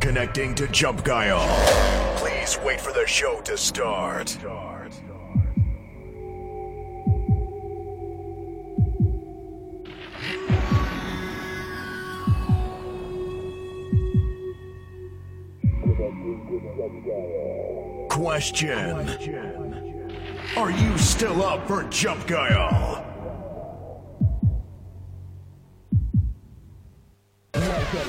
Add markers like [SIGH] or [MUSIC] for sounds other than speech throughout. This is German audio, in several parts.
Connecting to Jump Guile. Please wait for the show to start. Question. Are you still up for Jump Guile?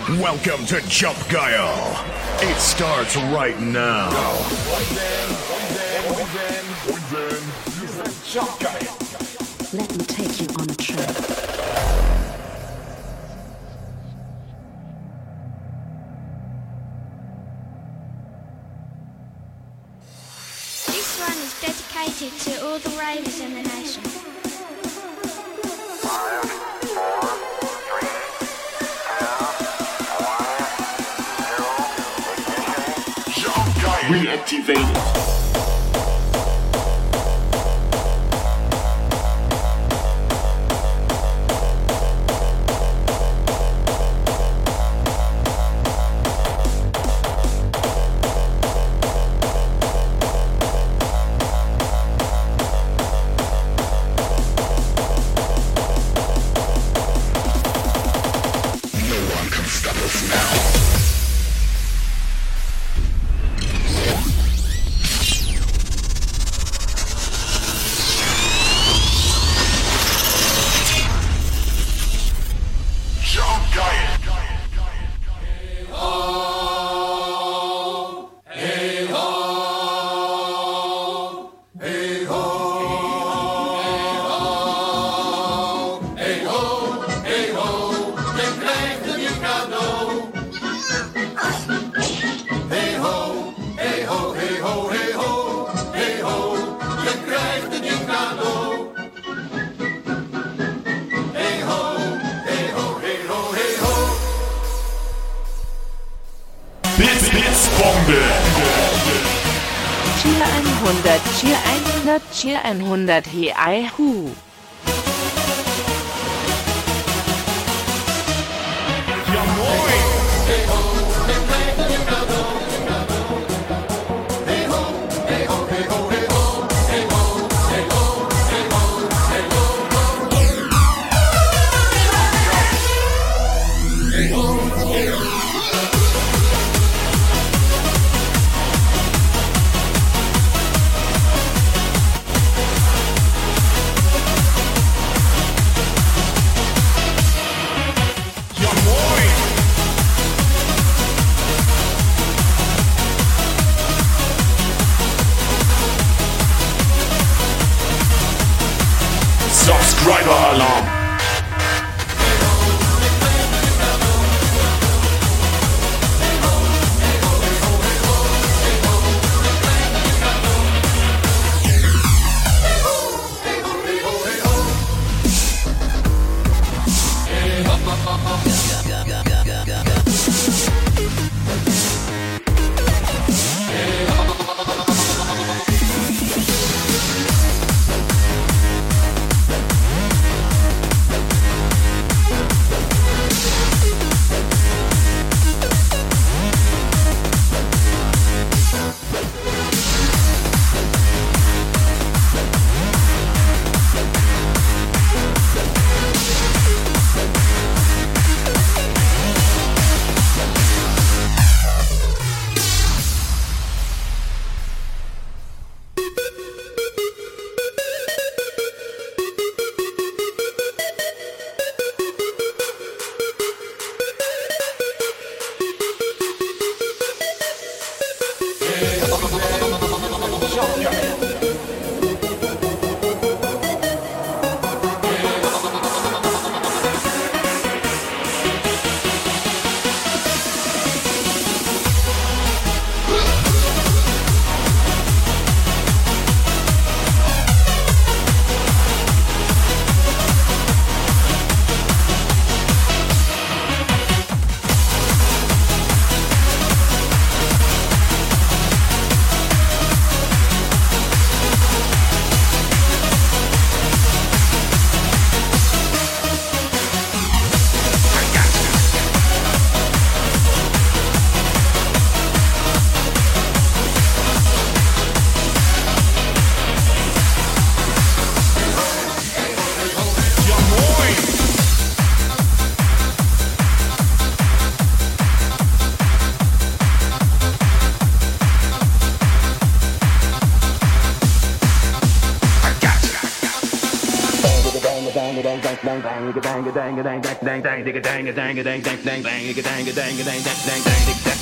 Welcome to Jump Guile. It starts right now. Let me take you on a trip. This one is dedicated to all the ravers in the nation. activated. Cheer 100, He I Hu. And hurt now. Put that rock in your body now, baby.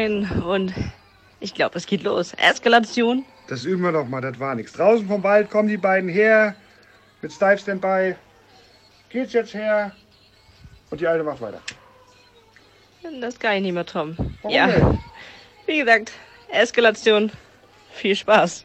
Moin und ich glaube, es geht los. Eskalation. Das üben wir doch mal, das war nichts. Draußen vom Wald kommen die beiden her. Mit Steve Standby. Geht's jetzt her. Und die Alte macht weiter. Das kann ich nicht mehr, Tom. Warum ja. Nicht? Wie gesagt, Eskalation. Viel Spaß.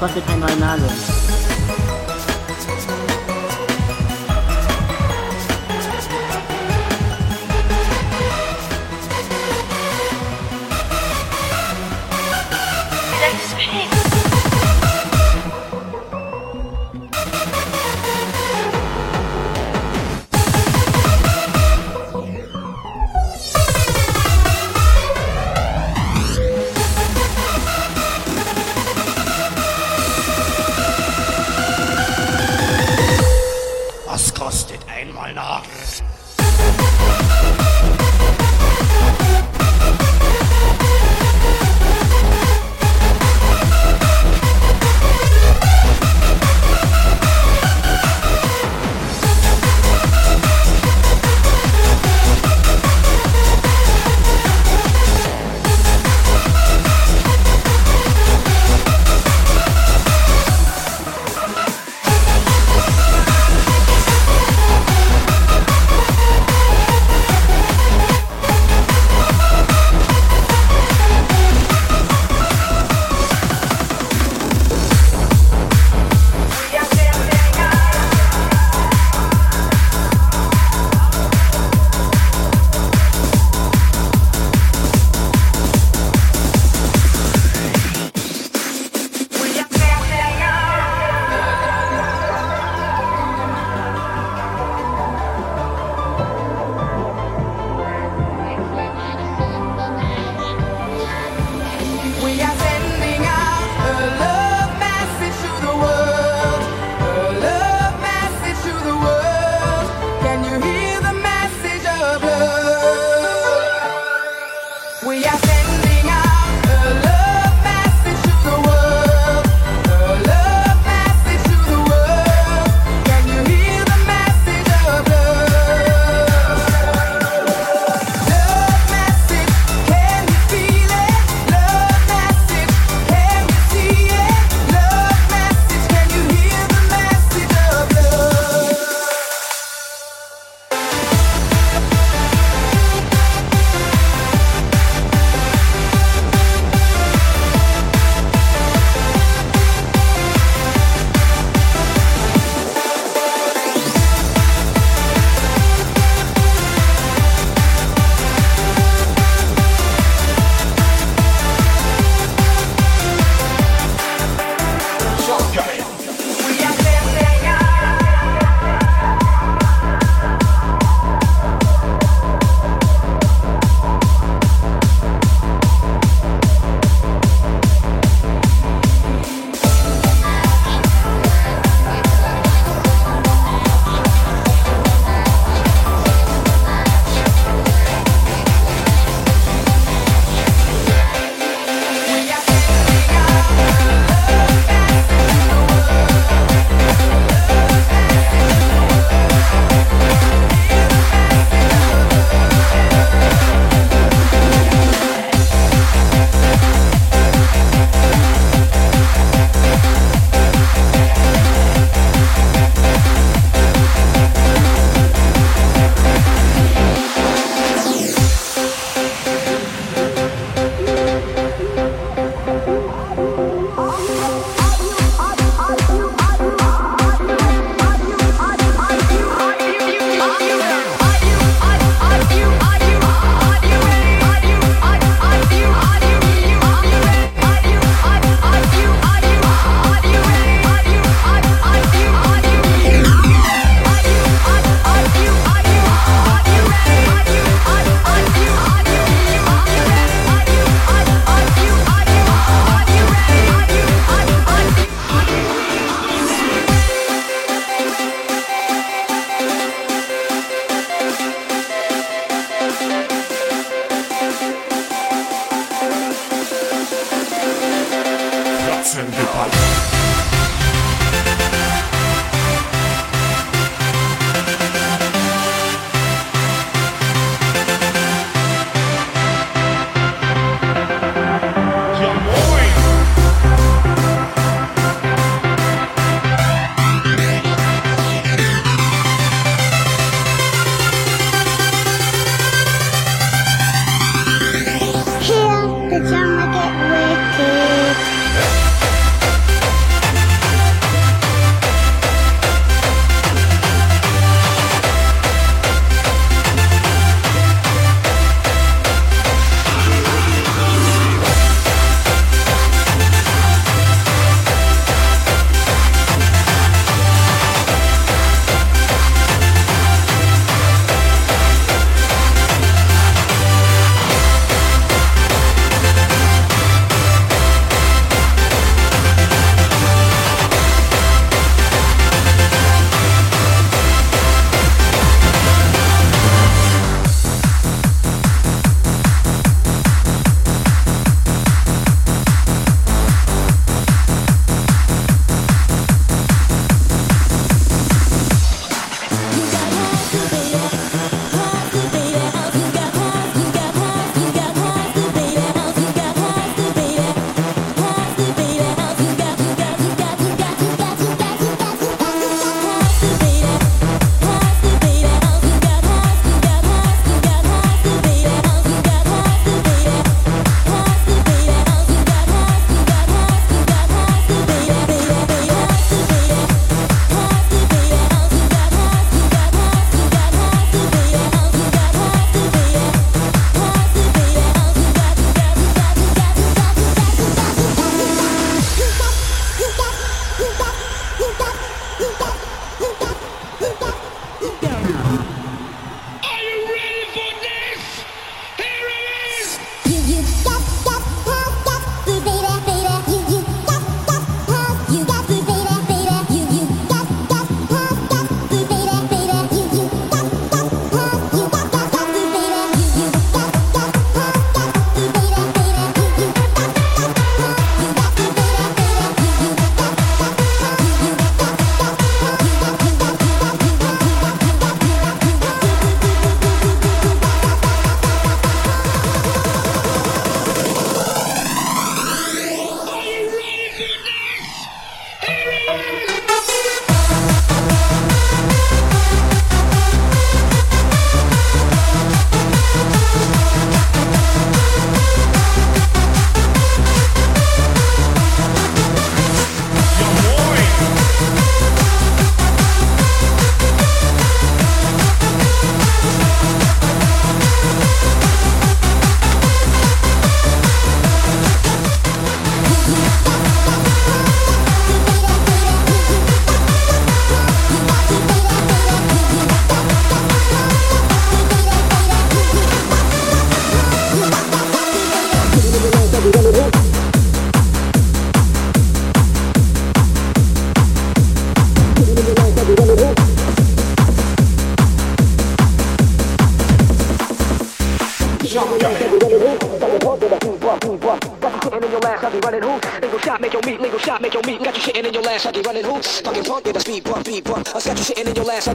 スパで買います。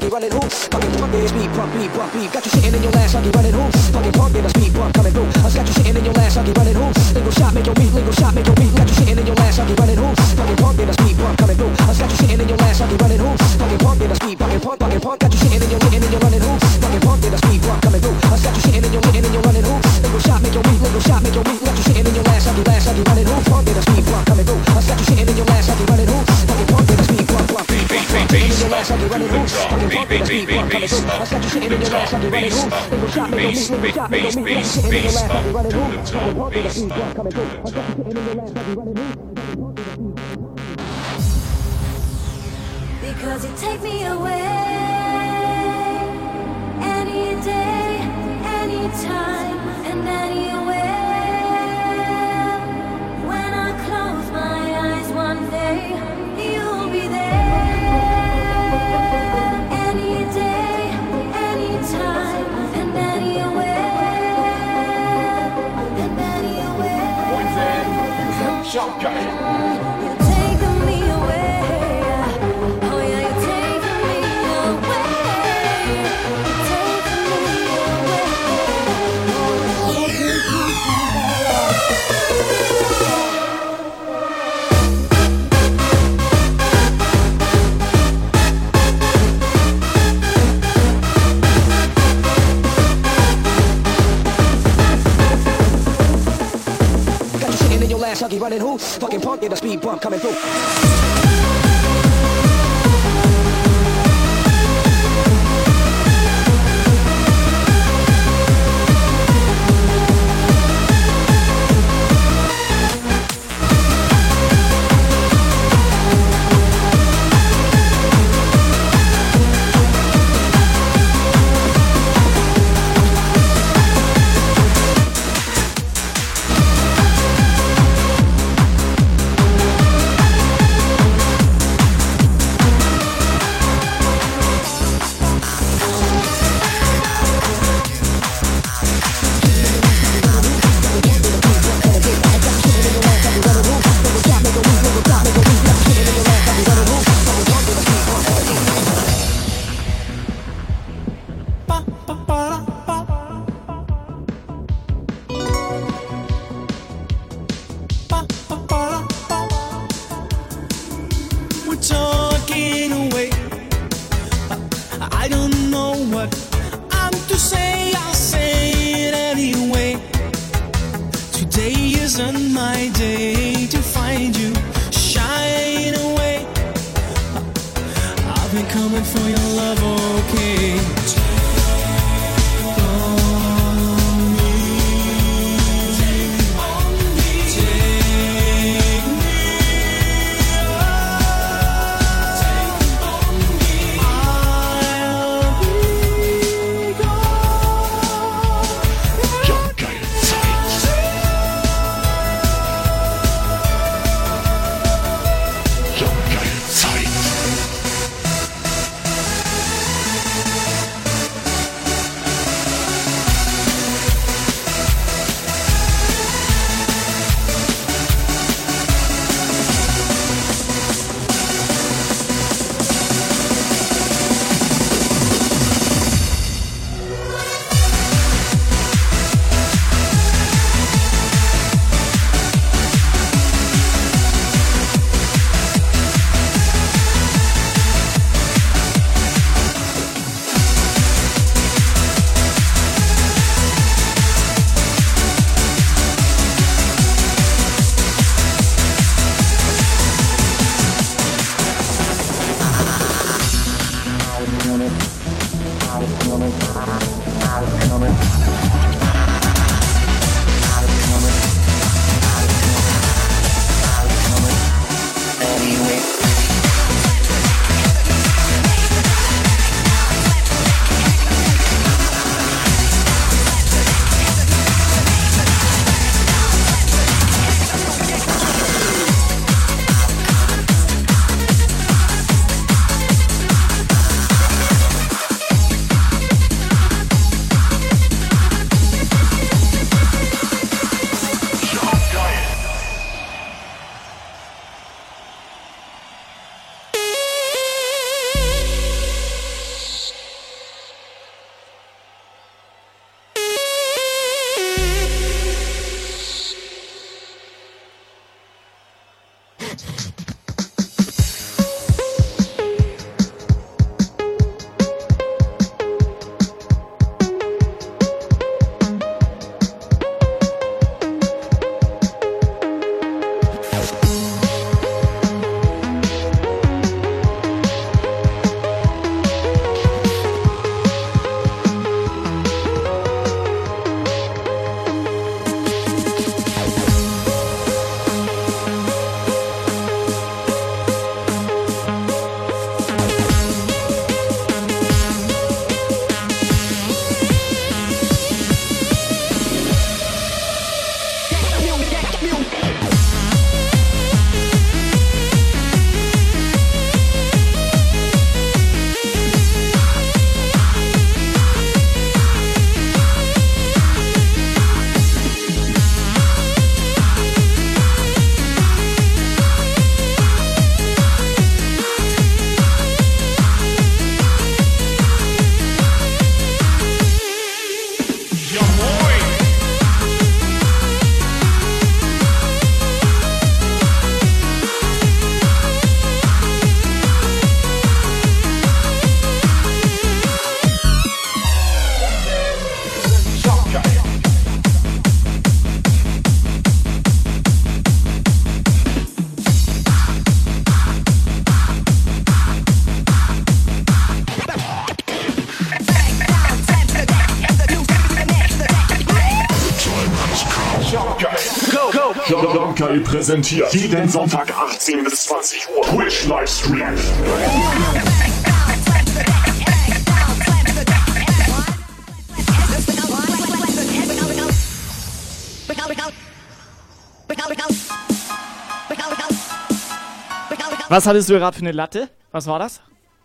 running hoops. Fucking pump, beat, pump, beat, pump, beat. Got you shaking. Coming through. 3 präsentiert. Jeden Sonntag 18 bis 20 Uhr. Twitch Livestream. Was hattest du gerade für eine Latte? Was war das?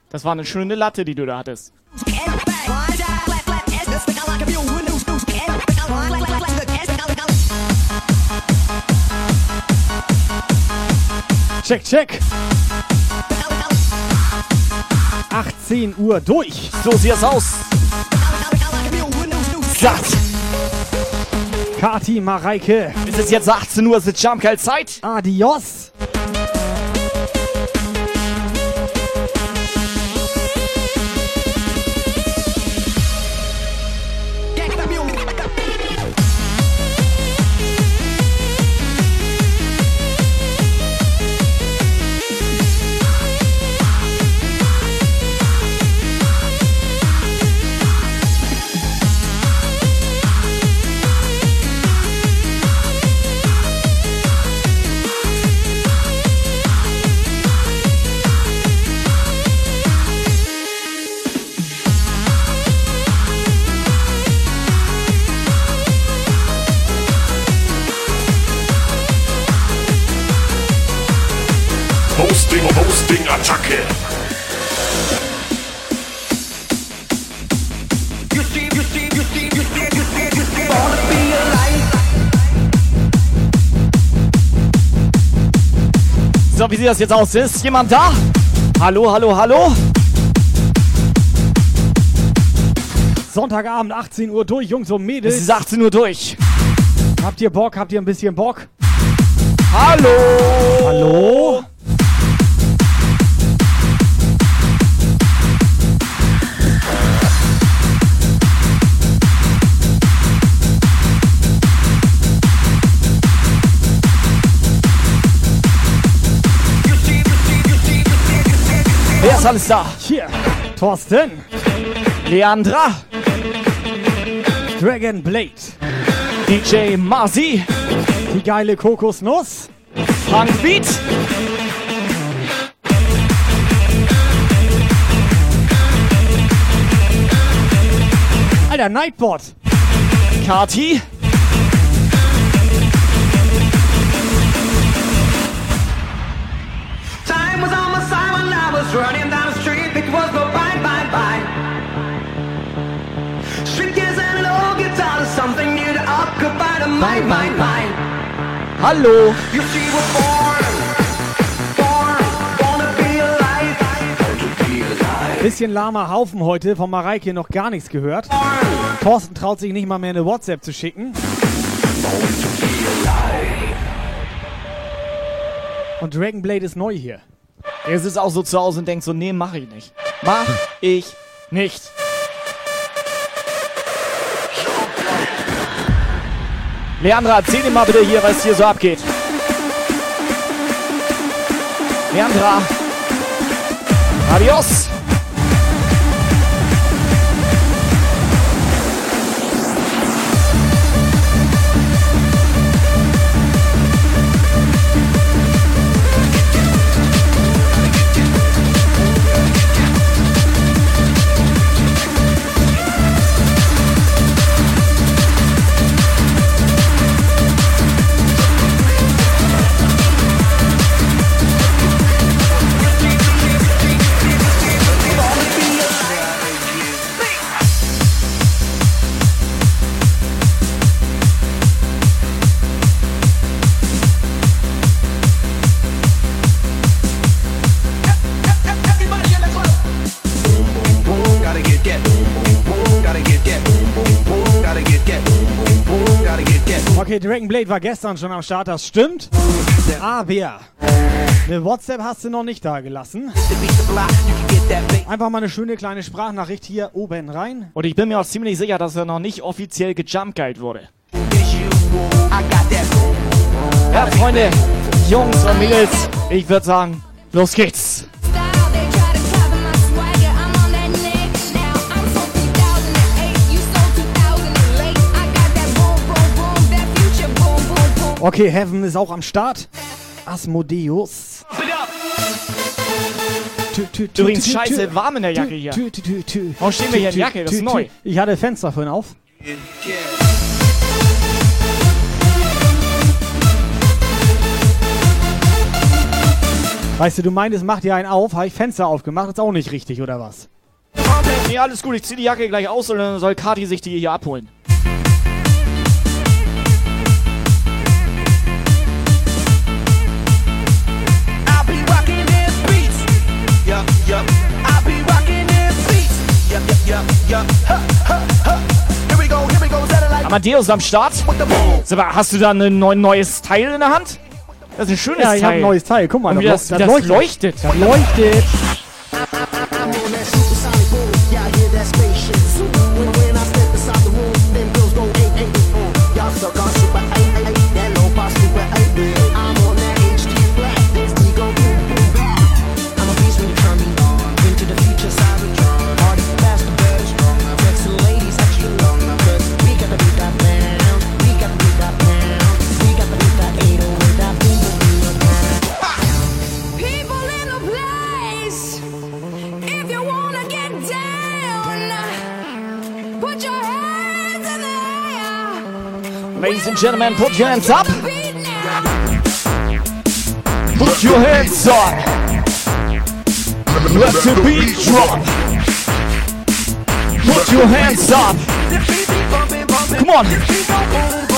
Das war eine schöne Latte, die du da hattest. Check, check. 18 Uhr durch. So sieht es aus. Satt. Kati, Mareike. Es ist jetzt 18 Uhr, es ist Jump Zeit. Adios. Sieht das jetzt aus? Ist jemand da? Hallo, hallo, hallo? Sonntagabend, 18 Uhr durch, Jungs und Mädels. Es ist 18 Uhr durch. Habt ihr Bock? Habt ihr ein bisschen Bock? Hallo? Hallo? Wer ist alles da? Hier, Thorsten, Leandra, Dragon Blade, DJ Marzi, die geile Kokosnuss, Frank Beat, Alter, Nightbot, Kati, running down the street. It was no bye, bye, bye. Street kids and an old guitar is something new to occupy the mind, mind, mind. Hallo. You see, we're born. Bisschen lahmer Haufen heute, von Mareike noch gar nichts gehört. Thorsten traut sich nicht mal mehr eine WhatsApp zu schicken. Und Dragon Blade ist neu hier. Er sitzt auch so zu Hause und denkt so, nee, mach ich nicht. Mach [LAUGHS] ich nicht. Leandra, erzähl dir mal bitte hier, was hier so abgeht. Leandra. Adios. Dragon Blade war gestern schon am Start, das stimmt. Aber eine WhatsApp hast du noch nicht da gelassen. Einfach mal eine schöne kleine Sprachnachricht hier oben rein. Und ich bin mir auch ziemlich sicher, dass er noch nicht offiziell gejumpguide wurde. Ja, Freunde, Jungs und Mädels, ich würde sagen, los geht's. Okay, Heaven ist auch am Start. Asmodeus. Übrigens, scheiße, warm in der Jacke hier. Warum stehen wir hier in Tü, Jacke? Das ist neu. Ich hatte Fenster vorhin auf. Weißt du, du meintest, mach dir einen auf, habe ich Fenster aufgemacht, ist auch nicht richtig, oder was? Nee, alles gut, ich zieh die Jacke gleich aus und dann soll Kati sich die hier abholen. Amadeus am Start. Sag mal, hast du da ein neu- neues Teil in der Hand? Das ist ein schönes Ja, ich habe Teil. ein neues Teil. Guck mal, das, das, das leuchtet. Das leuchtet. Ladies and gentlemen, put your hands up. Put your hands up. Let the beat drop. Put your hands up. Come on.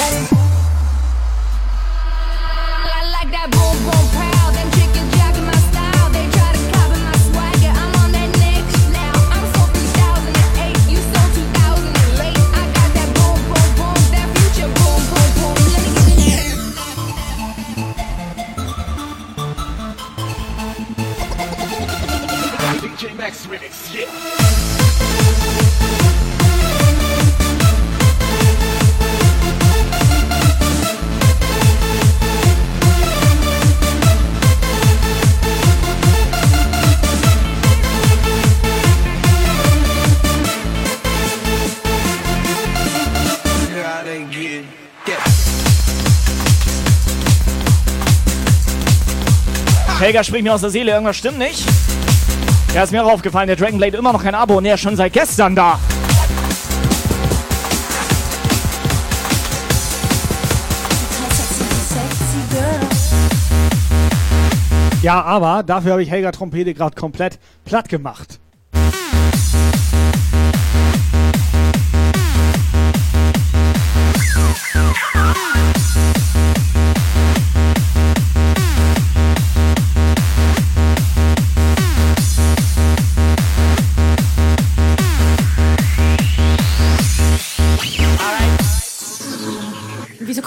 Max Remix, yeah. Helga spricht mir aus der Seele, irgendwas stimmt nicht. Ja, ist mir auch aufgefallen, der Dragon Blade immer noch kein Abo und der ist schon seit gestern da. Ja, aber dafür habe ich Helga Trompete gerade komplett platt gemacht.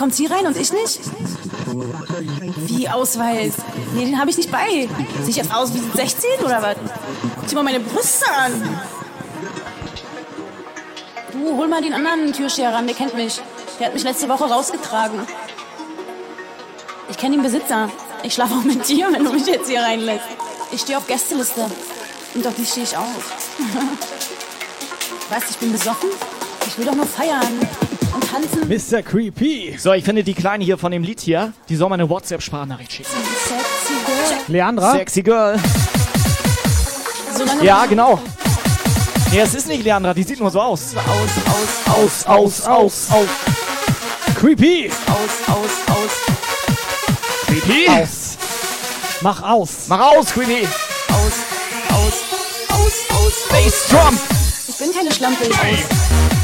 Kommt sie rein und ich nicht? Wie Ausweis? Nee, den habe ich nicht bei. Sehe ich jetzt aus wie 16 oder was? Dir mal meine Brüste an. Du, hol mal den anderen Türsteher ran, der kennt mich. Der hat mich letzte Woche rausgetragen. Ich kenne den Besitzer. Ich schlafe auch mit dir, wenn du mich jetzt hier reinlässt. Ich stehe auf Gästeliste. Und auf die stehe ich auf. [LAUGHS] weißt du, ich bin besoffen? Ich will doch nur feiern und tanzen. Mr. Creepy. So, ich finde die Kleine hier von dem Lied hier, die soll mal eine WhatsApp-Sprachnachricht schicken. Sexy Girl. Leandra? Sexy Girl. Solange Ja, genau. Nee, es ist nicht Leandra, die sieht nur so aus. Aus, aus, Aus, aus, aus, aus. Creepy. aus, aus, aus. Creepy. Aus. Mach aus. Mach aus, Creepy. Aus, aus, aus, aus. Bass Drum. Ich bin keine Schlampe. Ich aus.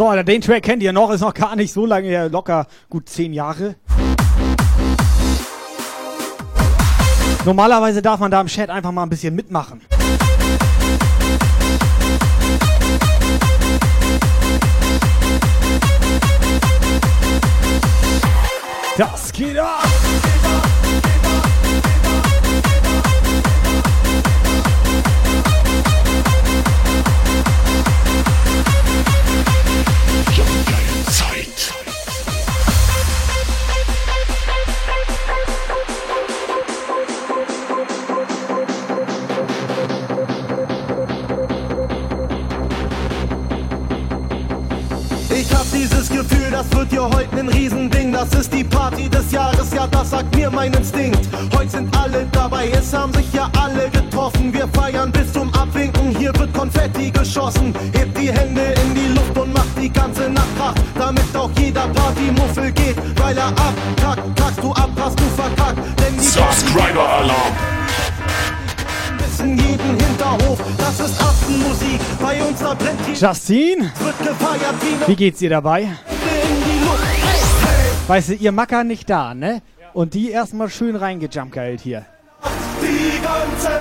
So, den Track kennt ihr noch, ist noch gar nicht so lange her, locker gut zehn Jahre. Normalerweise darf man da im Chat einfach mal ein bisschen mitmachen. Das geht ab! Das wird hier heute ein Riesending. Das ist die Party des Jahres, ja, das sagt mir mein Instinkt. Heute sind alle dabei, es haben sich ja alle getroffen. Wir feiern bis zum Abwinken, hier wird Konfetti geschossen. Hebt die Hände in die Luft und macht die ganze Nacht wach, damit auch jeder Partymuffel geht. Weil er abkackt, kackst du ab, hast du verkackt. Denn die Subscriber Alarm. wissen jeden Hinterhof, das ist Affenmusik. Bei uns da brennt die Justine, wird gefeiert wie wie geht's dir dabei? Weißt du, ihr Macker nicht da, ne? Und die erstmal schön reingejumpgeilt hier.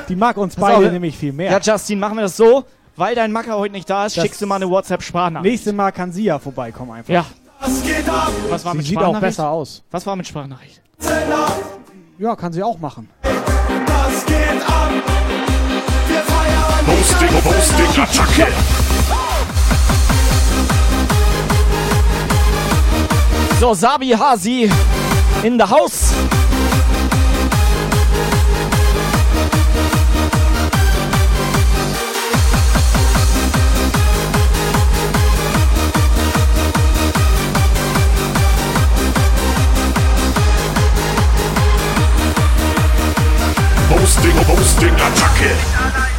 Die mag uns Pass auf, beide ne? nämlich viel mehr. Ja, Justin, machen wir das so. Weil dein Macker heute nicht da ist, Das- schickst du mal eine WhatsApp-Sprachnachricht. Nächstes Mal kann sie ja vorbeikommen einfach. Ja. Was geht ab? Was war Sie mit sieht auch besser aus. Was war mit Sprachnachricht? Ja, kann sie auch machen. das geht ab. Wir feiern Hosting, Nacht. Attacke. So, Sabi Hasi in the house. Hosting, Hosting, Attacke.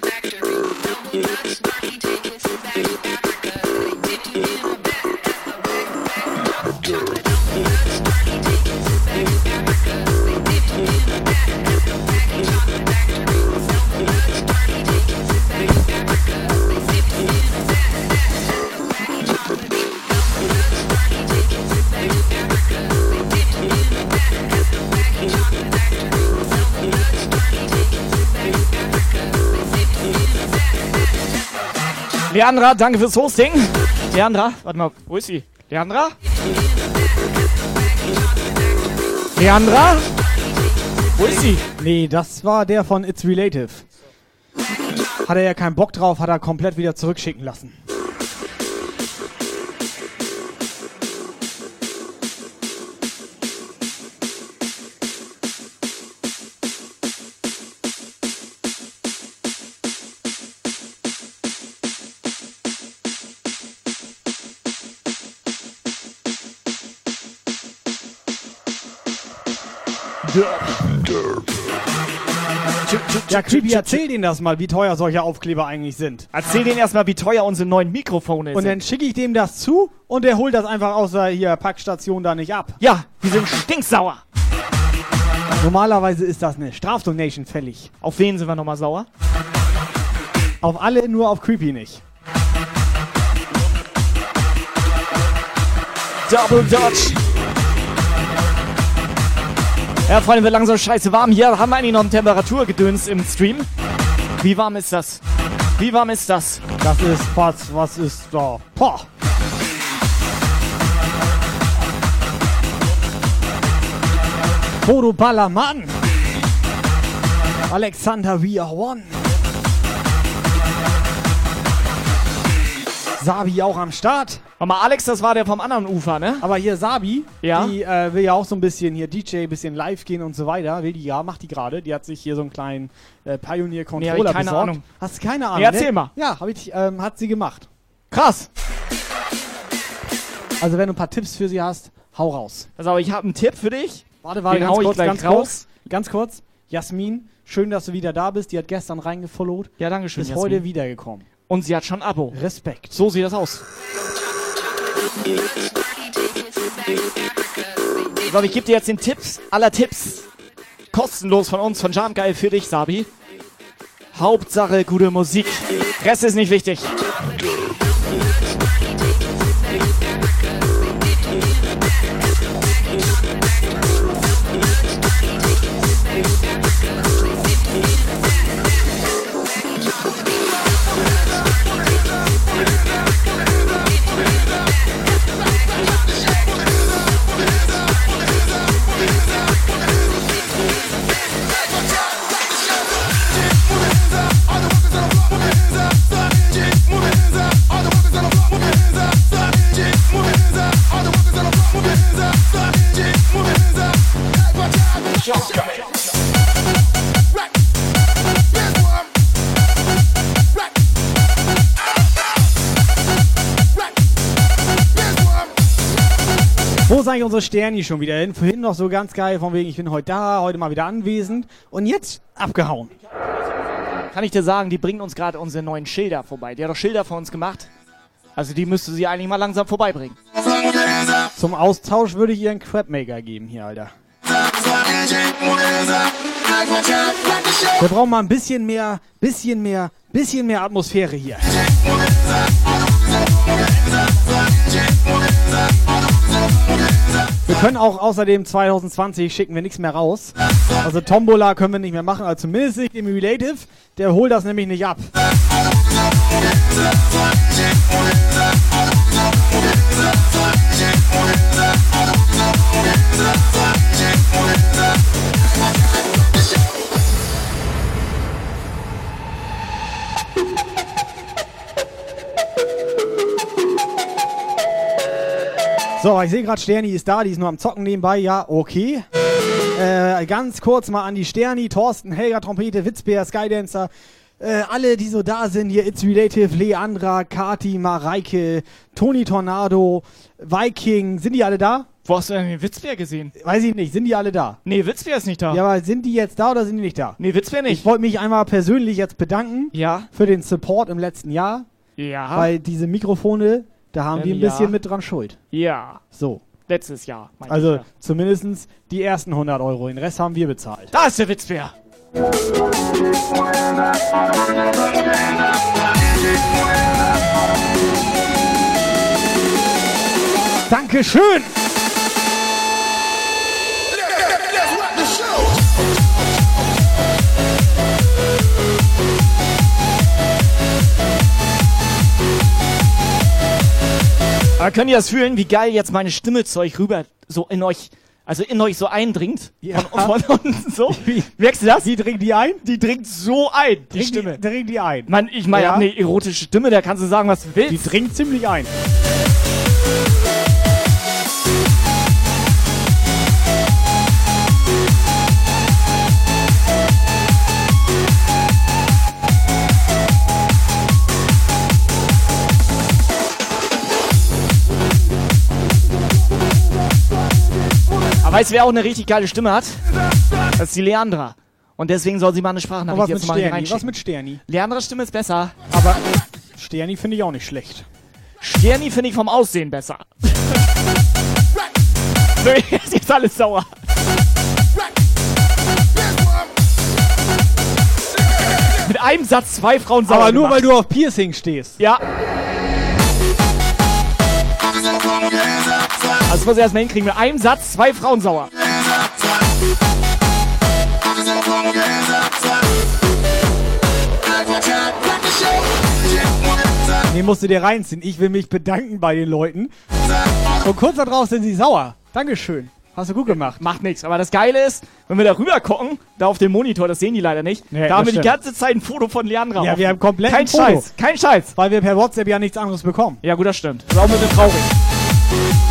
Leandra, danke fürs Hosting. Leandra, warte mal, wo ist sie? Leandra? Leandra? Wo ist sie? Nee, das war der von It's Relative. Hat er ja keinen Bock drauf, hat er komplett wieder zurückschicken lassen. Ja, Creepy, erzähl denen das mal, wie teuer solche Aufkleber eigentlich sind. Erzähl denen erstmal, wie teuer unsere neuen Mikrofone Und sind. dann schicke ich dem das zu und der holt das einfach aus der hier Packstation da nicht ab. Ja, die sind stinksauer. Normalerweise ist das eine Strafdonation fällig. Auf wen sind wir nochmal sauer? Auf alle, nur auf Creepy nicht. Double Dutch. Ja, Freunde, wird langsam scheiße warm hier. Haben wir eigentlich noch ein Temperaturgedöns im Stream? Wie warm ist das? Wie warm ist das? Das ist was, was ist da? Boah. Bodo Ballermann. Alexander We Are One. Sabi auch am Start. Warte mal, Alex, das war der vom anderen Ufer, ne? Aber hier Sabi, Ja? die äh, will ja auch so ein bisschen hier DJ, bisschen live gehen und so weiter. Will die ja, macht die gerade. Die hat sich hier so einen kleinen äh, Pioneer Nee, keine besorgt. Ahnung. Hast du keine Ahnung? Nee, erzähl ne? mal. Ja, hab ich, ähm, hat sie gemacht. Krass. Also wenn du ein paar Tipps für sie hast, hau raus. Also, ich habe einen Tipp für dich. Warte, warte, Den ganz kurz, ganz raus. kurz, ganz kurz. Jasmin, schön, dass du wieder da bist. Die hat gestern reingefollowt. Ja, danke schön, Ist Jasmin. heute wiedergekommen. Und sie hat schon ein Abo. Respekt. So sieht das aus. So, ich gebe dir jetzt den Tipps aller Tipps. Kostenlos von uns, von Jamgeil für dich, Sabi. Hauptsache gute Musik. Rest ist nicht wichtig. Eigentlich unsere Sterni schon wieder hin? Vorhin noch so ganz geil, von wegen, ich bin heute da, heute mal wieder anwesend. Und jetzt abgehauen. Kann ich dir sagen, die bringen uns gerade unsere neuen Schilder vorbei. Die hat doch Schilder für uns gemacht. Also die müsste sie eigentlich mal langsam vorbeibringen. Zum Austausch würde ich ihr einen Crabmaker geben hier, Alter. Wir brauchen mal ein bisschen mehr, bisschen mehr, bisschen mehr Atmosphäre hier. Wir können auch außerdem 2020 schicken wir nichts mehr raus. Also Tombola können wir nicht mehr machen, also zumindest nicht im Relative. Der holt das nämlich nicht ab. So, ich sehe gerade, Sterni ist da, die ist nur am Zocken nebenbei. Ja, okay. Äh, ganz kurz mal an die Sterni, Thorsten, Helga, Trompete, Witzbär, Skydancer. Äh, alle, die so da sind, hier It's Relative, Leandra, Kati, Mareike, Toni Tornado, Viking, sind die alle da? Wo hast du denn den Witzbär gesehen? Weiß ich nicht, sind die alle da? Nee, Witzbär ist nicht da. Ja, aber sind die jetzt da oder sind die nicht da? Nee, Witzbär nicht. Ich wollte mich einmal persönlich jetzt bedanken Ja. für den Support im letzten Jahr, Ja. weil diese Mikrofone, da haben die ein ja. bisschen mit dran schuld. ja. So. Letztes Jahr. Also ja. zumindest die ersten 100 Euro, den Rest haben wir bezahlt. Da ist der Witzbär. Dankeschön! Aber könnt ihr das fühlen, wie geil jetzt meine Stimme zu euch rüber so in euch, also in euch so eindringt? Ja. Von, von unten so? [LAUGHS] Merkst du das? Wie dringt die ein? Die dringt so ein, die Dringt Stimme. Die, dringt die ein. Mann, ich meine, ich Ja. hab eine erotische Stimme, da kannst du sagen, was du willst. Die dringt ziemlich ein. Aber weißt du, wer auch eine richtig geile Stimme hat? Das ist die Leandra. Und deswegen soll sie mal eine Sprachnachricht was jetzt mit mal hier Sterni? reinschicken. Was mit Sterni? Leandras Stimme ist besser. Aber Sterni finde ich auch nicht schlecht. Sterni finde ich vom Aussehen besser. [LAUGHS] Nö, jetzt ist alles sauer. Mit einem Satz zwei Frauen sauer Aber nur gemacht. weil du auf Piercing stehst. Ja. Also das muss ich erstmal hinkriegen. Mit einem Satz zwei Frauen sauer. Nee, musst du dir reinziehen. Ich will mich bedanken bei den Leuten. Und kurz darauf sind sie sauer. Dankeschön. Hast du gut gemacht. Macht nichts. Aber das Geile ist, wenn wir da rüber gucken, da auf dem Monitor, das sehen die leider nicht, Nee, da haben wir die stimmt. ganze Zeit ein Foto von Leandra. Ja, auf. wir haben komplett Kein ein Foto. Scheiß, kein Scheiß. Weil wir per WhatsApp ja nichts anderes bekommen. Ja, gut, das stimmt. Das ist auch ein bisschen traurig.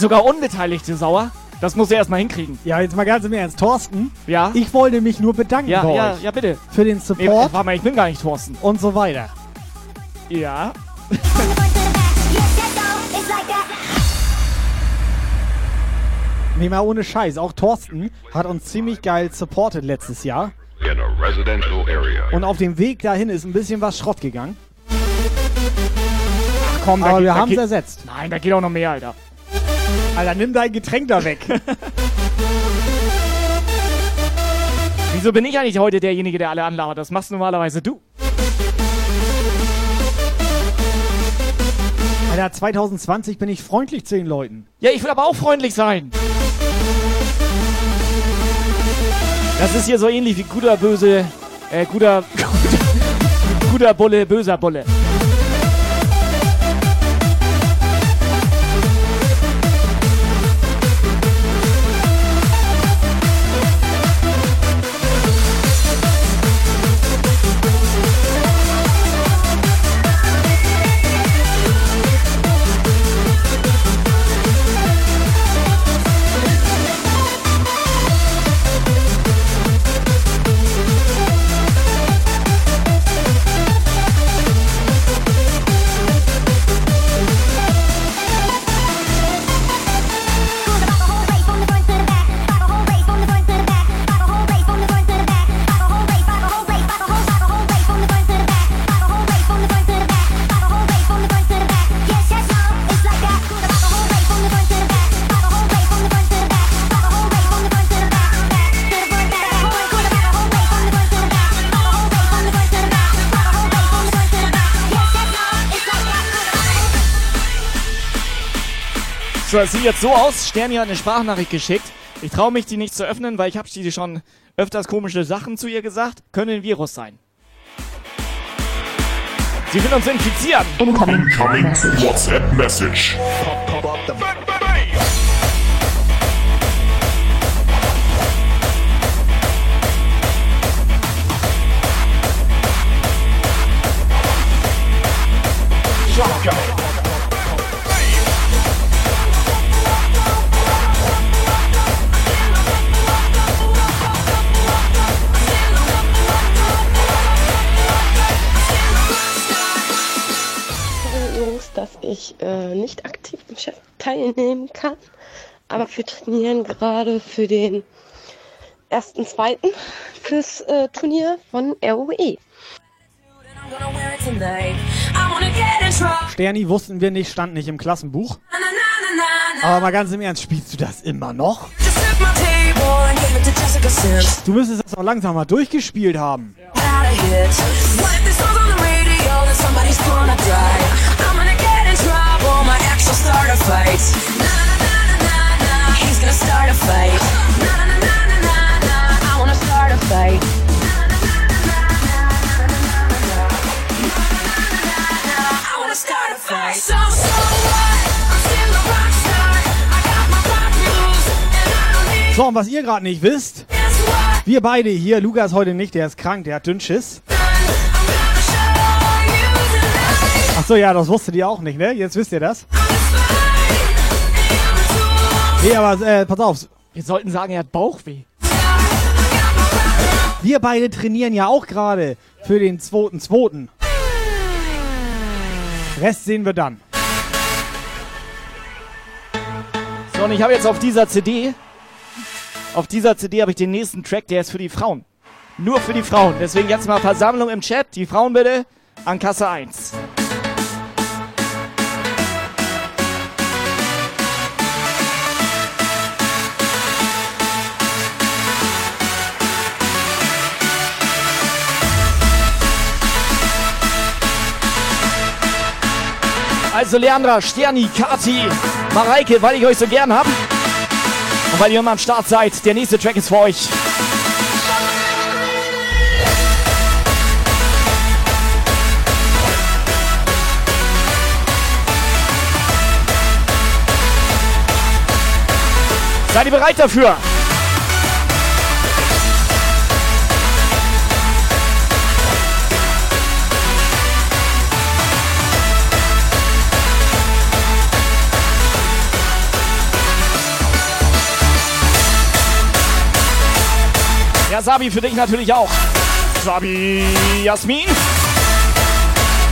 Sogar Unbeteiligte sauer. Das muss er erstmal hinkriegen. Ja, jetzt mal ganz im Ernst. Thorsten, Ja? ich wollte mich nur bedanken Ja, bei ja, euch. ja, bitte. Für den Nee, Support warte mal, ich bin gar nicht Thorsten. und so weiter. Ja. Nee, mal ohne Scheiß. Auch Thorsten hat uns ziemlich geil supported letztes Jahr. In a residential area. Und auf dem Weg dahin ist ein bisschen was Schrott gegangen. Ach komm, da Aber geht, wir haben es ersetzt. Nein, da geht auch noch mehr, Alter. Alter, nimm dein Getränk da weg. Wieso bin ich eigentlich heute derjenige, der alle anlabert? Das machst normalerweise du. Alter, 2020 bin ich freundlich zu den Leuten. Ja, ich will aber auch freundlich sein. Das ist hier so ähnlich wie guter, böse, äh, guter, guter, [LAUGHS] guter Bulle, böser Bulle. So, es sieht jetzt so aus. Sterni hat eine Sprachnachricht geschickt. Ich traue mich, die nicht zu öffnen, weil ich habe die schon öfters komische Sachen zu ihr gesagt. Könnte ein Virus sein. Sie will uns infizieren. Incoming WhatsApp message. Jungs, ich äh, nicht aktiv im Chef teilnehmen kann, aber wir trainieren gerade für den ersten, zweiten fürs äh, Turnier von. ROE. Sterni wussten wir nicht, stand nicht im Klassenbuch. Aber mal ganz im Ernst, spielst du das immer noch? Du müsstest das auch langsam mal durchgespielt haben. So, so what? I'm still a rockstar. I got my pop moves, and I don't need So, und was ihr gerade nicht wisst, wir beide hier, Lukas heute nicht, der ist krank, der hat Dünnschiss. Achso, ja, das wusstet ihr auch nicht, ne? Jetzt wisst ihr das. Nee, aber äh, pass auf. Wir sollten sagen, er hat Bauchweh. Wir beide trainieren ja auch gerade für den 2.2. Rest sehen wir dann. So, und ich habe jetzt auf dieser CD, auf dieser CD habe ich den nächsten Track, der ist für die Frauen. Nur für die Frauen. Deswegen jetzt mal Versammlung im Chat. Die Frauen bitte an Kasse 1. Also Leandra, Sterni, Kati, Mareike, weil ich euch so gern hab und weil ihr immer am Start seid, der nächste Track ist für euch. Seid ihr bereit dafür? Sabi, für dich natürlich auch. Sabi, Jasmin.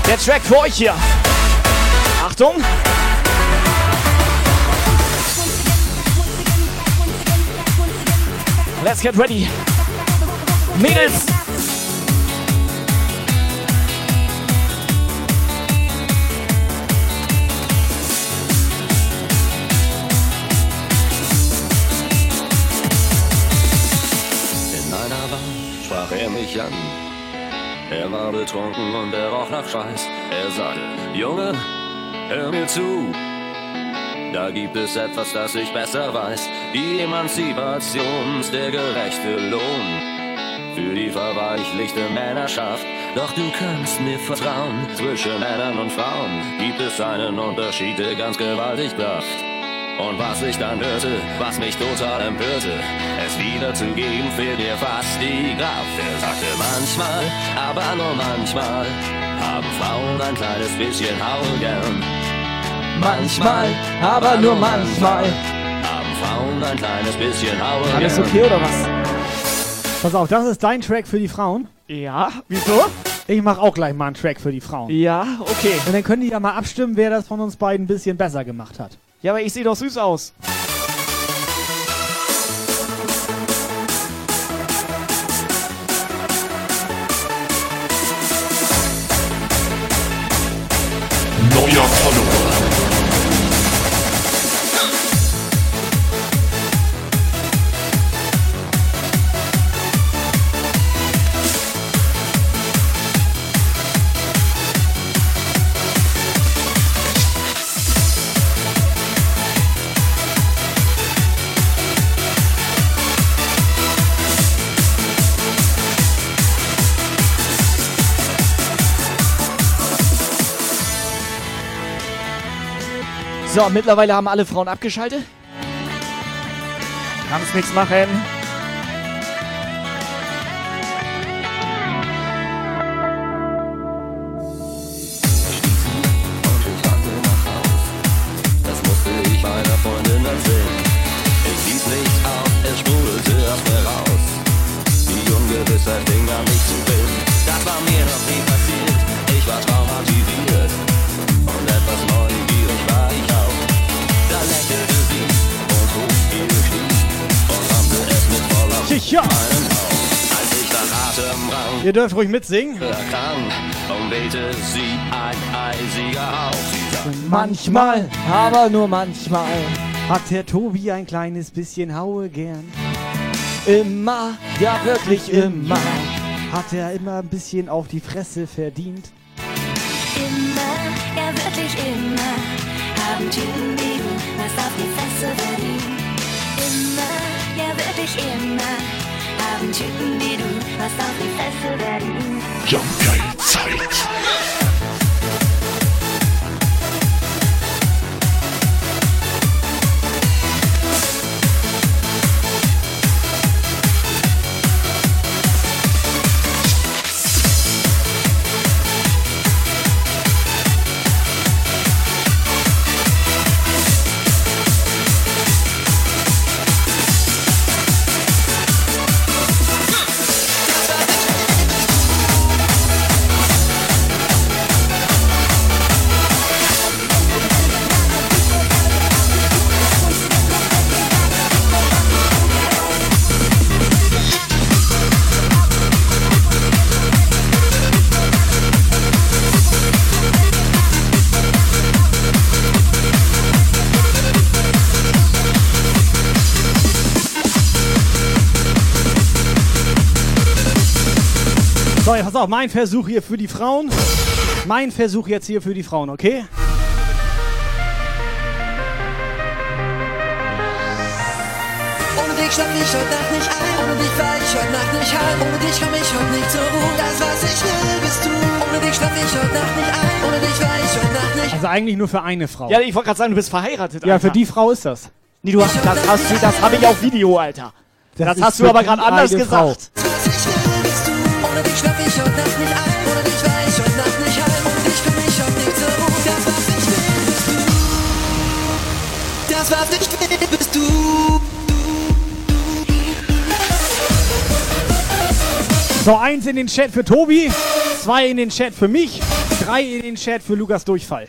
Der Track für euch hier. Achtung. Let's get ready. Mädels. Er war betrunken und er roch nach Schweiß. Er sagte, Junge, hör mir zu. Da gibt es etwas, das ich besser weiß. Die Emanzipation ist der gerechte Lohn für die verweichlichte Männerschaft. Doch du kannst mir vertrauen, zwischen Männern und Frauen gibt es einen Unterschied, der ganz gewaltig blafft. Und was ich dann hörte, was mich total empörte, es wiederzugeben, fehlt mir fast die Kraft. Er sagte manchmal, aber nur manchmal, haben Frauen ein kleines bisschen Haul gern. Manchmal, aber nur manchmal, haben Frauen ein kleines bisschen Haul gern. Alles okay oder was? Pass auf, das ist dein Track für die Frauen. Ja, wieso? Ich mache auch gleich mal einen Track für die Frauen. Ja, okay. Und dann können die ja mal abstimmen, wer das von uns beiden ein bisschen besser gemacht hat. Ja, aber ich sehe doch süß aus. So, mittlerweile haben alle Frauen abgeschaltet. Kannst nichts machen. Ein eisiger Hauch. Sie sagte, Manchmal, aber nur manchmal. Hat der Tobi ein kleines bisschen Haue gern? Immer, ja wirklich immer. Hat er immer ein bisschen auf die Fresse verdient? Immer, ja wirklich immer, haben Typen du was auf die Fresse verdient. Wirklich immer, haben Typen wie du was auf die Fresse verdient. Jump Zeit. Auf, mein Versuch hier für die Frauen. Mein Versuch jetzt hier für die Frauen, okay? Ohne dich schlaf ich heute Nacht nicht ein. Ohne dich war ich heute Nacht nicht heim. Ohne dich komm ich heute nicht zur Ruhe. Das, was ich will, bist du. Ohne dich schlaf ich heute Nacht nicht ein. Ohne dich war ich heute Nacht nicht Also eigentlich nur für eine Frau. Ja, ich wollte gerade sagen, du bist verheiratet. Ja, Alter. für die Frau ist das. Nee, du hast, das hast du, das habe ich auf Video, Alter. Das, ist hast du aber gerade anders eine Frau. So, eins in den Chat für Tobi, zwei in den Chat für mich, drei in den Chat für Lukas Durchfall.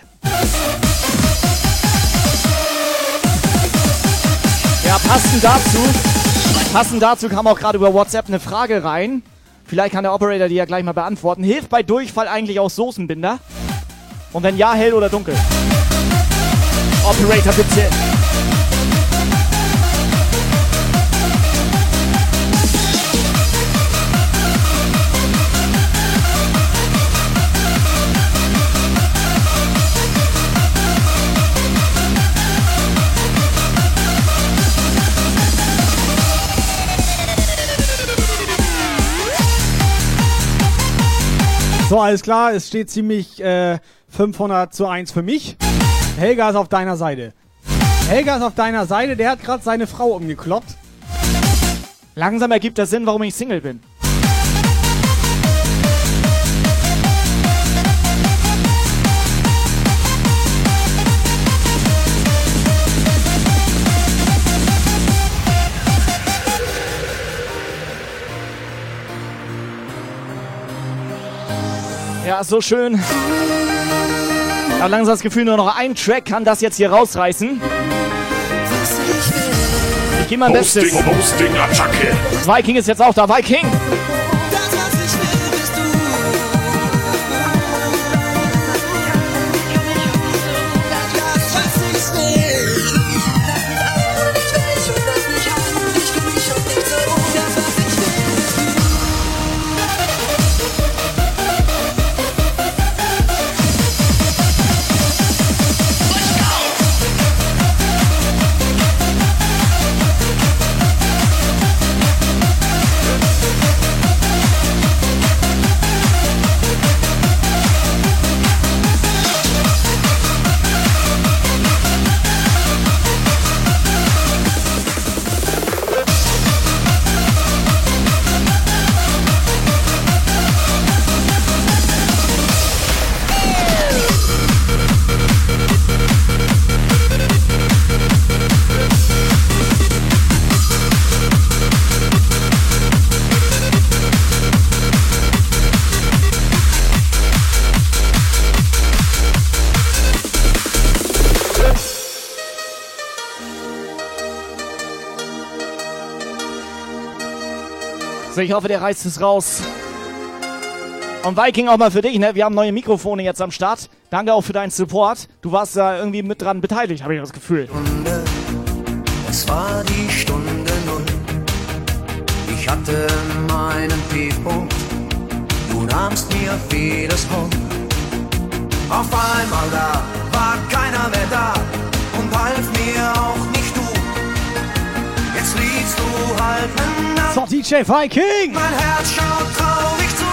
Ja, passend dazu, passend dazu kam auch gerade über WhatsApp eine Frage rein. Vielleicht kann der Operator die ja gleich mal beantworten. Hilft bei Durchfall eigentlich auch Soßenbinder? Und wenn ja, hell oder dunkel? Operator bitte. So, alles klar, es steht ziemlich äh, 500 zu 1 für mich. Helga ist auf deiner Seite. Helga ist auf deiner Seite, der hat gerade seine Frau umgekloppt. Langsam ergibt das Sinn, warum ich Single bin. Ja, so schön. Ich habe langsam das Gefühl, nur noch ein Track kann das jetzt hier rausreißen. Ich gebe mein Bestes. Attacke. Viking ist jetzt auch da. Viking! So, ich hoffe, der reißt es raus. Und Viking auch mal für dich, ne? Wir haben neue Mikrofone jetzt am Start. Danke auch für deinen Support. Du warst da irgendwie mit dran beteiligt, habe ich das Gefühl. Es war die Stunde Null. Ich hatte meinen Tiefpunkt. Du nahmst mir vieles Hund. Auf einmal da war keiner mehr da und half mir auch So, DJ Viking! Mein Herz schaut traurig zu.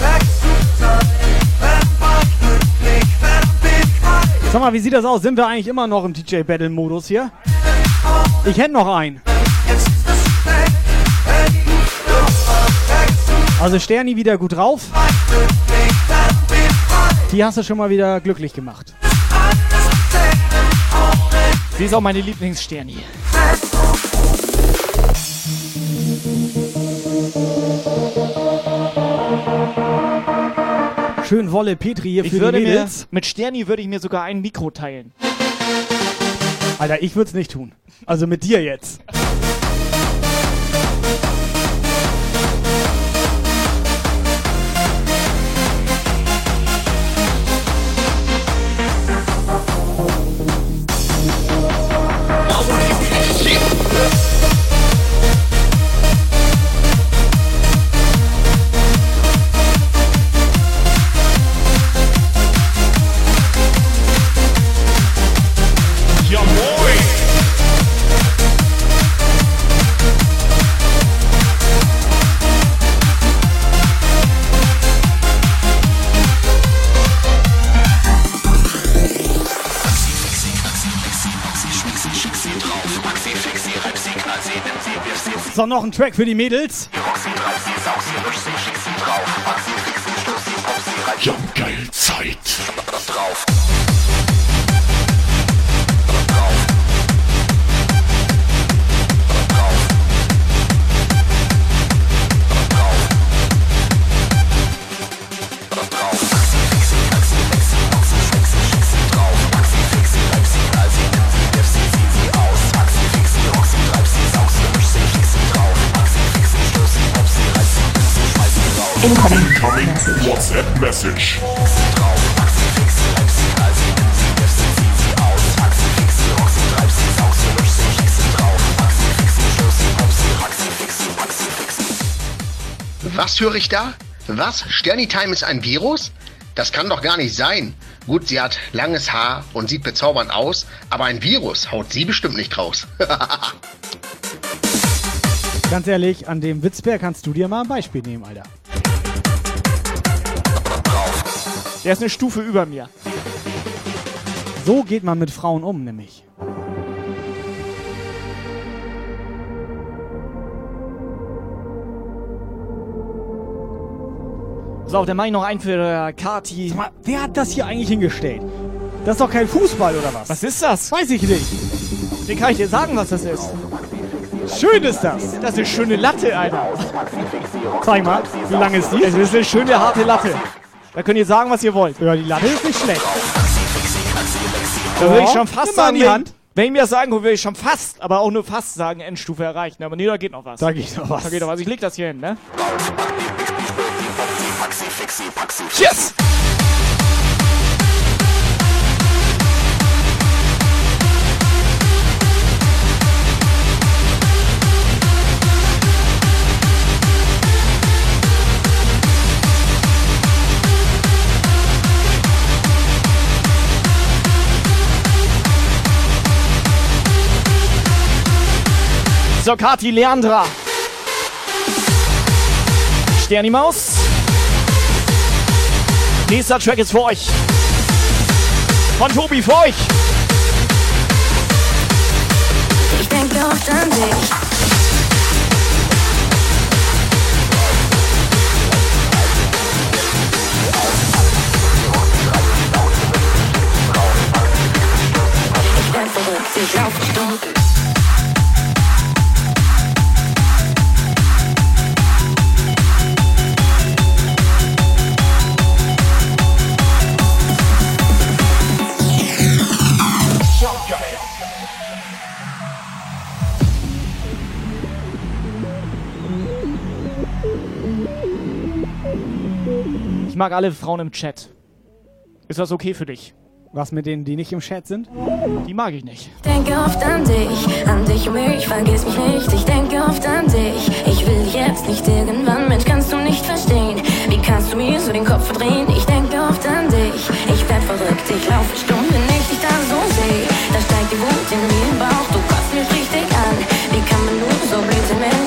Weg sein. Verdammt frei. Sag mal, wie sieht das aus? Sind wir eigentlich immer noch im DJ Battle Modus hier? Ich hätte noch einen. Also Sterni wieder gut drauf. Die hast du schon mal wieder glücklich gemacht. Sie ist auch meine Lieblingssterni. Schön Wolle Petri hier Ich für die würde mir, Mädels. mit Sterni würde ich mir sogar ein Mikro teilen. Alter, ich würde es nicht tun. Also mit dir jetzt. So, noch ein Track für die Mädels. Jump geil Zeit. Drauf. Incoming WhatsApp Message. Was höre ich da? Was? Sternitime ist ein Virus? Das kann doch gar nicht sein. Gut, sie hat langes Haar und sieht bezaubernd aus, aber ein Virus haut sie bestimmt nicht raus. [LAUGHS] Ganz ehrlich, an dem Witzbär kannst du dir mal ein Beispiel nehmen, Alter. Der ist eine Stufe über mir. So geht man mit Frauen um, nämlich. So, dann mach ich noch einen für äh, Kati. Sag mal, wer hat das hier eigentlich hingestellt? Das ist doch kein Fußball, oder was? Was ist das? Weiß ich nicht. Den kann ich dir sagen, was das ist. Schön ist das. Das ist eine schöne Latte, Alter. Zeig mal, wie lang ist die? Es ist eine schöne, harte Latte. Da könnt ihr sagen, was ihr wollt. Ja, die Latte ist nicht schlecht. Da würde ich schon fast sagen, in die wenn, Hand. wenn ich mir das sagen würde, würde ich schon fast, aber auch nur fast sagen, Endstufe erreichen. Aber nee, da geht noch was. Da geht noch was. Da geht noch was. Ich leg das hier hin, ne? Cheers! So, Kati Leandra. Sterni Maus. Nächster Track ist für euch. Von Tobi für euch. Ich denke oft an dich. Ich laufe stumm. Mag alle Frauen im Chat. Ist das okay für dich? Was mit denen, die nicht im Chat sind? Die mag ich nicht. Ich denke oft an dich, an dich und mich, vergiss mich nicht. Ich denke oft an dich. Ich will jetzt nicht irgendwann, Mensch, kannst du nicht verstehen. Wie kannst du mir so den Kopf verdrehen? Ich denke oft an dich. Ich werd verrückt, ich laufe stumm, wenn ich dich dann so sehe. Da steigt die Wut in mir im Bauch, du kotzt mich richtig an. Wie kann man nur so blind sein,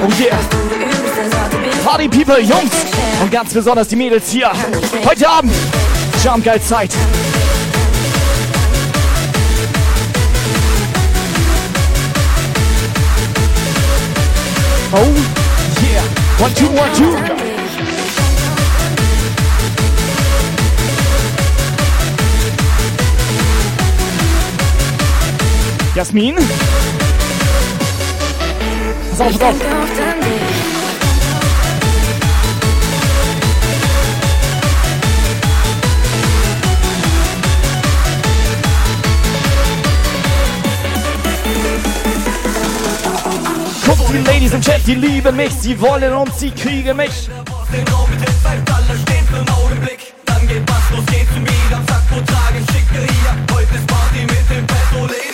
Sorte bist. Party People, Jungs! Und ganz besonders die Mädels hier. Heute Abend. Jump geil Zeit. Oh yeah. One, two, one, two. Jasmin. Pass auf, Ich pass auf. Guck, die Ladies im Chat, die lieben mich, sie wollen und sie kriegen mich. Dann geht was los, geht zum Beat am Sack, wo tragen Schickeria. Heute ist Party mit dem Pesto,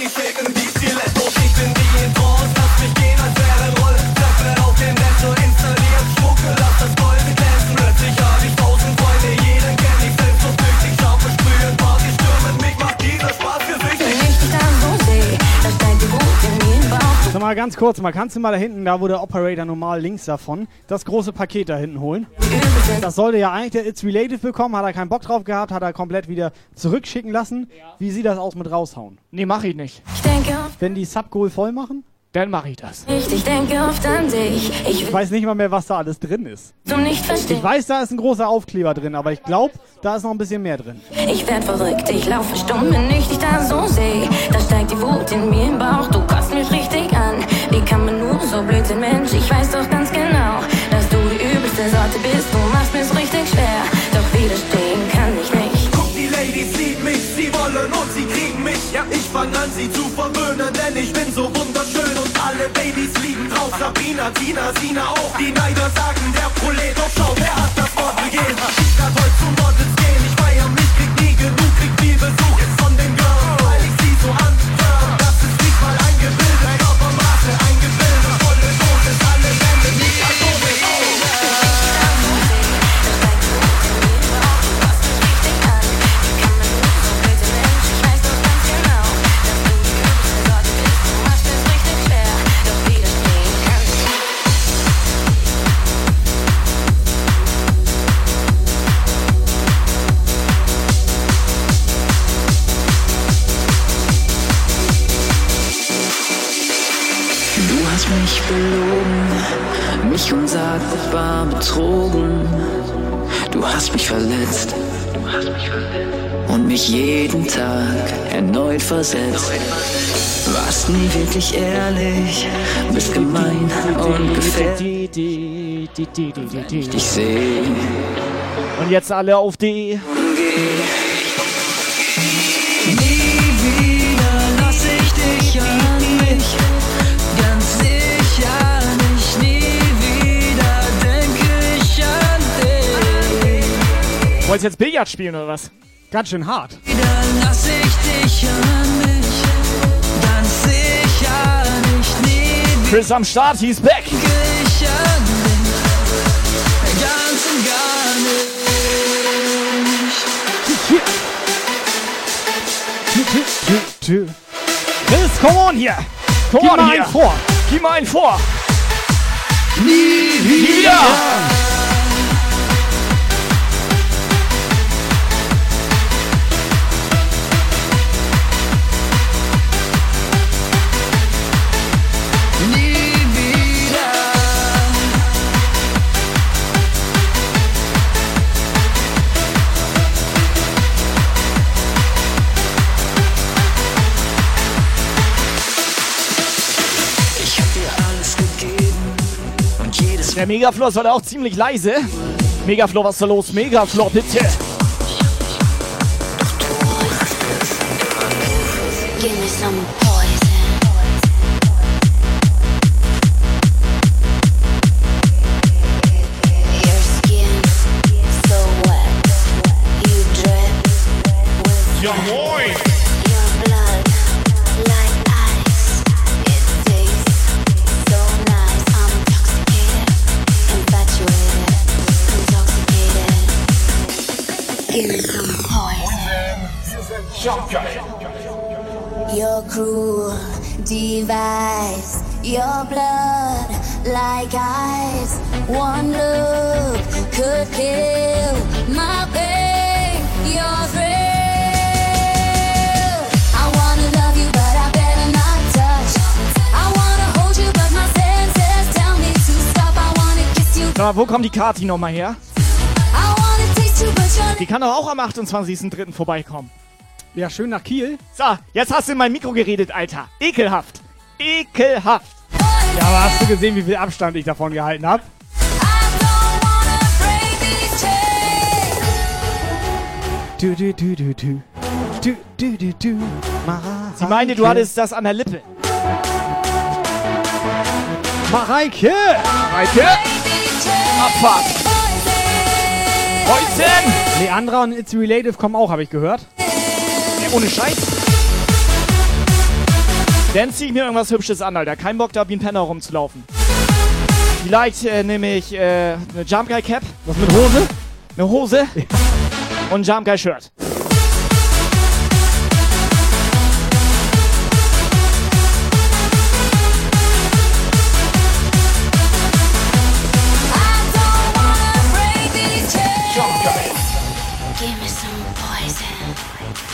mal, ganz kurz, mal kannst du mal da hinten, da wo der Operator normal links davon, das große Paket da hinten holen. Das sollte ja eigentlich der It's Related bekommen, hat er keinen Bock drauf gehabt, hat er komplett wieder zurückschicken lassen. Wie sieht das aus mit raushauen? Nee, mach ich nicht. Ich denke Wenn die Subgoal voll machen? Dann mach ich das. ich denke oft an dich. Ich Ich weiß nicht mal mehr, was da alles drin ist. du nicht verstehen. Ich weiß, da ist ein großer Aufkleber drin, aber ich glaube, da ist noch ein bisschen mehr drin. Ich werd verrückt, ich laufe stumm, wenn ich dich da so seh. Da steigt die Wut in mir im Bauch, du kotzt mich richtig an. Wie kann man nur so blöd sein, Mensch? Ich weiß doch ganz genau, dass du die übelste Sorte bist. Du machst mir's richtig schwer, doch widerstehen kann ich nicht. Guck, die Ladies lieben mich, sie wollen und sie. Ja, ich fang an, sie zu verwöhnen, denn ich bin so wunderschön und alle Babys lieben drauf. Sabrina, Tina, Sina auch. Die Neider sagen, der Prolet, doch schau, wer hat das Wort gegeben? Ich kann heute zu Models gehen, ich feier mich, krieg nie genug, krieg viel Besuch mich unsagbar betrogen. Du hast mich verletzt und mich jeden Tag erneut versetzt. Warst nie wirklich ehrlich, bist gemein und gefährlich. Ich seh Und jetzt alle auf die. Nie Wolltest du jetzt Billard spielen oder was? Ganz schön hart. Wieder lass ich dich an mich. Ganz sicher nicht, nie Chris am Start, he's back. ich an dich. Ganz und gar nicht. Chris, come on hier! Come Gib on mal hier. einen vor! Gib mal einen vor! Nie wieder! Nie Der Megaflor ist heute auch ziemlich leise. Megaflor, was ist da los? Megaflor, bitte! Give me some device, your blood like ice. One look could kill my pain. Your thrill. I wanna love you, but I better not touch. I wanna hold you, but my senses tell me to stop. I wanna kiss you, mal, wo kommt die Kati nochmal her? Die kann doch auch am 28.03. vorbeikommen. Ja, schön nach Kiel. So, jetzt hast du in mein Mikro geredet, Alter. Ekelhaft. Ekelhaft. Ja, aber hast du gesehen, wie viel Abstand ich davon gehalten habe? Du, du, du, du, du. Du, du, du, du. Sie meinte, du hattest das an der Lippe. Mareike! Mareike! Abfahrt! Häuschen! Leandra und It's Relative kommen auch, habe ich gehört. Ja, ohne Scheiß. Dann zieh ich mir irgendwas Hübsches an, Alter. Kein Bock da wie ein Penner rumzulaufen. Vielleicht äh, nehme ich äh, eine Jump Guy Cap. Was mit Hose? Eine Hose. Und ein Jump Guy Shirt.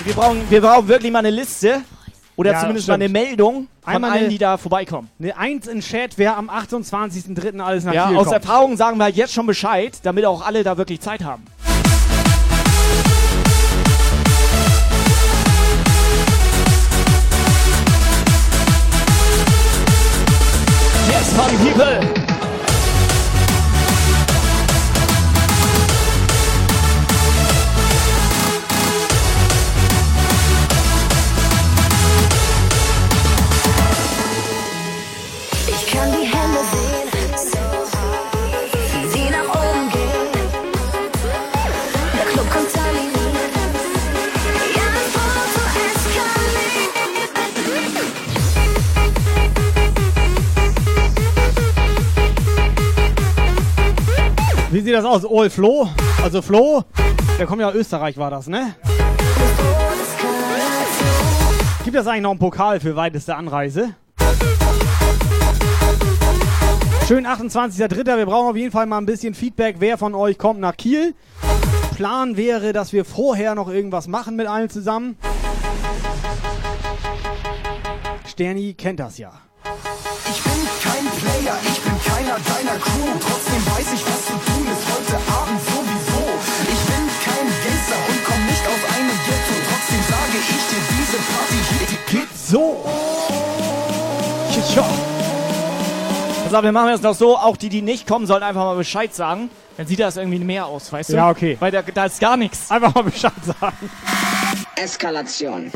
Brauchen, wir brauchen wirklich mal eine Liste. Oder Ja, zumindest mal eine stimmt. Meldung von Einmal allen, eine- die da vorbeikommen. Eine Eins in Chat, wer am 28.03. alles nach Ja, aus kommt. Erfahrung sagen wir halt jetzt schon Bescheid, damit auch alle da wirklich Zeit haben. Yes, party people! Sieht das aus? Ol Flo? Also Flo, der kommt ja aus Österreich, war das, ne? Gibt es eigentlich noch einen Pokal für weiteste Anreise? Schön 28.03. Wir brauchen auf jeden Fall mal ein bisschen Feedback. Wer von euch kommt nach Kiel? Plan wäre, dass wir vorher noch irgendwas machen mit allen zusammen. Sterni kennt das ja. Ich bin kein Player, ich bin keiner deiner Crew. Trotzdem weiß ich, was zu ich dir, diese Party hier die geht so. Tja. Pass auf, wir machen es noch so, auch die, die nicht kommen, sollen einfach mal Bescheid sagen. Dann sieht das irgendwie mehr aus, weißt du? Ja, okay. Weil da, da ist gar nichts. Einfach mal Bescheid sagen. Eskalation. Mit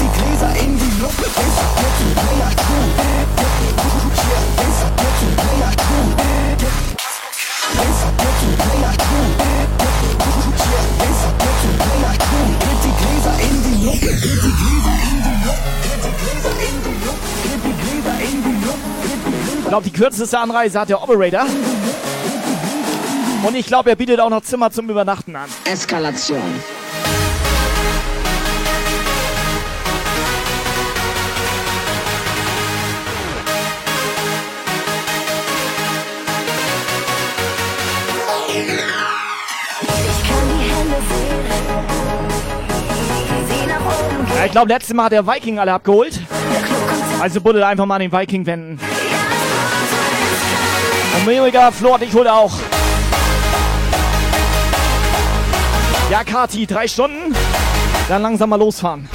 die Gläser in die Luft. Ich glaube, die kürzeste Anreise hat der Operator. Und ich glaube, er bietet auch noch Zimmer zum Übernachten an. Eskalation. Ja, ich glaube, letztes Mal hat der Viking alle abgeholt. Also buddel einfach mal an den Viking wenden. Und Mega ich hole auch. Ja, Kati, drei Stunden. Dann langsam mal losfahren.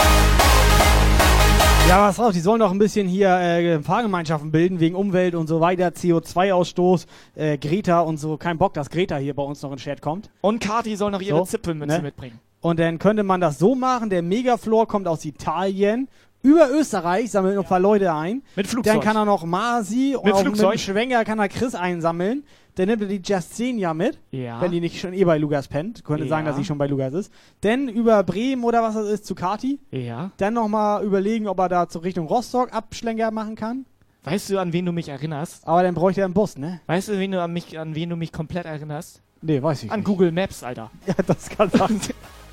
Ja, was drauf? Die sollen doch ein bisschen hier äh, Fahrgemeinschaften bilden wegen Umwelt und so weiter, CO2-Ausstoß, äh, Greta und so. Kein Bock, dass Greta hier bei uns noch in Chat kommt. Und Kati soll noch ihre Zipfelmütze ne? mitbringen. Und dann könnte man das so machen, der Megaflor kommt aus Italien, über Österreich, sammelt noch ein paar Leute ein. Mit Flugzeug. Dann kann er noch Masi und Mit auch Flugzeug. mit Schwenger kann er Chris einsammeln. Dann nimmt er die Justina mit, Ja. wenn die nicht schon eh bei Lugas pennt. Könnte Ja. sagen, dass sie schon bei Lugas ist. Dann über Bremen oder was das ist zu Kati. Ja. Dann nochmal überlegen, ob er da zur Richtung Rostock Abschlenker machen kann. Weißt du, an wen du mich erinnerst? Aber dann bräuchte er einen Bus, ne? Weißt du, wen du an, mich, an wen du mich komplett erinnerst? Nee, weiß ich An nicht. Google Maps, Alter. [LAUGHS] Ja, das kann sein. [LAUGHS]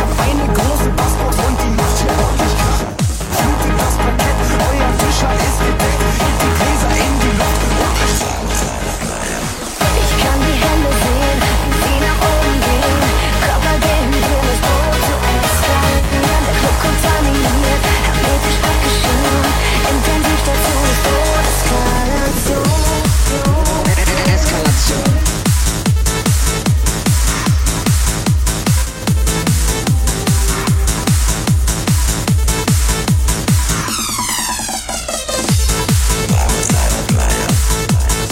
hab. Ich hab eine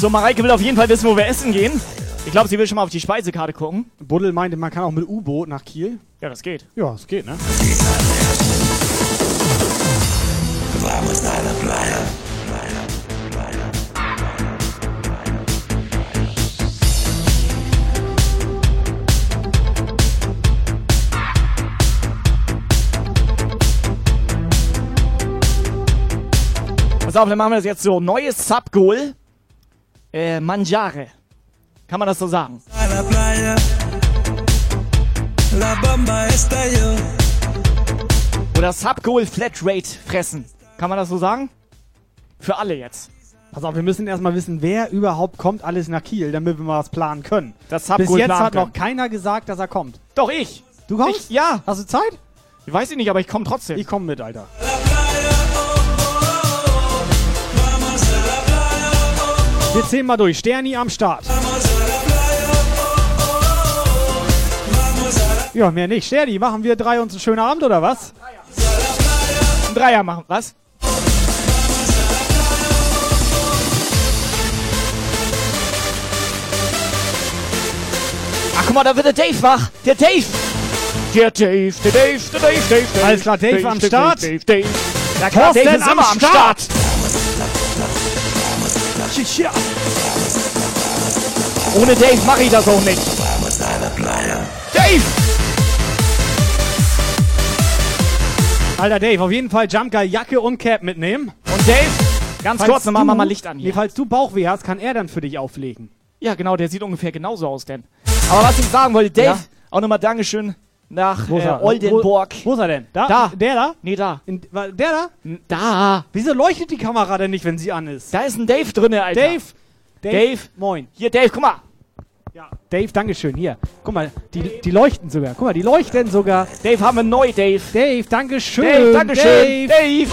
So, Mareike will auf jeden Fall wissen, wo wir essen gehen. Ich glaube, sie will schon mal auf die Speisekarte gucken. Buddel meinte, man kann auch mit U-Boot nach Kiel. Ja, das geht. Ja, es geht, ne? Vamos a la playa. Pass auf, dann machen wir das jetzt so. Neues Subgoal. Äh, Mangiare. Kann man das so sagen? Oder Subgoal Flatrate fressen. Kann man das so sagen? Für alle jetzt. Pass auf, wir müssen erstmal wissen, wer überhaupt kommt alles nach Kiel, damit wir mal was planen können. Das Bis Subgoal jetzt planen hat noch können. keiner gesagt, dass er kommt. Doch, ich. Du kommst? Ich, ja. Hast du Zeit? Ich weiß ich nicht, aber ich komme trotzdem. Ich komme mit, Alter. Wir zählen mal durch. Sterni am Start. Ja, mehr nicht. Sterni, machen wir drei uns einen schönen Abend oder was? Ein Dreier machen. Was? Ach, guck mal, da wird der Dave wach. Der Dave. Der Dave, der Dave, der Dave, Dave, Dave. Alles klar, Dave am Start. Dave, Dave, Dave. Ja klar, Dave ist am immer am Start. Start. Ja. Ohne Dave mache ich das auch nicht. Dave! Alter Dave, auf jeden Fall Jumpguy, Jacke und Cap mitnehmen. Und Dave, ganz Falls kurz, dann machen wir mal Licht an Nee, hier. falls du Bauchweh hast, kann er dann für dich auflegen. Ja, genau, der sieht ungefähr genauso aus, denn. Aber was ich sagen wollte, Dave, Ja? auch nochmal Dankeschön nach Wo ist äh, er? Oldenburg. Wo, wo ist er denn? Da? Da. Der da? Nee, da. In, der da? Da. Wieso leuchtet die Kamera denn nicht, wenn sie an ist? Da ist ein Dave drinne, Alter. Dave. Dave. Moin. Hier, Dave, guck mal. Ja. Dave, Dankeschön. Hier. Guck mal, die, die leuchten sogar. Guck mal, die leuchten sogar. Dave haben wir neu, Dave. Dave, Dankeschön. Dave, Dankeschön. Dave. Dave.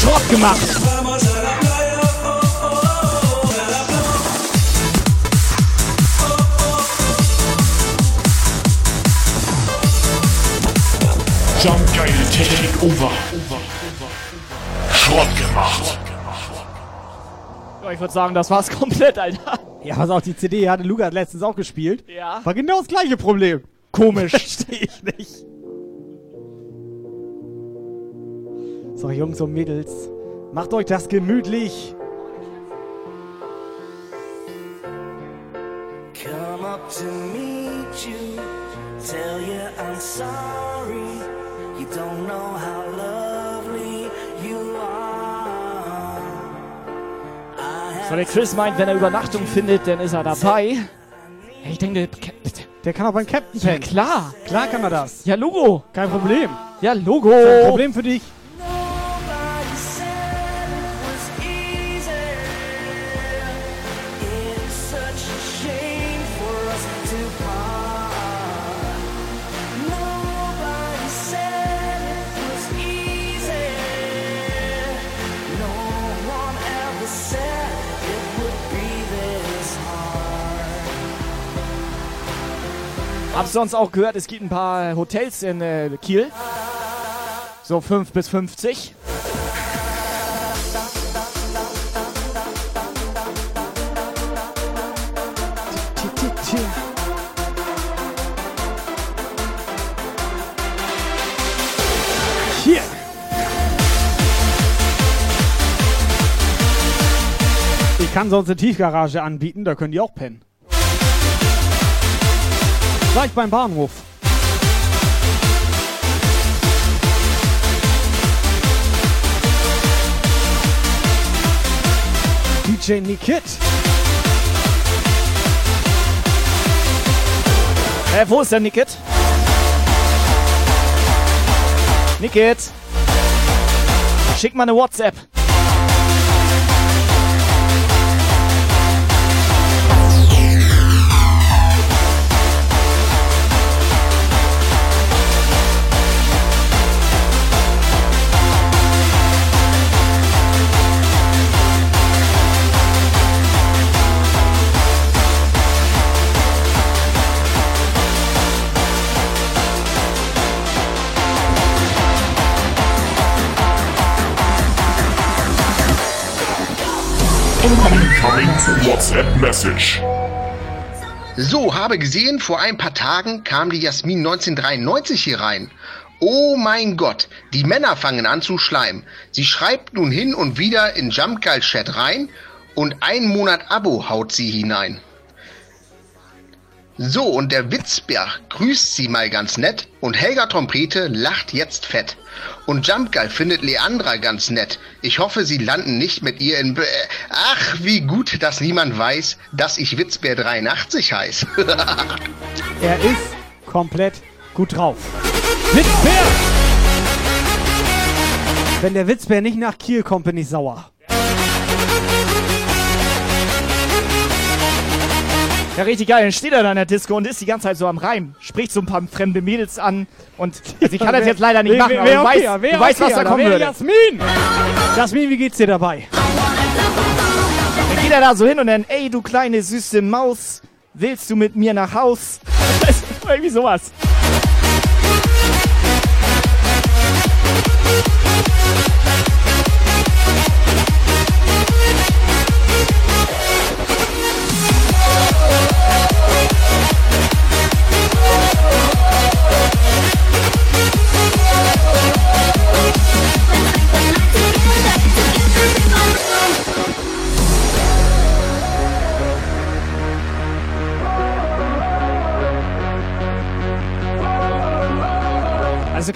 Schrott gemacht. Over. Schrott gemacht. Ja, ich würde sagen, das war's komplett, Alter. Ja, pass auf, die CD hatte Lukas letztens auch gespielt. Ja. War genau das gleiche Problem. Komisch. [LAUGHS] Verstehe ich nicht. So, Jungs und Mädels, macht euch das gemütlich. Come up to meet you, tell you I'm sorry. Don't know how lovely you are. So, der Chris meint, wenn er Übernachtung findet, dann ist er dabei. Ich denke, der- Der kann auch beim Captain ja pennen. klar. Klar kann er das. Ja, Logo. Kein Problem. Ja, Logo. Kein Problem für dich. Hab's sonst auch gehört, es gibt ein paar Hotels in äh, Kiel. So 5 bis 50. Hier. Ich kann sonst eine Tiefgarage anbieten, da können die auch pennen. Gleich beim Bahnhof. DJ Nikit. Äh, wo ist der Nicket? Nicket. Schick mal eine WhatsApp. WhatsApp Message. So, habe gesehen, vor ein paar Tagen kam die Jasmin 1993 hier rein. Oh mein Gott, die Männer fangen an zu schleimen. Sie schreibt nun hin und wieder in Jumpgeil Chat rein und ein Monat Abo haut sie hinein. So, und der Witzbär grüßt sie mal ganz nett und Helga Trompete lacht jetzt fett. Und Jumpgeil findet Leandra ganz nett. Ich hoffe, sie landen nicht mit ihr in... Be Ach, wie gut, dass niemand weiß, dass ich Witzbär 83 heiß. [LAUGHS] Er ist komplett gut drauf. Witzbär! Wenn der Witzbär nicht nach Kiel kommt, bin ich sauer. Ja, richtig geil. Dann steht er da in der Disco und ist die ganze Zeit so am Reim. Spricht so ein paar fremde Mädels an. Und [LAUGHS] also ich kann das jetzt leider nicht machen, aber du weißt, du weißt was da kommen würde. Jasmin! Jasmin, wie geht's dir dabei? Dann geht er da so hin und dann, ey, du kleine süße Maus, willst du mit mir nach Haus? [LAUGHS] Irgendwie sowas.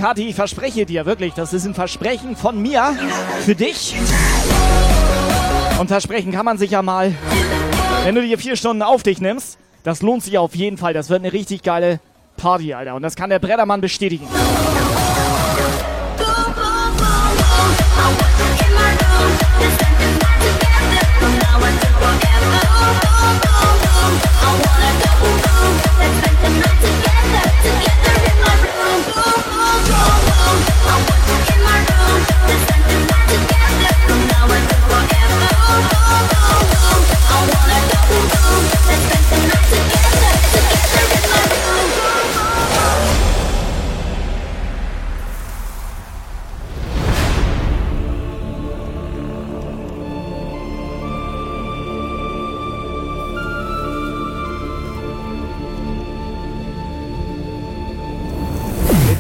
Kathi, ich verspreche dir wirklich, das ist ein Versprechen von mir für dich. Und versprechen kann man sich ja mal, wenn du dir vier Stunden auf dich nimmst. Das lohnt sich auf jeden Fall. Das wird eine richtig geile Party, Alter. Und das kann der Brettermann bestätigen. Der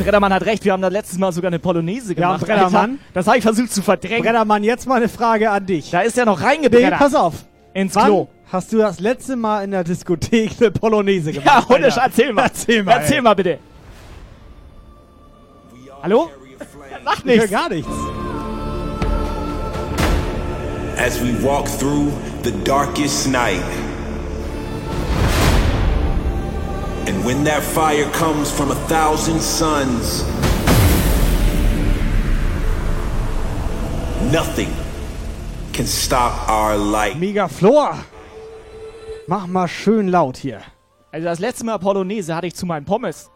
Brettermann hat recht, wir haben da letztes Mal sogar eine Polonaise Ja, gemacht. Brettermann. Alter. Das habe ich versucht zu verdrängen. Brennermann, jetzt mal eine Frage an dich. Da ist er noch Nee, reingebrettert. pass auf. Ins Wann Klo. hast du das letzte Mal in der Diskothek eine Polonaise gemacht? Ja, Hundisch, erzähl mal. Erzähl mal. Erzähl mal bitte. Hallo? Mach Ich höre nichts. gar nichts. as we walk through the darkest night. And when that fire comes from a thousand suns, nothing can stop our light. Mega Flor. Mach mal schön laut hier. Also das letzte Mal Polonaise hatte ich zu meinem Pommes.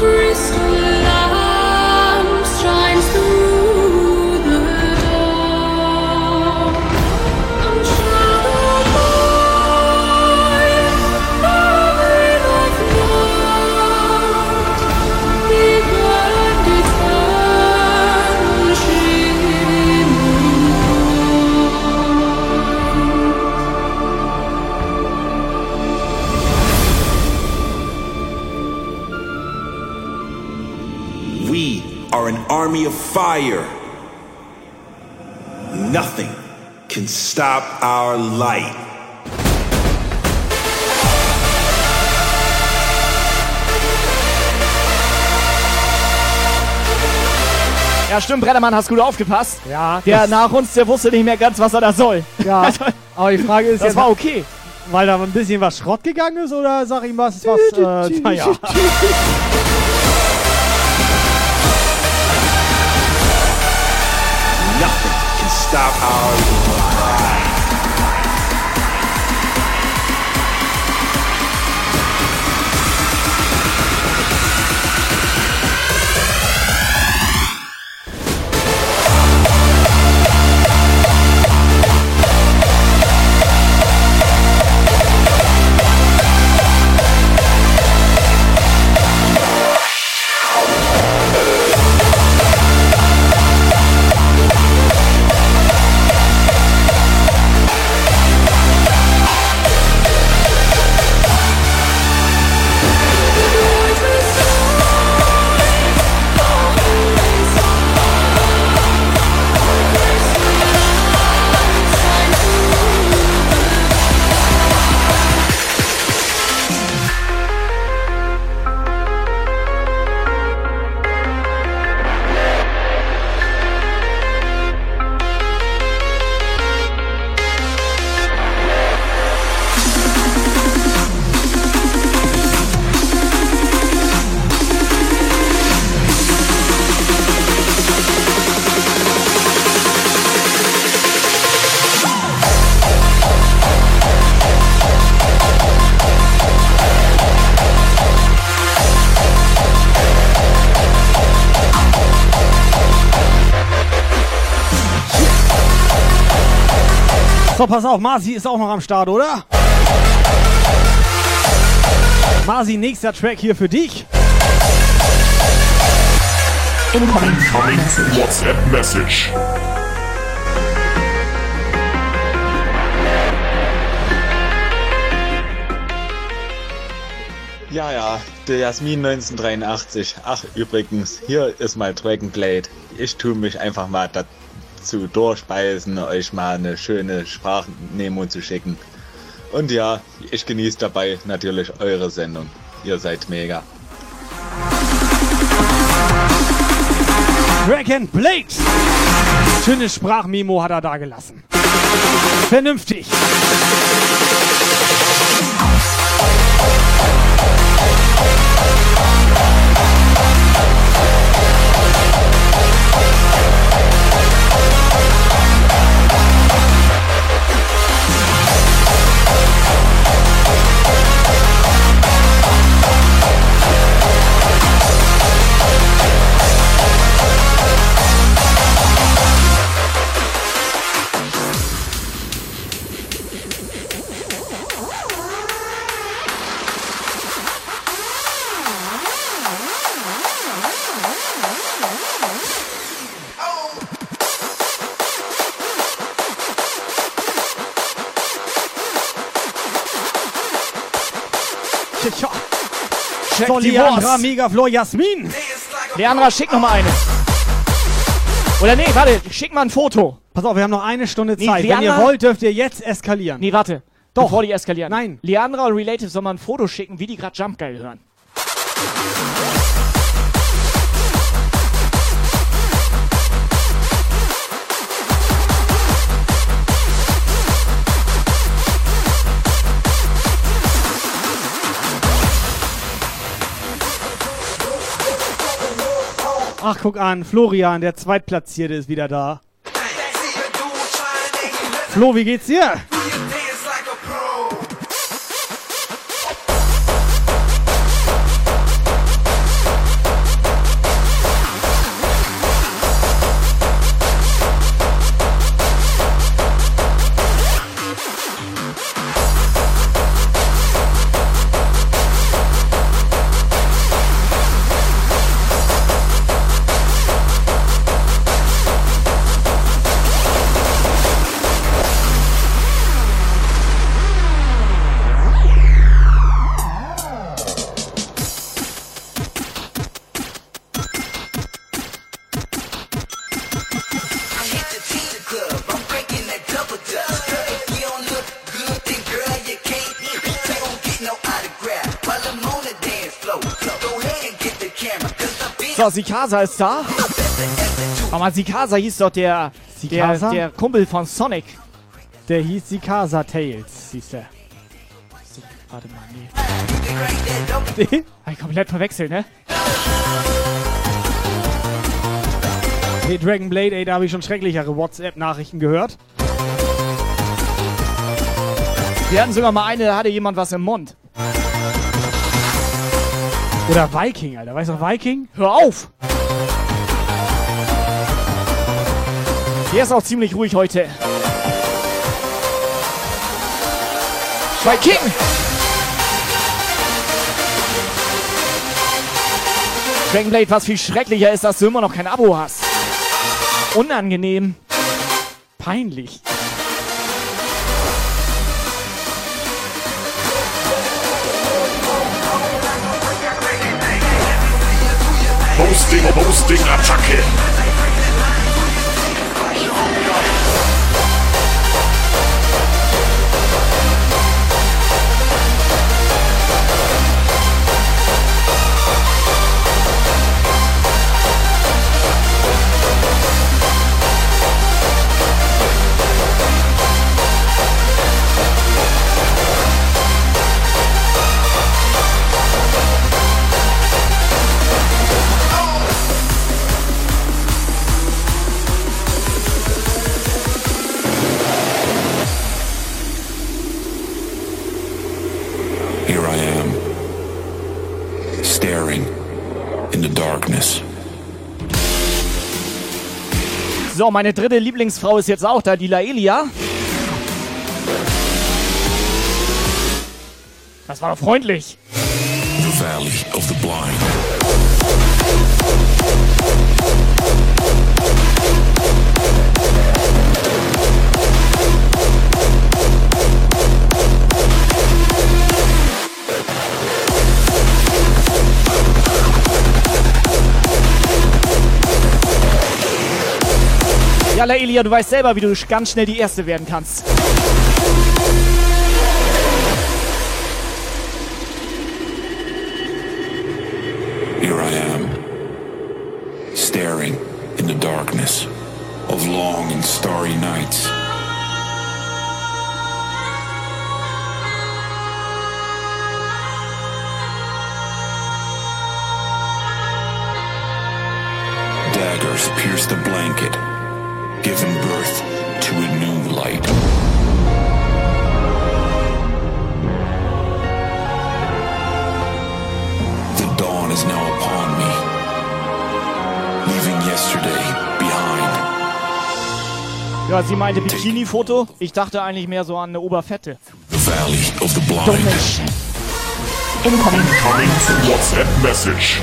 We an army of fire. Nothing can stop our light. Ja, stimmt, Brettermann, hast gut aufgepasst. Ja. Der nach uns, der wusste nicht mehr ganz, was er da soll. Ja. [LAUGHS] Aber die Frage ist Das jetzt, war okay. weil da ein bisschen was Schrott gegangen ist oder sag ich was, was, äh, naja. Stop our So, pass auf, Marci ist auch noch am Start, oder? Marci, nächster Track hier für dich. Incoming WhatsApp Message. Ja, ja, der Jasmin 1983. Ach, übrigens, hier ist mein Dragon Blade. Ich tue mich einfach mal dazu durchbeißen, euch mal eine schöne Sprachnehmung zu schicken. Und ja, ich genieße dabei natürlich eure Sendung. Ihr seid mega. Dragon Blade. Schönes Sprachmemo hat er da gelassen. Vernünftig. Leandra. Megaflor, Jasmin. Leandra, schick noch mal eine. Oder nee, warte, schick mal ein Foto. Pass auf, wir haben noch eine Stunde Nee, Zeit. Wenn ihr Leandra- wollt, dürft ihr jetzt eskalieren. Nee, warte. Doch. Bevor die eskalieren. Nein. Leandra und Relative soll mal ein Foto schicken, wie die gerade Jump geil hören. Ach, guck an, Florian, der Zweitplatzierte, ist wieder da. Flo, wie geht's dir? Sikasa ist da. Aber Sikasa hieß doch der, der, der Kumpel von Sonic. Der hieß Sikasa Tales, hieß der. Warte mal, nee. Nee? Hab ich komplett verwechselt, ne? Nee, Dragon Blade, ey, da habe ich schon schrecklichere WhatsApp-Nachrichten gehört. Wir hatten sogar mal eine, da hatte jemand was im Mund. Oder Viking, Alter. Weißt du Viking? Hör auf! Der ist auch ziemlich ruhig heute. Viking! Dragonblade, was viel schrecklicher ist, dass du immer noch kein Abo hast. Unangenehm. Peinlich. Hosting, Hosting, Attacke. Genau, meine dritte Lieblingsfrau ist jetzt auch da, die Laelia. Das war doch freundlich. The Valley of the Blind. Ja, Elia, du weißt selber, wie du ganz schnell die Erste werden kannst. Ja, sie meinte Bikini-Foto. Ich dachte eigentlich mehr so an eine Oberfette. The Valley of the Blind. Dummisch. Incoming. Incoming WhatsApp message.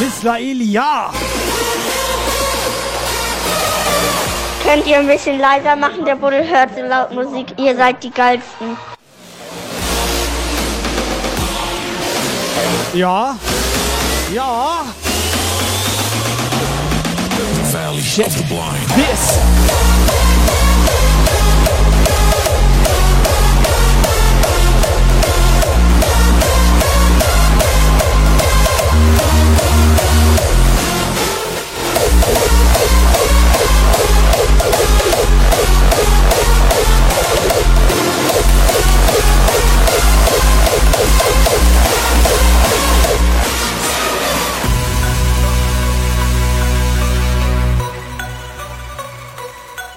Mislaeli, Könnt ihr ein bisschen leiser machen? Der Buddel hört so laut Musik. Ihr seid die geilsten. Ja. Ja. Valley of the Blind. Bis.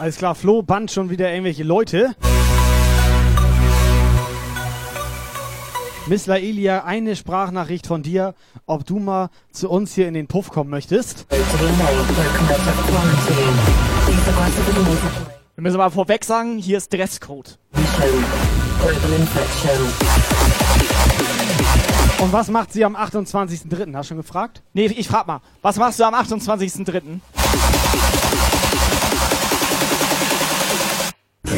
Alles klar, Flo band schon wieder irgendwelche Leute. Miss Laelia, eine Sprachnachricht von dir, ob du mal zu uns hier in den Puff kommen möchtest. Wir müssen aber vorweg sagen, hier ist Dresscode. Und was macht sie am 28.03.? Hast du schon gefragt? Nee, ich frag mal, was machst du am 28.03.? Wie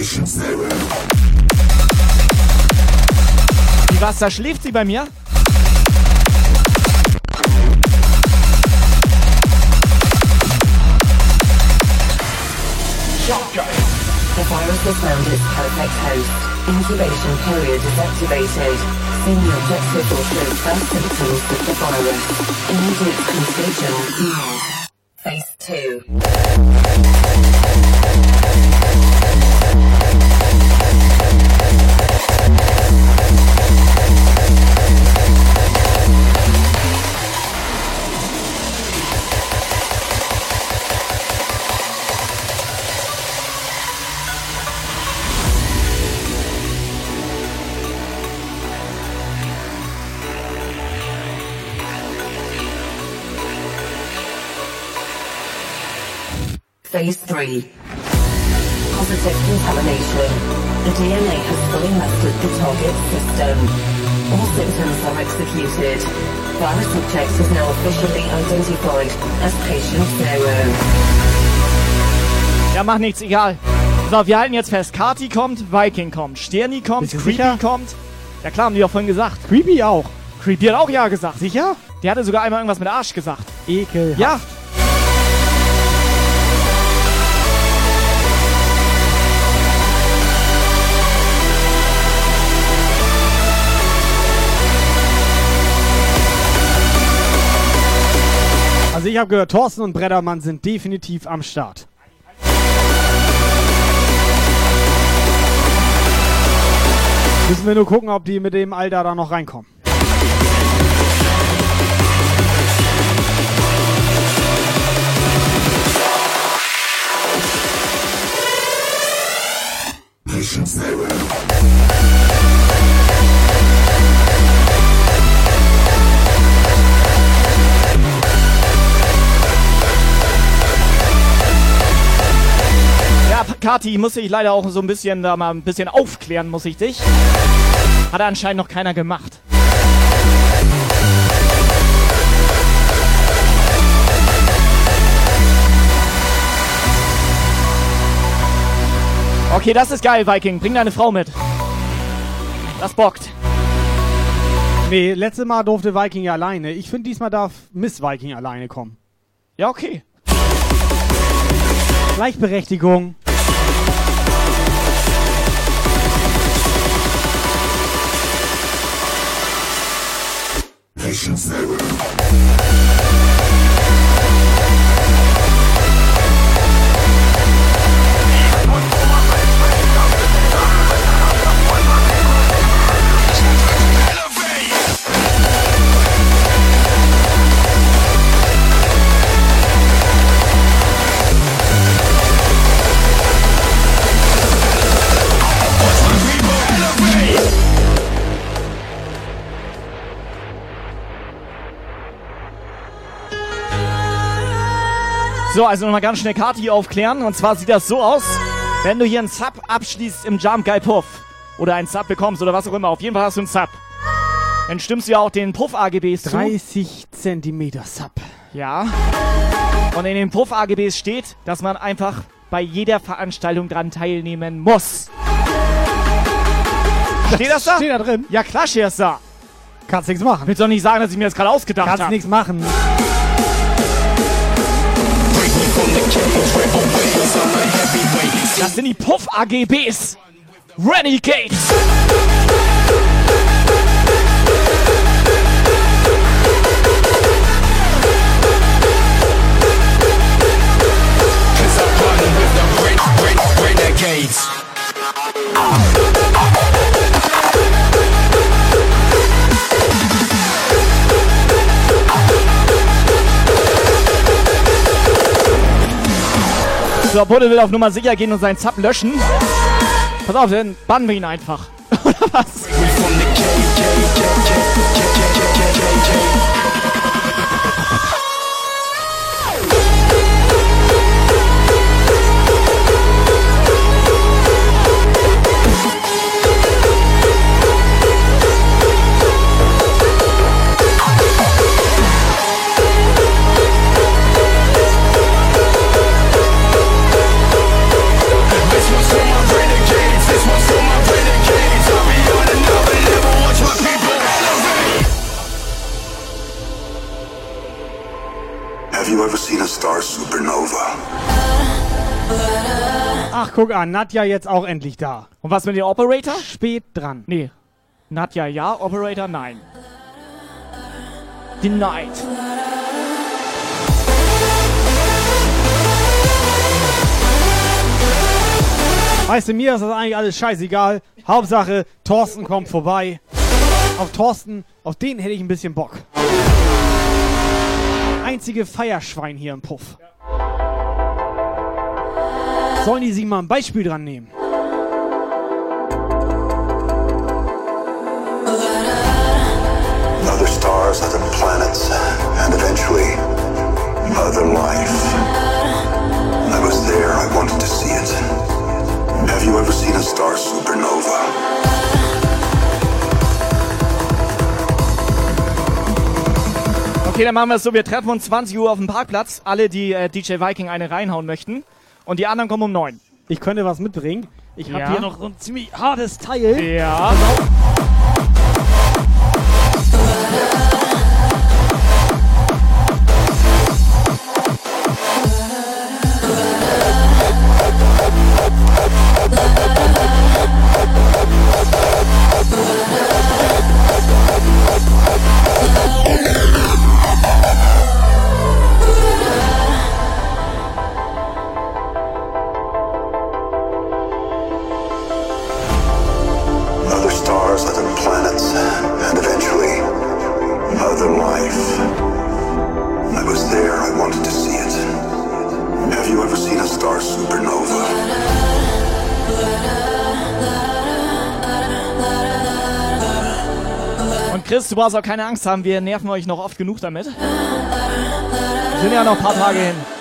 was, da schläft sie bei mir? The virus has found its perfect host. Incubation period is activated. Senior objective will show first symptoms of the virus. Immediate contagion. Phase 2. Phase 3. Positive contamination. The DNA has fully mastered the target system. All symptoms are executed. Virus subject is now officially identified as patient zero. Ja, macht nichts, egal. So, wir halten jetzt fest. Kati kommt, Viking kommt, Sterni kommt, Creepy sicher? kommt. Ja klar, haben die doch vorhin gesagt. Creepy auch. Creepy hat auch ja gesagt. Sicher? Der hatte sogar einmal irgendwas mit Arsch gesagt. Ekel. Ja. Also ich habe gehört, Thorsten und Breddermann sind definitiv am Start. Müssen wir nur gucken, ob die mit dem Alter da noch reinkommen. Patient Zero. Kati, muss ich leider auch so ein bisschen da mal ein bisschen aufklären, muss ich dich. Hat anscheinend noch keiner gemacht. Okay, das ist geil, Viking. Bring deine Frau mit. Das bockt. Nee, letztes Mal durfte Viking ja alleine. Ich finde, diesmal darf Miss Viking alleine kommen. Ja, okay. Gleichberechtigung. Patience never. So, also nochmal ganz schnell Kati aufklären. Und zwar sieht das so aus, wenn du hier einen Sub abschließt im Jump Guy Puff oder einen Sub bekommst oder was auch immer, auf jeden Fall hast du einen Sub. Dann stimmst du ja auch den Puff-AGBs zu. 30 Zentimeter Sub. Ja. Und in den Puff-AGBs steht, dass man einfach bei jeder Veranstaltung dran teilnehmen muss. Steht das da? Steht da drin? Ja, klar steht das da. Kannst nichts machen. Willst doch nicht sagen, dass ich mir das gerade ausgedacht habe. Kannst nichts machen. Das sind die Puff-AGBs. Renegades. Renegades. So, Budde will auf Nummer sicher gehen und seinen Zap löschen. Pass auf, dann bannen wir ihn einfach. Oder was? You ever seen a star supernova? Ach, guck an, Nadja jetzt auch endlich da. Und was mit dem Operator? Spät dran. Nee. Nadja ja, Operator nein. Denied. Weißt du, mir ist das eigentlich alles scheißegal. Hauptsache, Thorsten kommt vorbei. Auf Thorsten, auf den hätte ich ein bisschen Bock. Einzige Feierschwein hier im Puff. Sollen die sich mal ein Beispiel dran nehmen? Other stars, other planets, and eventually, other life. I was there, I wanted to see it. Have you ever seen a star supernova? Okay, dann machen wir es so. Wir treffen uns 20 Uhr auf dem Parkplatz. Alle, die äh, DJ Viking eine reinhauen möchten. Und die anderen kommen um 9. Ich könnte was mitbringen. Ich habe Ja. hier noch so ein ziemlich hartes Teil. Ja. Other Auch keine Angst haben. Wir nerven euch noch oft genug damit. Sind ja noch ein paar Tage hin.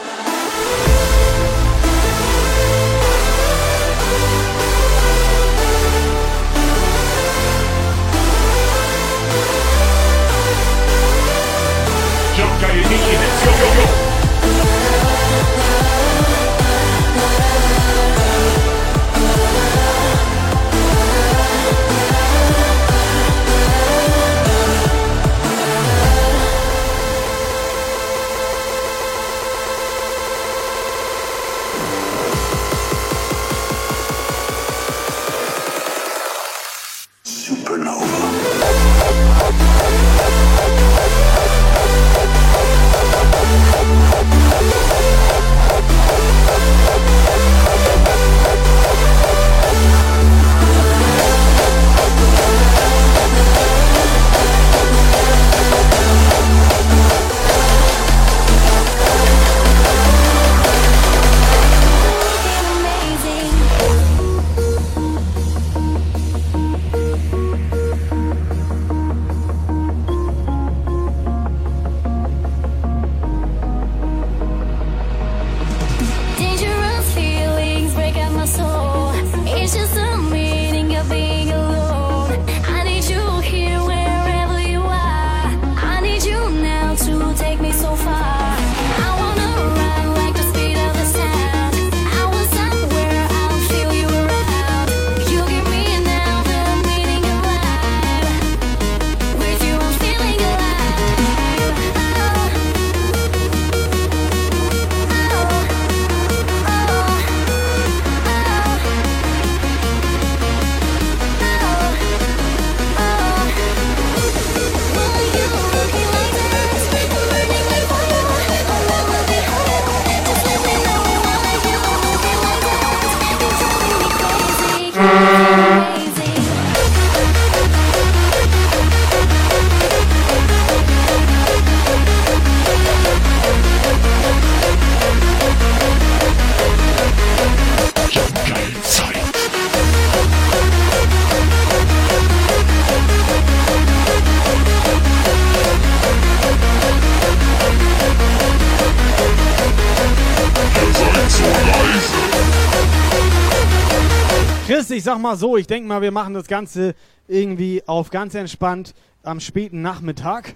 Sag mal so, ich denke mal, wir machen das Ganze irgendwie auf ganz entspannt am späten Nachmittag.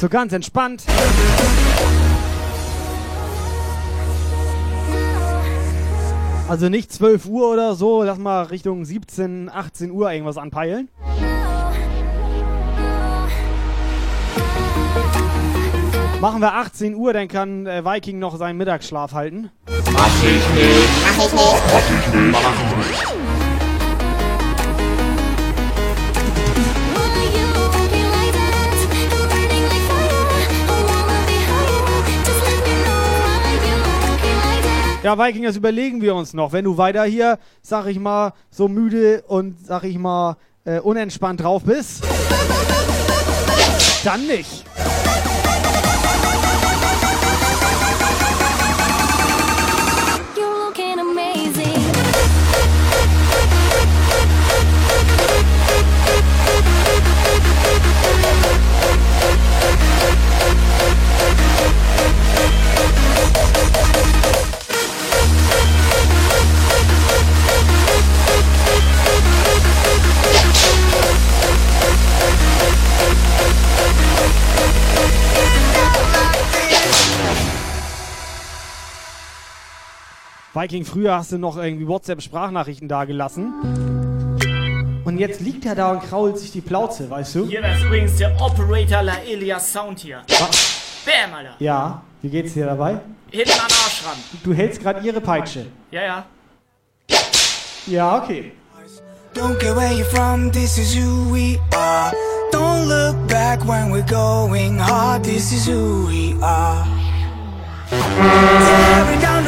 So ganz entspannt. Also nicht 12 Uhr oder so, lass mal Richtung 17, 18 Uhr irgendwas anpeilen. Machen wir 18 Uhr, dann kann äh, Viking noch seinen Mittagsschlaf halten. Mach ich nicht. Ich nicht. Mach ich nicht. Mach ich nicht. Ja, Viking, das überlegen wir uns noch. Wenn du weiter hier, sag ich mal, so müde und, sag ich mal, äh, unentspannt drauf bist, dann nicht. Viking, früher hast du noch irgendwie WhatsApp-Sprachnachrichten dagelassen. Und jetzt liegt er da und krault sich die Plauze, weißt du? Hier, das ist übrigens der Operator La Elias Sound hier. Bam, Alter. Ja, wie geht's dir dabei? Hinten an den Arsch ran. Du hältst gerade ihre Peitsche. Ja, ja. Ja, okay. Don't care where you're from, this is who we are. Don't look back when we're going hard, this is who we are. Down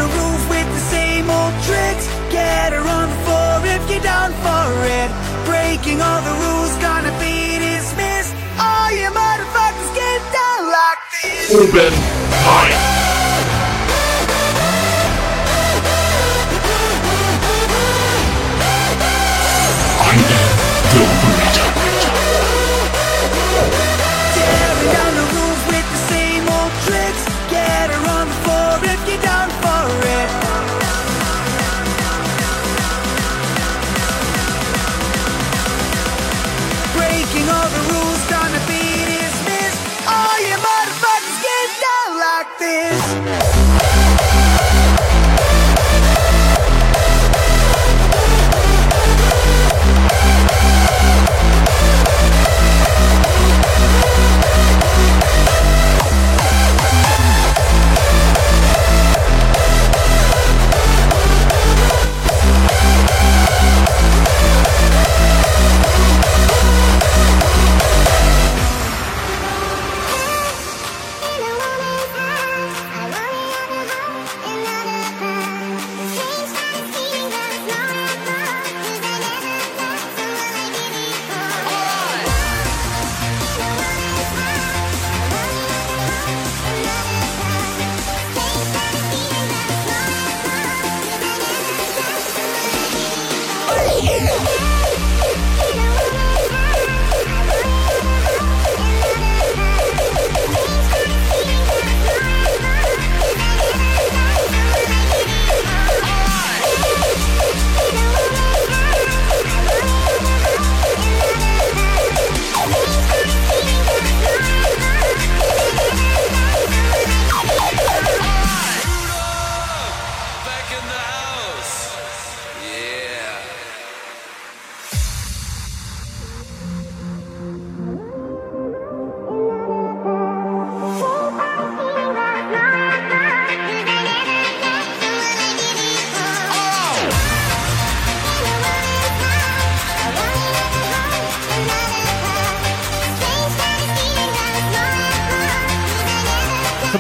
old tricks. Get her on the floor if you're down for it. Breaking all the rules, gonna be dismissed. All you motherfuckers get down like this. Oben rein.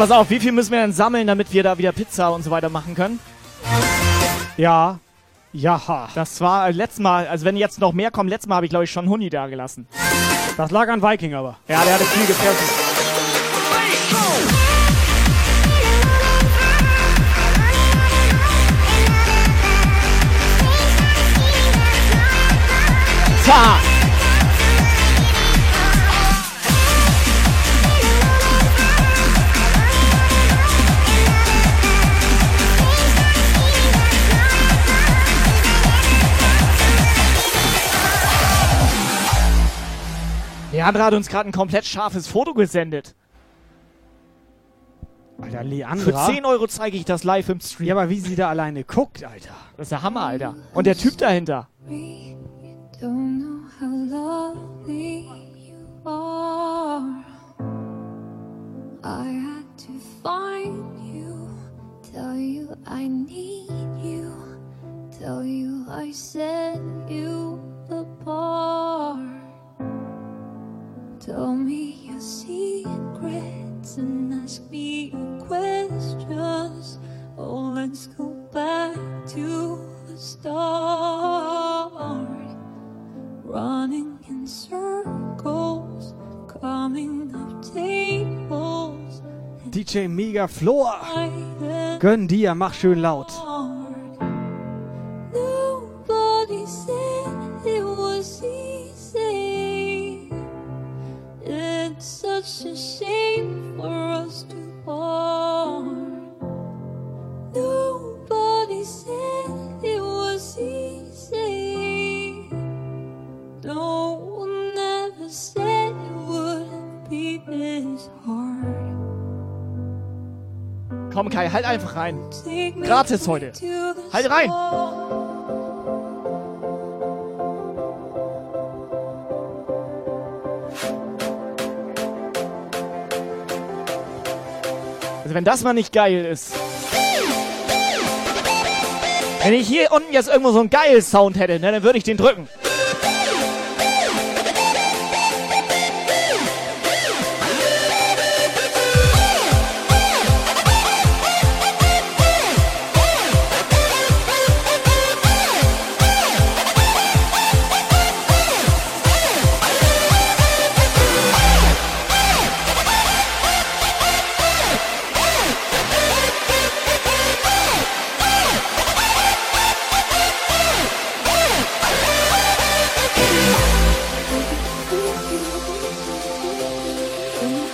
Pass auf, wie viel müssen wir denn sammeln, damit wir da wieder Pizza und so weiter machen können? Ja. Ja. Das war äh, letztes Mal, also wenn jetzt noch mehr kommen, letztes Mal habe ich glaube ich schon Huni da gelassen. Das lag an Viking aber. Ja, der hatte viel gefressen. Ta! Leandra hat uns gerade ein komplett scharfes Foto gesendet. Alter, Für Leandra. 10 Euro zeige ich das live im Stream. Ja, aber wie sie da alleine guckt, Alter. Das ist der Hammer, Alter. Und der Typ dahinter. Don't know how lovely you are. I had to find you, tell you I need you, tell you I set you apart. Tell me your secrets and ask me your questions. Oh, let's go back to the start. Running in circles, coming up tables. DJ Mega Floor. Gönn dir, mach schön laut. Nobody said such a shame for us to part. Nobody said it was easy. No one ever said it would be this hard. Komm, Kai, halt einfach rein. Gratis heute. Halt rein. Also wenn das mal nicht geil ist. Wenn ich hier unten jetzt irgendwo so einen geilen Sound hätte, ne, dann würde ich den drücken.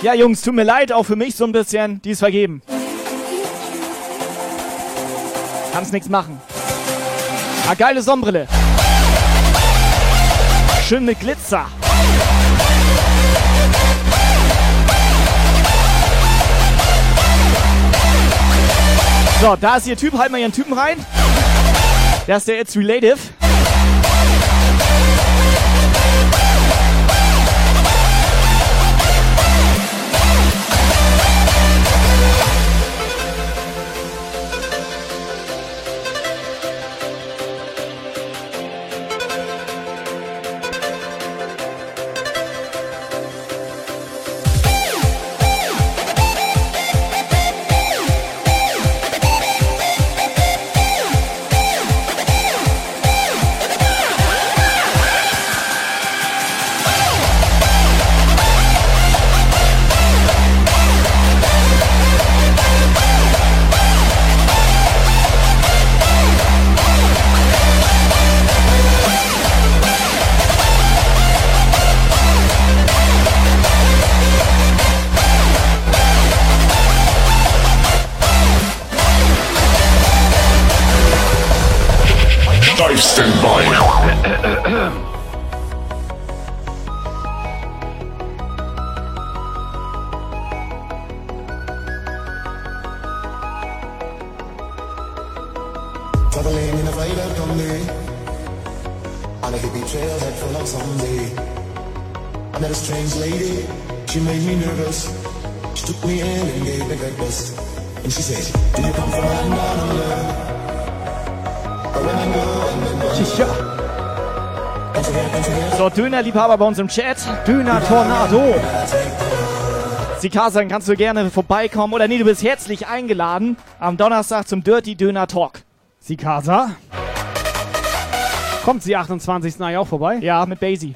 Ja, Jungs, tut mir leid, auch für mich so ein bisschen. Die ist vergeben. Kannst nichts machen. Ah, geile Sonnenbrille. Schön mit Glitzer. So, da ist ihr Typ. Halt mal ihren Typen rein. Der ist der It's Relative. Dönerliebhaber bei uns im Chat. Döner Tornado. Sikasan, kannst du gerne vorbeikommen. Oder nee, du bist herzlich eingeladen am Donnerstag zum Dirty Döner Talk. Sikasa. Kommt sie 28. eigentlich auch vorbei? Ja, mit Basie.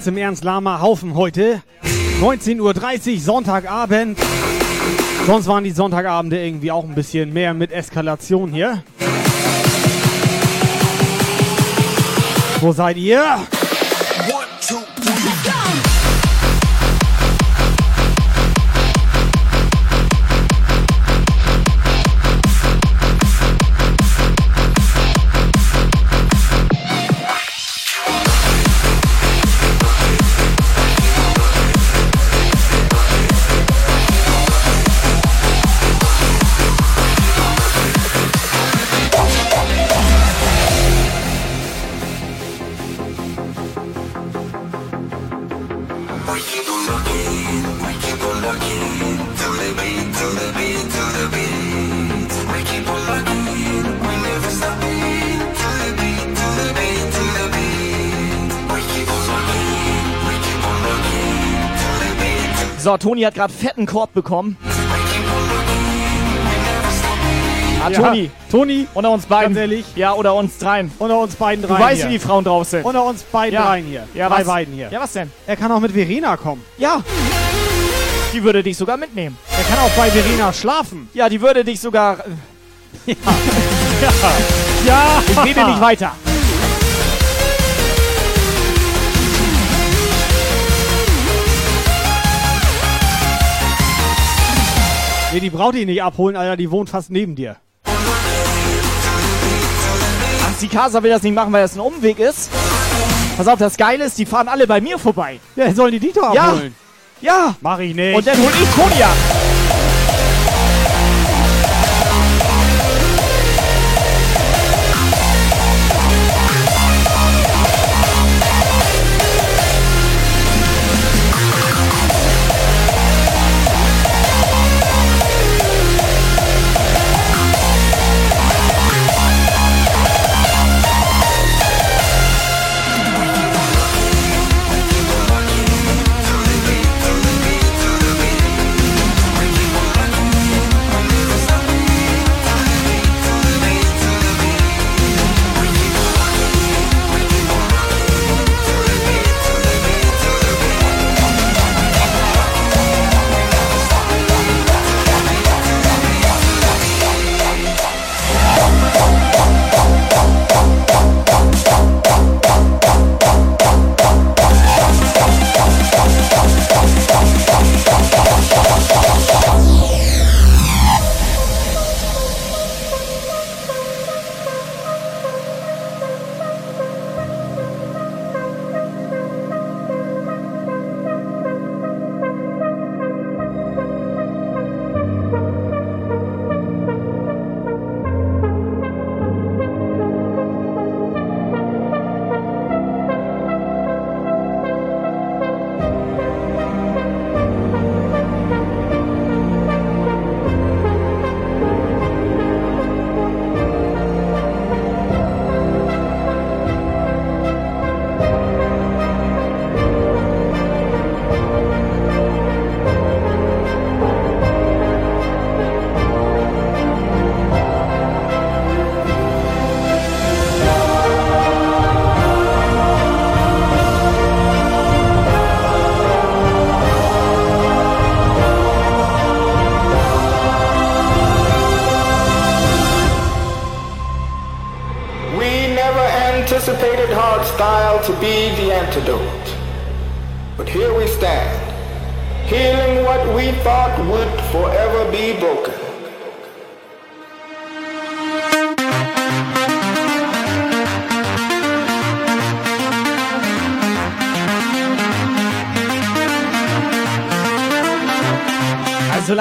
Ganz im Ernst, Lama Haufen heute. 19.30 Uhr, Sonntagabend. Sonst waren die Sonntagabende irgendwie auch ein bisschen mehr mit Eskalation hier. Wo seid ihr? So, Toni hat gerade fetten Korb bekommen. Ah, Ja, Toni. Toni. Unter uns beiden. Ganz ehrlich. Ja, oder uns dreien. Unter uns beiden Du dreien weißt, hier. wie die Frauen drauf sind. Unter uns beiden Ja. dreien hier. Ja, Bei was? beiden hier. Ja, was denn? Er kann auch mit Verena kommen. Ja. Die würde dich sogar mitnehmen. Er kann auch bei Verena schlafen. Ja, die würde dich sogar. Ja. [LAUGHS] ja. Ja. Ich rede nicht weiter. Nee, die braucht dich nicht abholen, Alter. Die wohnt fast neben dir. Die Casa will das nicht machen, weil das ein Umweg ist. Pass auf, das Geile ist, die fahren alle bei mir vorbei. Ja, sollen die dich doch Ja. abholen? Ja. Mach ich nicht. Und dann hol ich Toni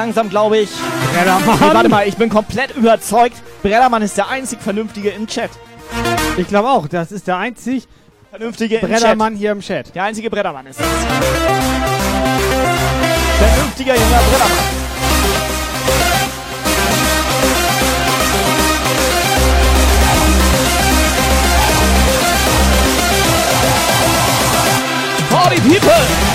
langsam glaube ich. Breddermann. Nee, warte mal, ich bin komplett überzeugt. Breddermann ist der einzig Vernünftige im Chat. Ich glaube auch, das ist der einzig Vernünftige Chat. hier im Chat. Der einzige Breddermann ist das. Vernünftiger junger Breddermann. Party people!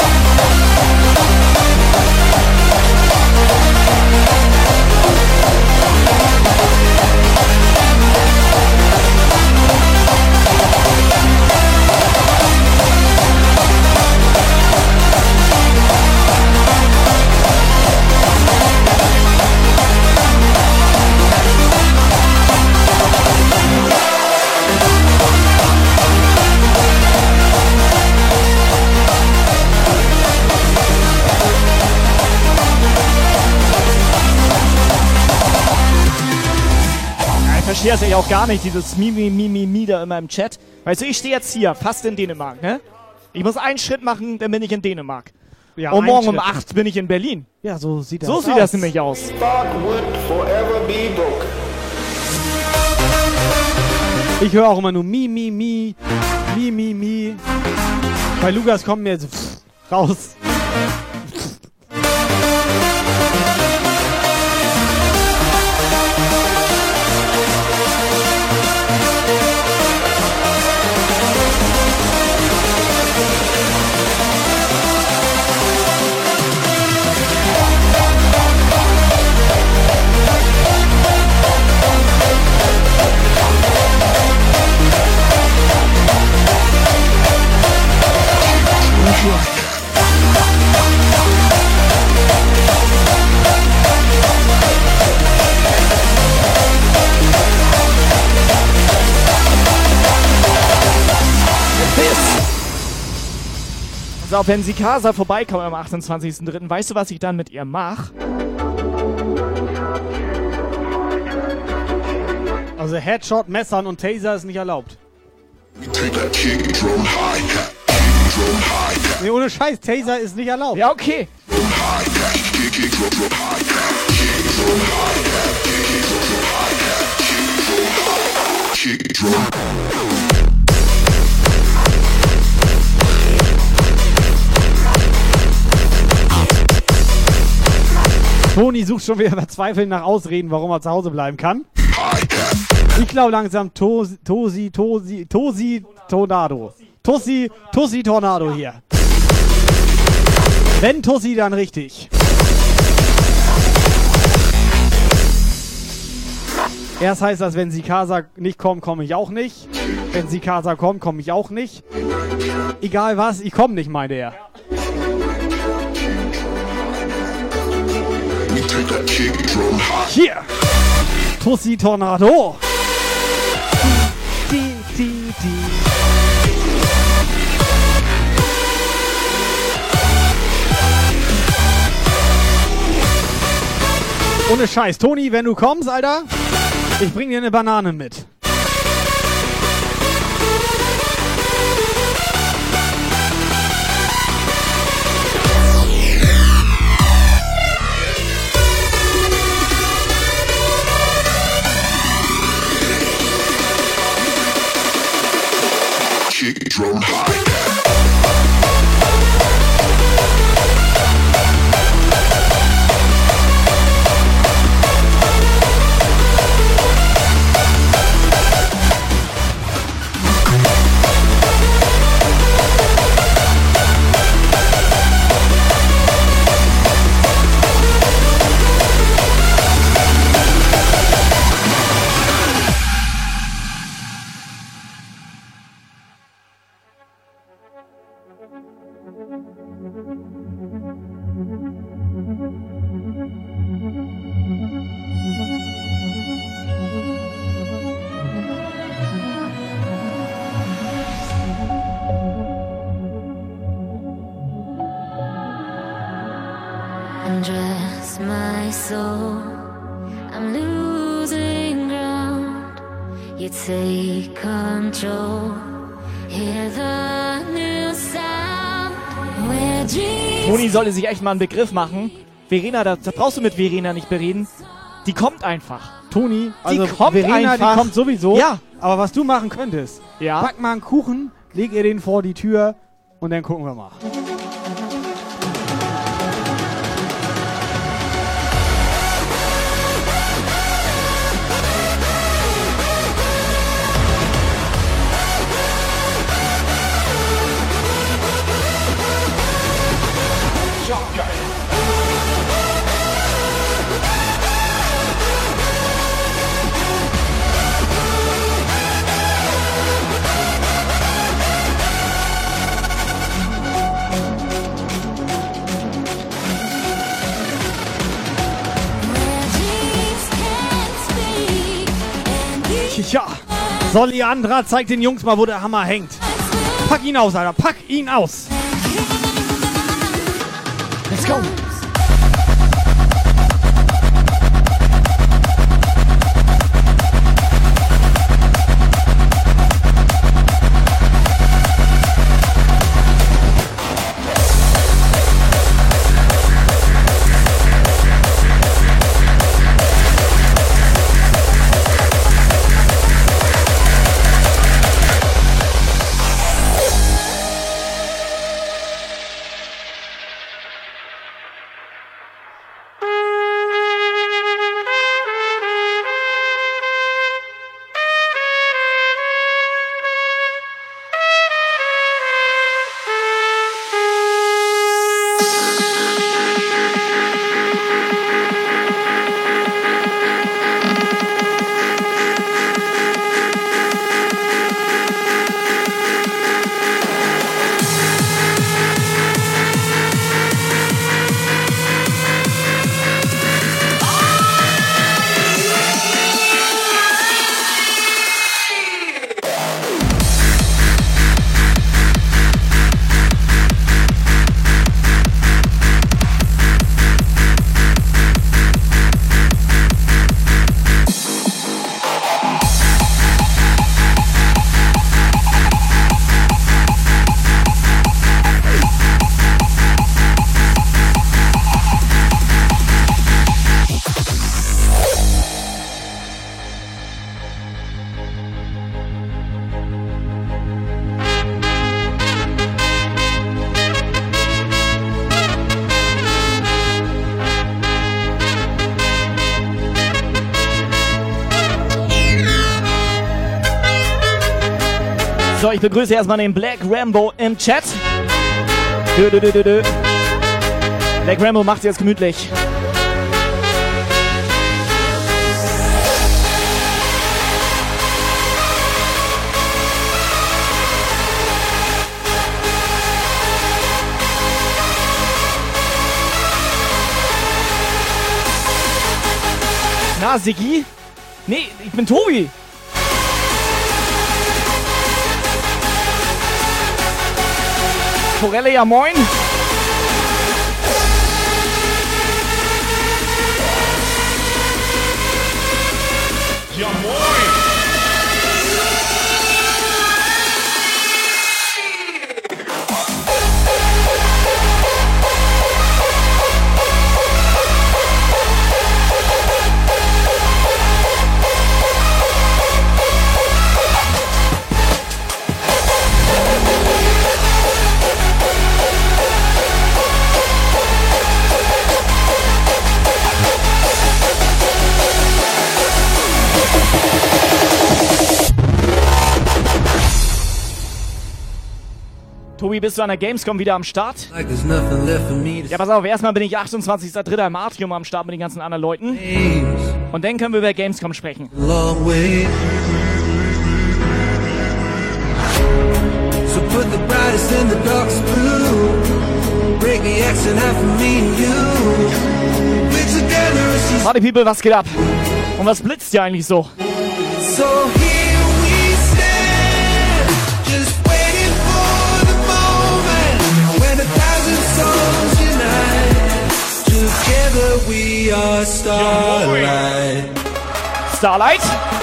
Verstehe das ja auch gar nicht, dieses Mimi, Mimi, Mi da immer im Chat. Weißt du, ich stehe jetzt hier, fast in Dänemark, ne? Ich muss einen Schritt machen, dann bin ich in Dänemark. Ja, Und morgen um Schritt. 8 bin ich in Berlin. Ja, so sieht das So aus. sieht das nämlich aus. Ich höre auch immer nur Mi, Mi, Mi, Mi, Mi, Mi. Bei Lukas kommt mir jetzt raus. So, wenn sie Casa vorbeikommt am 28.03., weißt du, was ich dann mit ihr mache? Also Headshot, Messern und Taser ist nicht erlaubt. Nee, ohne Scheiß, Taser ist nicht erlaubt. Ja, okay. Toni sucht schon wieder verzweifelt nach Ausreden, warum er zu Hause bleiben kann. Ich glaube langsam Tosi, Tosi, Tosi, Tosi, Tornado. Tossi, Tossi Tornado hier. Wenn Tossi, dann richtig. Erst heißt das, wenn Sikasa nicht kommt, komme ich auch nicht. Wenn Sikasa kommt, komme ich auch nicht. Egal was, ich komme nicht, meinte er. Hier! Tussi Tornado! Die, die, die. Ohne Scheiß. Toni, wenn du kommst, Alter, ich bring dir eine Banane mit. Sollte sich echt mal einen Begriff machen. Verena, da, da brauchst du mit Verena nicht bereden. Die kommt einfach. Toni, also die kommt Verena, einfach. die kommt sowieso. Ja. Aber was du machen könntest, Ja. pack mal einen Kuchen, leg ihr den vor die Tür und dann gucken wir mal. [LAUGHS] Tja, so Leandra, zeig den Jungs mal, wo der Hammer hängt. Pack ihn aus, Alter, pack ihn aus. Let's go. Begrüße erstmal den Black Rambo im Chat. Dö, dö, dö, dö. Black Rambo macht jetzt gemütlich. Na, Siggi? Nee, ich bin Tobi. Forelle, ja moin. Tobi, bist du an der Gamescom wieder am Start? Ja, pass auf, erstmal bin ich 28.03. im Atrium am Start mit den ganzen anderen Leuten. Und dann können wir über Gamescom sprechen. long way. So put the brightest in the darkest blue. Break the X in half for me and you. We're together as she's Party People, was geht ab? Und was blitzt hier eigentlich so? So here we are starlight. Starlight?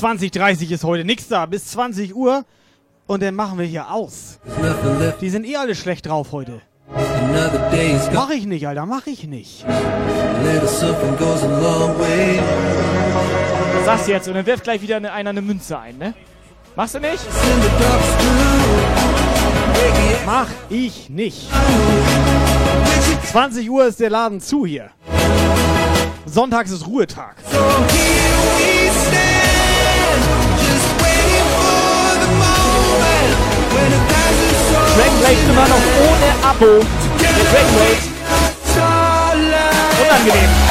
Bis 20.30 ist heute nix da. Bis 20 Uhr. Und dann machen wir hier aus. Die sind eh alle schlecht drauf heute. Mach ich nicht, Alter, mach ich nicht. Sag's jetzt und dann wirft gleich wieder eine, einer eine Münze ein, ne? Machst du nicht? Mach ich nicht. 20 Uhr ist der Laden zu hier. Sonntags ist Ruhetag. Dragonblade immer noch ohne Abo. Der Dragonblade. Unangenehm.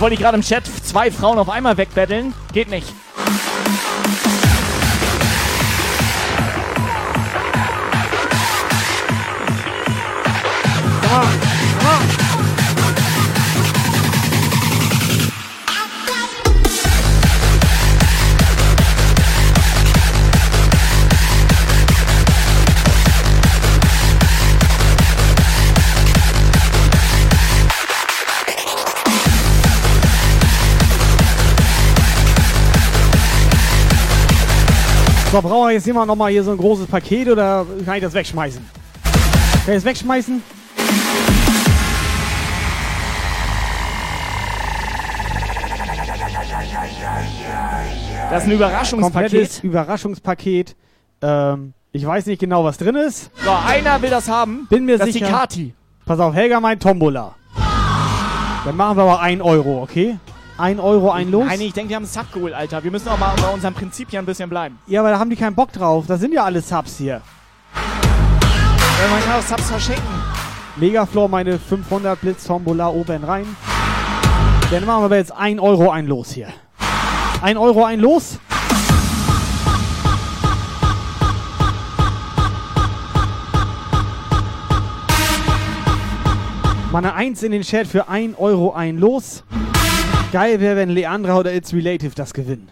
Jetzt wollte ich gerade im Chat zwei Frauen auf einmal wegbetteln. Geht nicht. So, brauchen wir jetzt jemand nochmal hier so ein großes Paket oder kann ich das wegschmeißen? Kann ich das wegschmeißen? Das ist ein Überraschungspaket. Komplettes Überraschungspaket. Ähm, ich weiß nicht genau, was drin ist. So, einer will das haben. Bin mir das sicher. ist die Kati. Pass auf, Helga meint Tombola. Dann machen wir aber 1 Euro, okay? 1 Euro, ein Los. Nein, ich denke, die haben einen Sub geholt, Alter. Wir müssen auch mal bei unserem Prinzip hier ein bisschen bleiben. Ja, aber da haben die keinen Bock drauf. Da sind ja alle Subs hier. Ja, man kann auch Subs verschenken. Megafloor meine 500 Blitz Tombola oben rein. Dann machen wir aber jetzt 1 Euro ein Los hier. 1 Euro ein Los. Mal eine 1 in den Chat für 1 Euro ein Los. Geil wäre, wenn Leandra oder It's Relative das gewinnen.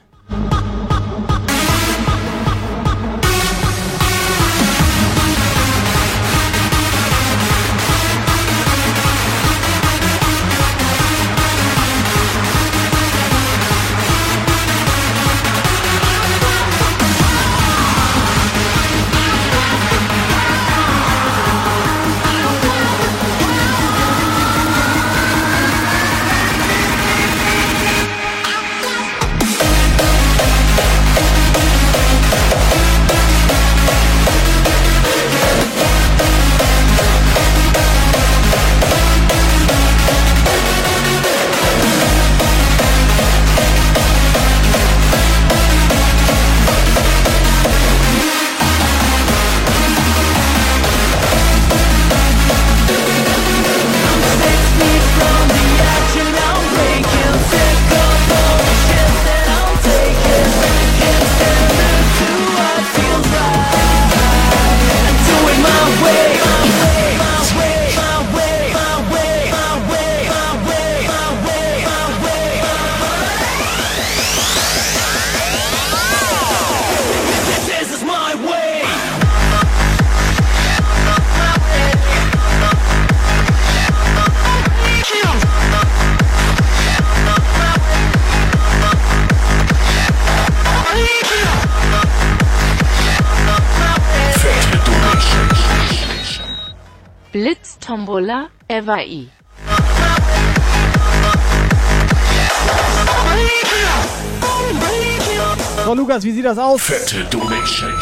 Das aus? Fette Donation.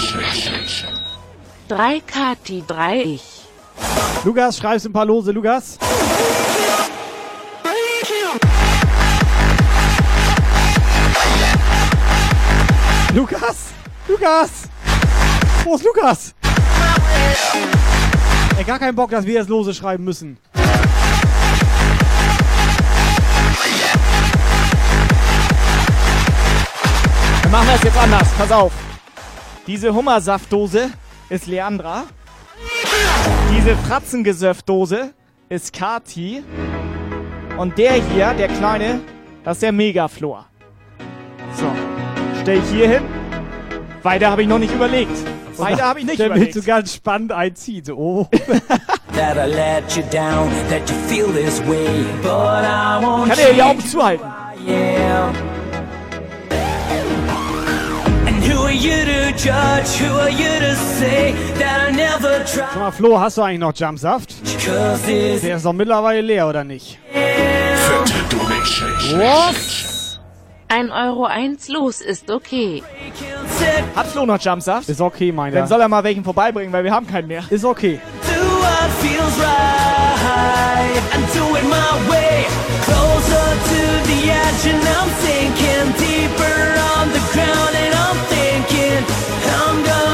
3 Kati, 3 ich. Lukas, schreibst ein paar Lose, Lukas. Lukas? Lukas! Wo ist Lukas? Ey, gar keinen Bock, dass wir jetzt lose schreiben müssen. Wir machen das jetzt anders. Pass auf. Diese Hummersaftdose ist Leandra. Diese Fratzengesöffdose ist Kati. Und der hier, der kleine, das ist der Megaflor. So. Stell ich hier hin. Weiter habe ich noch nicht überlegt. Weiter habe ich nicht Der überlegt. will so ganz spannend einziehen. So, oh. That I let you down, that you feel this way, but I won't Kann er die Augen zuhalten? And who are you to judge? Who are you to say that I never tried? Sag mal, Flo, hast du eigentlich noch Jumpsaft? Der ist doch mittlerweile leer, oder nicht? Was? 1 Euro 1 los ist okay. Hat Flo noch Jumpsaft? Ist okay, meiner. Dann soll er mal welchen vorbeibringen, weil wir haben keinen mehr. Ist okay. do what feels right and do it my way. Closer to the edge, and I'm sinking deeper on the ground, and I'm thinking longer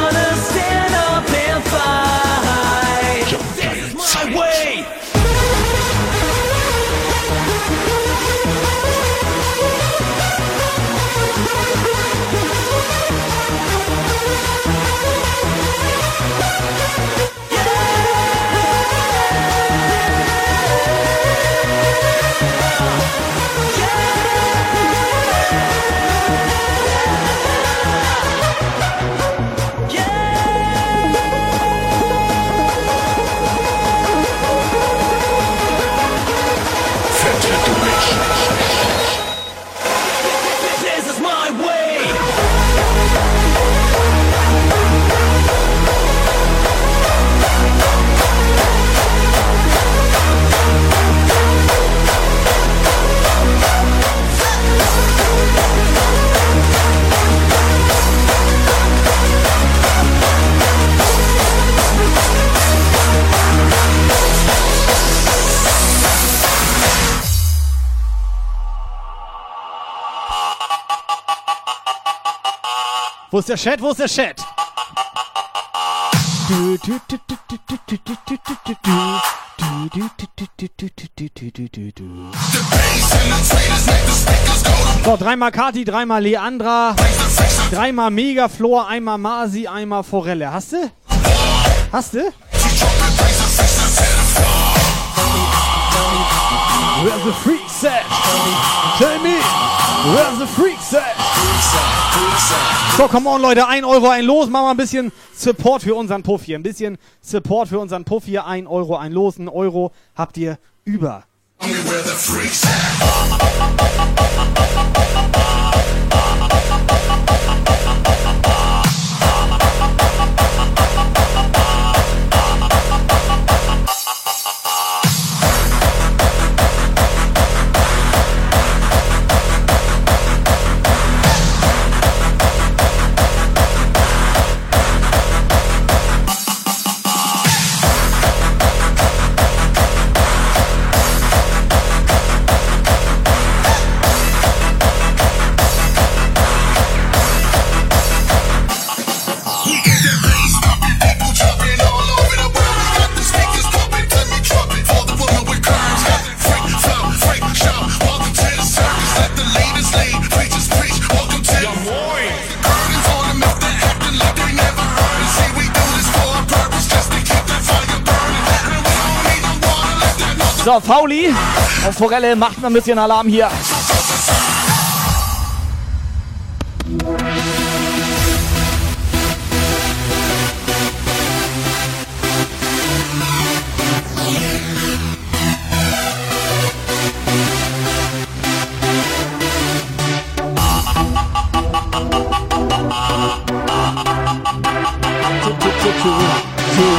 Wo ist der Chat? Wo ist der Chat? So, dreimal Kati, dreimal Leandra, dreimal Megaflor, einmal Masi, einmal Forelle. Hast du? Hast du? Where's the freak set? Tell me! Where's the freak set? So, come on, Leute, 1 Euro, ein Los. Machen wir ein bisschen Support für unseren Puff hier. Ein bisschen Support für unseren Puff hier. 1 Euro, ein Los. Ein Euro habt ihr über. So, Fauli und Forelle macht ein bisschen Alarm hier.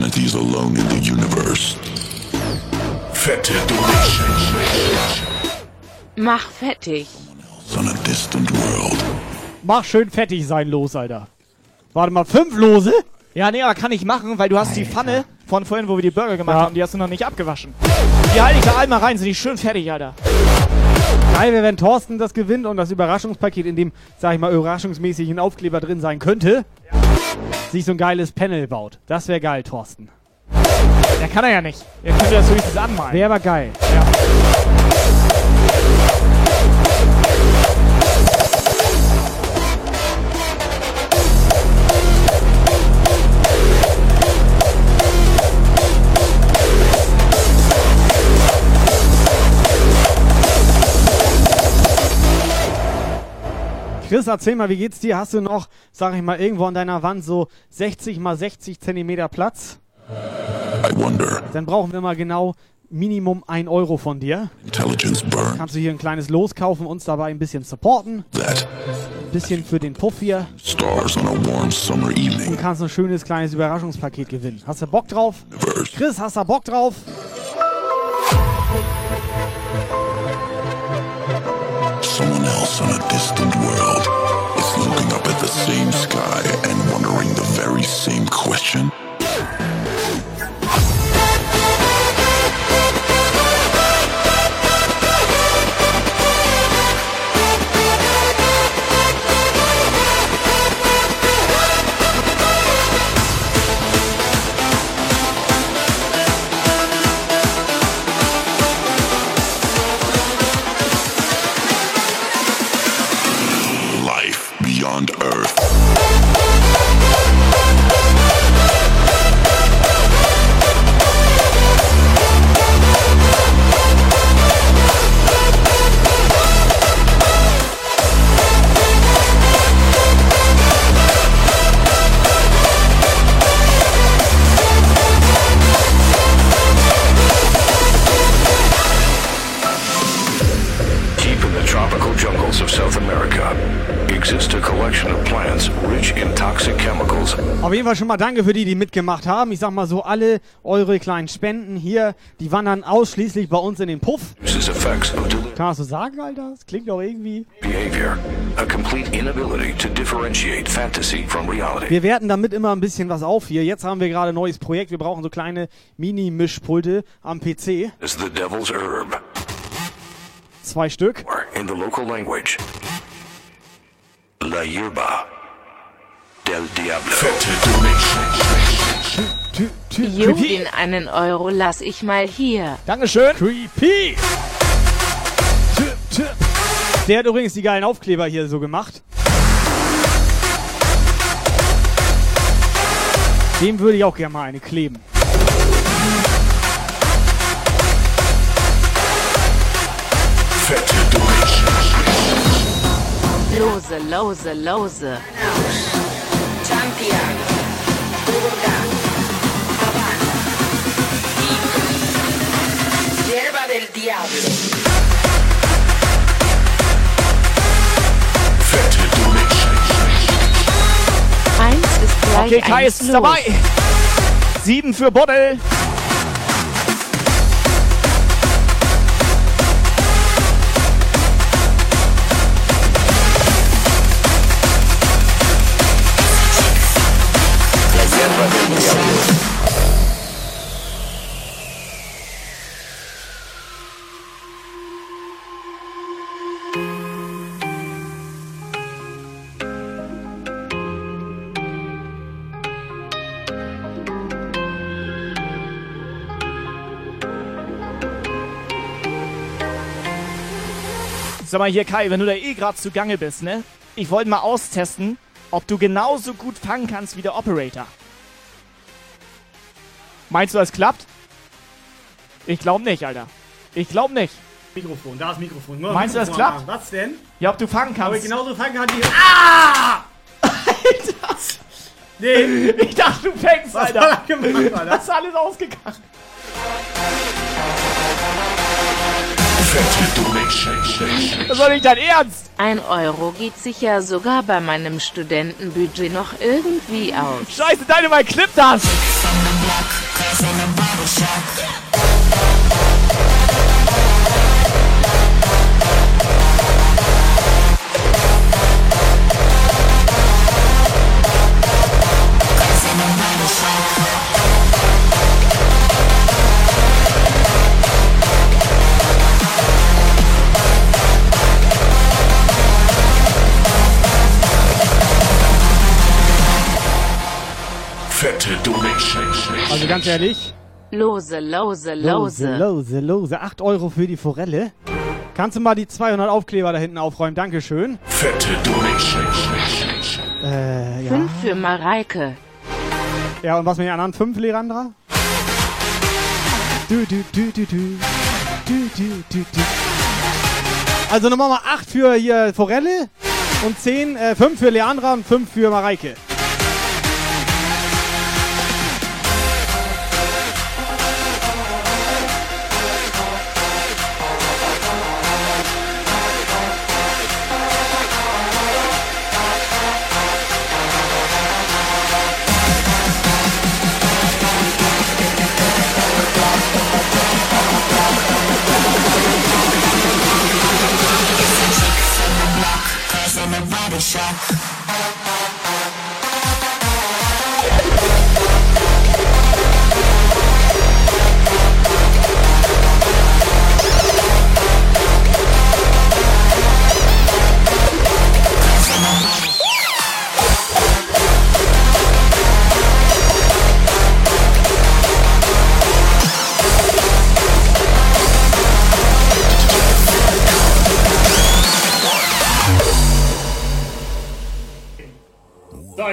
humanity is alone in the universe. Fette Donation. Mach fertig. On a distant world. Mach schön fettig sein los, Alter. Warte mal, fünf Lose? Ja, nee, aber kann ich machen, weil du hast die Pfanne von vorhin, wo wir die Burger gemacht haben, die hast du noch nicht abgewaschen. Die halte ich da einmal rein, sind die schön fertig, Alter. Geil wenn Thorsten das gewinnt und das Überraschungspaket, in dem, sag ich mal, überraschungsmäßig ein Aufkleber drin sein könnte, sich so ein geiles Panel baut. Das wäre geil, Thorsten. Der kann er ja nicht. Er könnte das höchstens anmalen. Wäre aber geil. Chris, erzähl mal, wie geht's dir? Hast du noch, sag ich mal, irgendwo an deiner Wand so 60 mal 60 Zentimeter Platz? Dann brauchen wir mal genau Minimum 1 Euro von dir. Intelligence burn. Kannst du hier ein kleines Los kaufen, uns dabei ein bisschen supporten. That Ein bisschen für den Puff hier. Und kannst ein schönes kleines Überraschungspaket gewinnen. Hast du Bock drauf? Chris, hast du Bock drauf? Someone else on a distant world is looking up at the same sky and wondering the very same question. Auf jeden Fall schon mal danke für die, die mitgemacht haben. Ich sag mal so, alle eure kleinen Spenden hier, die wandern ausschließlich bei uns in den Puff. Kann man so sagen, Alter? Das klingt doch irgendwie. Wir werten damit immer ein bisschen was auf hier. Jetzt haben wir gerade ein neues Projekt. Wir brauchen so kleine Mini-Mischpulte am PC. Zwei Stück. in the local language, La Yerba del Diablo. Jo, den einen Euro lass ich mal hier. Dankeschön. Creepy. Der hat übrigens die geilen Aufkleber hier so gemacht. Dem würde ich auch gerne mal eine kleben. Fette Donation. Lose, lose, lose. Okay, Kai eins ist los. dabei. Sieben für Boddel. Sag mal hier, Kai, wenn du da eh gerade zugange bist, ne? Ich wollte mal austesten, ob du genauso gut fangen kannst wie der Operator. Meinst du, das klappt? Ich glaube nicht, Alter. Ich glaube nicht. Mikrofon, da ist Mikrofon. Meinst du, das klappt? Was denn? Ja, ob du fangen Ob kannst. ich genauso fangen kann wie... Ah! Alter! Nee. Ich dachte, du fängst, Was Alter. hat er gemacht, Alter? Das ist alles ausgegangen. Das war nicht dein Ernst! Ein Euro geht sich ja sogar bei meinem Studentenbudget noch irgendwie aus. Scheiße, deine mal klippt das! Also ganz ehrlich, Lose, lose, lose, lose. lose, lose. 8 Euro für die Forelle. Kannst du mal die 200 Aufkleber da hinten aufräumen? Dankeschön. Fette Donation. Äh, ja. Fünf für Mareike. Ja, und was mit den anderen 5, Leandra? Du, du, du, du, du. Du, du, du, du. Also nochmal mal 8 für hier Forelle und 10, äh, 5 für Leandra und 5 für Mareike.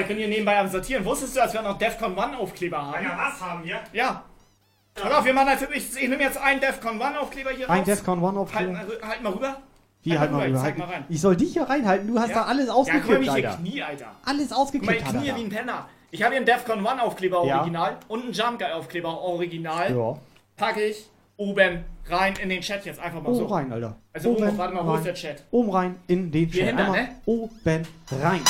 Bin hier nebenbei am Sortieren. Wusstest du, dass wir noch Defcon 1 Aufkleber haben? Ja, was haben wir? Ja. Pass auf, wir machen das. Ich, ich nehme jetzt einen Defcon 1 Aufkleber hier Ein raus. Defcon 1 Halt Aufkleber. mal, rü- halt mal rüber. Wie halt mal rüber, rüber? Zeig mal rein. Ich soll dich hier reinhalten, du hast Ja. da alles Ja, guck mal, ausgekippt, wie ich hier Alter. Knie, Alter. Alles Guck mal, ausgekippt ich hat knie er wie ein Penner. Ich habe hier einen Defcon 1 Aufkleber Ja. original und einen Jump Guy Aufkleber original. Ja. Packe ich oben rein in den Chat jetzt einfach mal so. Oben rein, Alter. Also oben, Oben warte mal, wo rein. ist der Chat? Oben rein in den Hier Chat. hinter, ne? Oben rein.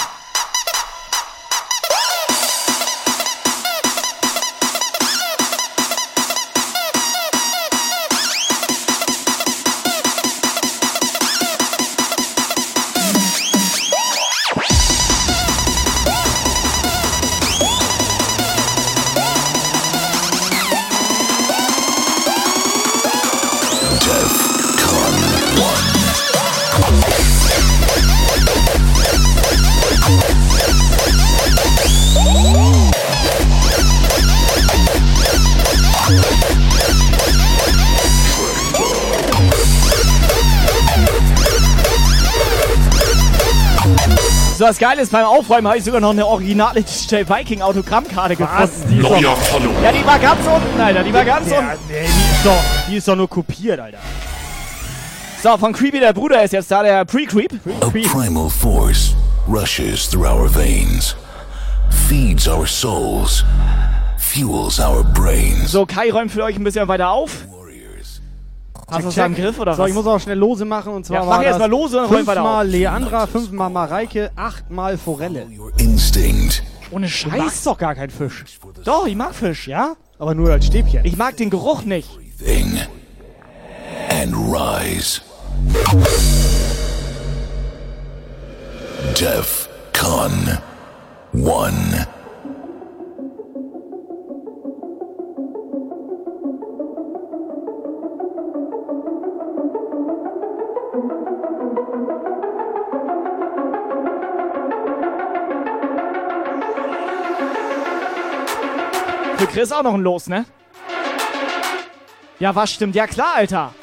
So, das Geile ist, beim Aufräumen habe ich sogar noch eine originale DJ Viking Autogrammkarte Was? gefunden. Die Neuer. Ja, die war ganz unten, Alter. Die war ganz Ja, unten. nee, die ist doch, die ist doch nur kopiert, Alter. So, von Creepy, der Bruder, ist jetzt da, der Pre-Creep. A primal force rushes through our veins, feeds our souls, fuels our brains. So, Kai räumt für euch ein bisschen weiter auf. Hast du es da im Griff oder so, was? ich muss auch schnell lose machen und zwar Ja, mach erst das mal lose und fünfmal. Leandra, fünfmal Mareike, achtmal Forelle. Ohne Du Scheiß. magst doch gar keinen Fisch. Doch, ich mag Fisch. Ja? Aber nur als Stäbchen. Ich mag den Geruch nicht. Thing. And rise. DEFCON 1. Für Chris auch noch ein Los, ne? Ja, was stimmt? Ja, klar, Alter.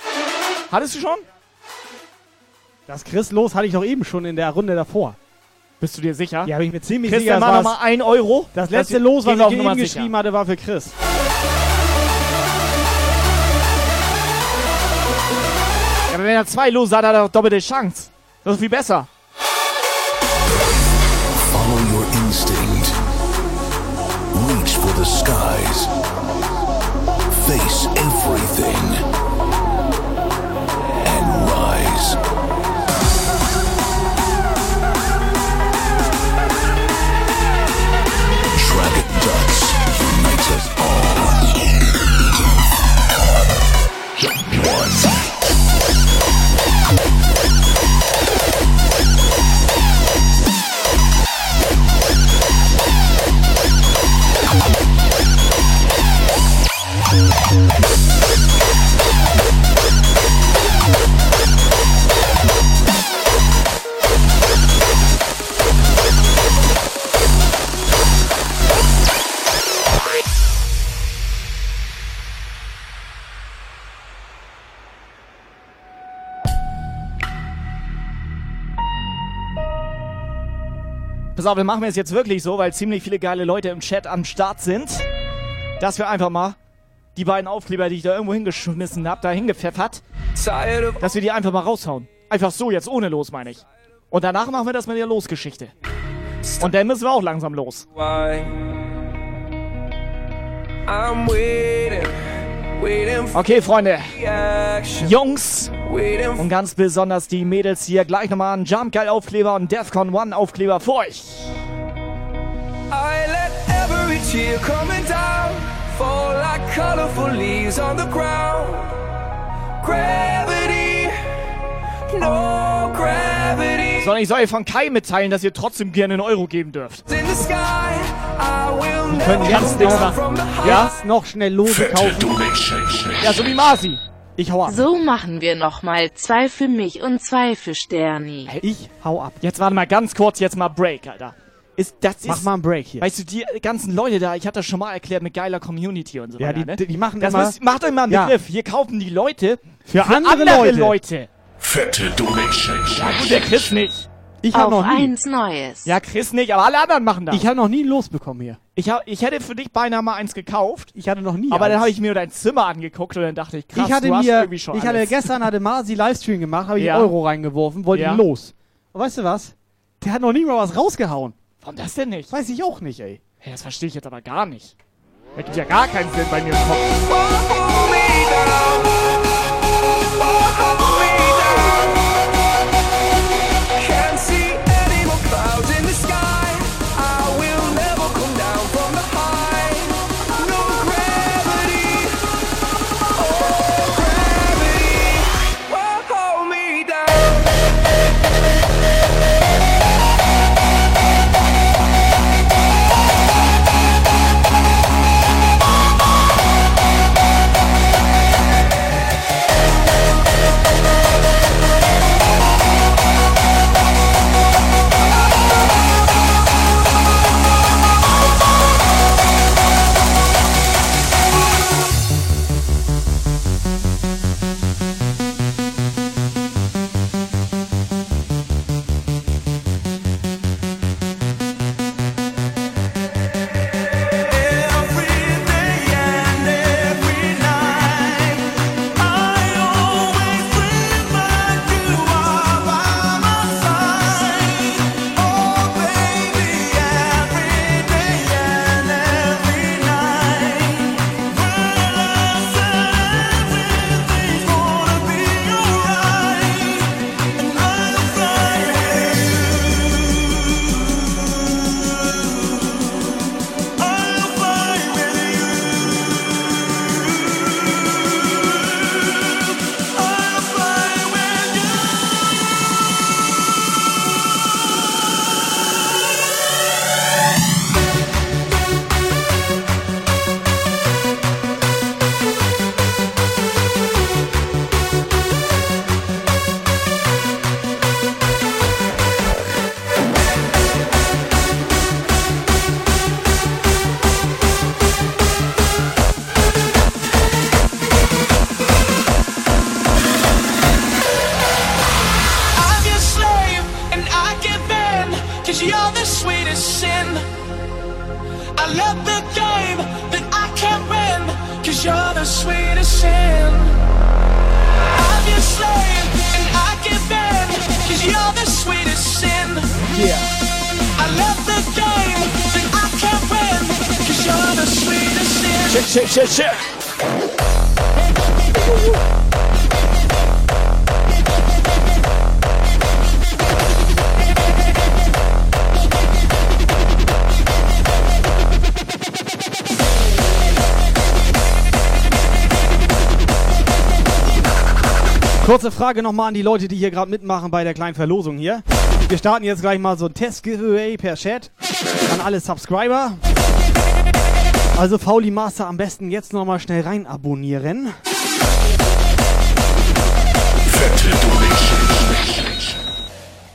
Hattest du schon? Das Chris los hatte ich doch eben schon in der Runde davor. Bist du dir sicher? Ja, bin ich mir ziemlich Chris, sicher. dann mach war nochmal 1 Euro. das letzte Los, was ich eben sicher. geschrieben hatte, war für Chris. Ja, aber wenn er zwei Lose hat, hat er doch doppelte Chance. Das ist viel besser. Everything. And rise. Pass auf, dann machen wir es jetzt wirklich so, weil ziemlich viele geile Leute im Chat am Start sind, dass wir einfach mal die beiden Aufkleber, die ich da irgendwo hingeschmissen habe, da hingepfeffert, dass wir die einfach mal raushauen. Einfach so, jetzt ohne los, meine ich. Und danach machen wir das mit der Losgeschichte. Und dann müssen wir auch langsam los. I'm waiting, Okay, Freunde. Jungs und ganz besonders die Mädels hier gleich nochmal einen Jump Guy Aufkleber und Defcon One Aufkleber für euch. I let every tear coming down fall like colorful leaves on the ground. Gravity, no gravity. Sondern ich soll euch von Kai mitteilen, dass ihr trotzdem gerne einen Euro geben dürft. Wir können jetzt from the Ja? jetzt noch schnell Lose kaufen. Ja, so wie Marci. Ich hau ab. So machen wir nochmal zwei für mich und zwei für Sterni. Ich hau ab. Jetzt warte mal ganz kurz, jetzt mal Break, Alter. Ist, das Mach ist, mal einen Break hier. Weißt du, die ganzen Leute da, ich hatte das schon mal erklärt mit geiler Community und so Ja, weiter, die- ne? die- machen das immer- müsst, Macht euch mal einen Ja. Begriff. Hier kaufen die Leute Für andere Leute. Leute. Fette Donation. Ja gut, der Chris nicht. Ich hab Auf noch nie. eins Neues. Ja, Chris nicht, aber alle anderen machen das. Ich habe noch nie losbekommen hier. Ich, hab, ich hätte für dich beinahe mal eins gekauft, Ich hatte noch nie. aber dann eins. habe ich mir dein Zimmer angeguckt und dann dachte ich, krass, ich hatte du hast mir, irgendwie schon ich hatte alles. gestern hatte Marzi Livestream gemacht, habe ich Ja. einen Euro reingeworfen, wollte Ja. ihn los. Und weißt du was? Der hat noch nie mal was rausgehauen. Warum das denn nicht? Weiß ich auch nicht, ey. Hey, das verstehe ich jetzt aber gar nicht. Das gibt ja gar keinen Sinn bei mir im Kopf. Kurze Frage nochmal an die Leute, die hier gerade mitmachen bei der kleinen Verlosung hier. Wir starten jetzt gleich mal so ein Test-Giveaway per Chat an alle Subscriber. Also Fauli Master am besten jetzt nochmal schnell rein abonnieren.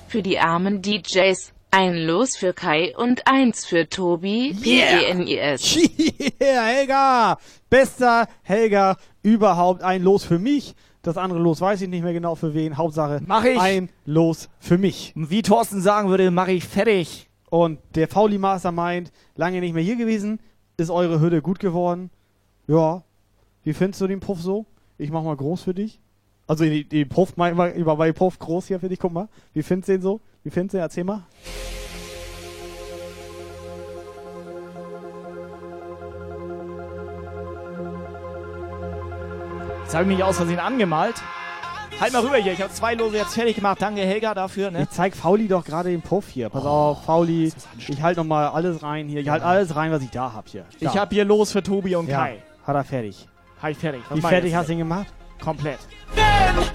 Für die armen DJs ein Los für Kai und eins für Tobi. Yeah. P-E-N-I-S. [LAUGHS] Yeah, Helga! Bester Helga überhaupt. Ein Los für mich. Das andere Los weiß ich nicht mehr genau für wen. Hauptsache Mach ich. ein Los für mich. Wie Thorsten sagen würde, mache ich fertig. Und der Fauli Mastermind, lange nicht mehr hier gewesen. Ist eure Hütte gut geworden? Ja. Wie findest du den Puff so? Ich mach mal groß für dich. Also die, die Puff, mein, über bei Puff groß hier für dich, guck mal. Wie findest du den so? Wie findest du den? Erzähl mal. Jetzt habe ich mich aus Versehen angemalt. Halt mal rüber hier, ich habe zwei Lose jetzt fertig gemacht. Danke Helga dafür. Ne? Ich zeig Fauli doch gerade den Puff hier. Pass auf, Fauli. Ich halte nochmal alles rein hier. Ich halte alles rein, was ich da hab hier. Ich Da. habe hier Los für Tobi und Ja, Kai. hat er fertig. Halt fertig. Was Wie ich fertig hast du ihn gemacht? Komplett.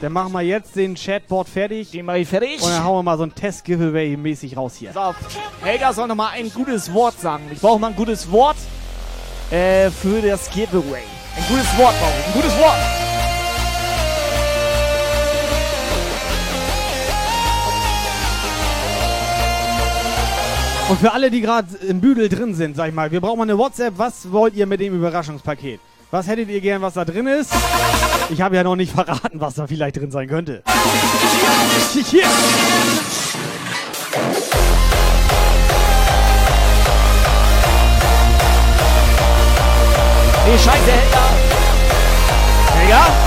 Dann machen wir jetzt den Chatbot fertig. Den mach ich fertig. Und dann hauen wir mal so ein Test-Giveaway-mäßig raus hier. Pass auf. Helga soll noch mal ein gutes Wort sagen. Ich brauche mal ein gutes Wort äh, für das Giveaway. Ein gutes Wort brauche ich. Ein gutes Wort. Und für alle, die gerade im Büdel drin sind, sag ich mal, wir brauchen mal eine WhatsApp. Was wollt ihr mit dem Überraschungspaket? Was hättet ihr gern, was da drin ist? Ich habe ja noch nicht verraten, was da vielleicht drin sein könnte. Hier. Nee, scheiße, Helga. Helga?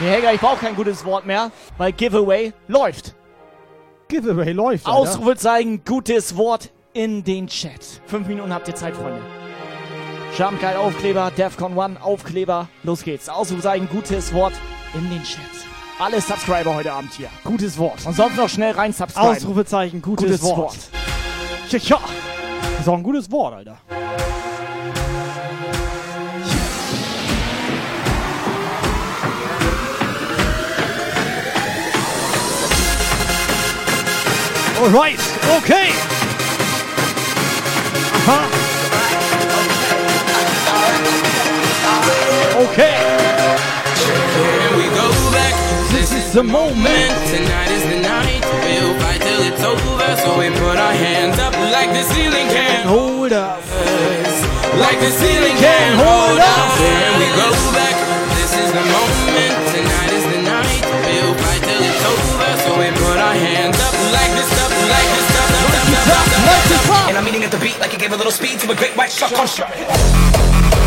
Nee, Helga, ich brauche kein gutes Wort mehr, weil Giveaway läuft. Giveaway läuft. Alter. Ausrufezeichen, gutes Wort in den Chat. Fünf Minuten habt ihr Zeit, Freunde. Jumpgeil Aufkleber, Defcon One Aufkleber. Los geht's. Ausrufezeichen, gutes Wort in den Chat. Alle Subscriber heute Abend hier. Gutes Wort. Und sonst noch schnell rein subscriben. Ausrufezeichen, gutes, Gutes Wort. Wort. Ja, ja. Das ist auch ein gutes Wort, Alter. Alright, okay. Aha. Okay. Here we go back. This is the moment. Tonight is the night. We'll fight till it's over. So we put our hands up like the ceiling can hold us. Like the ceiling can hold us. Here we go back. This is the moment. The beat like it gave a little speed to a great white shark construct.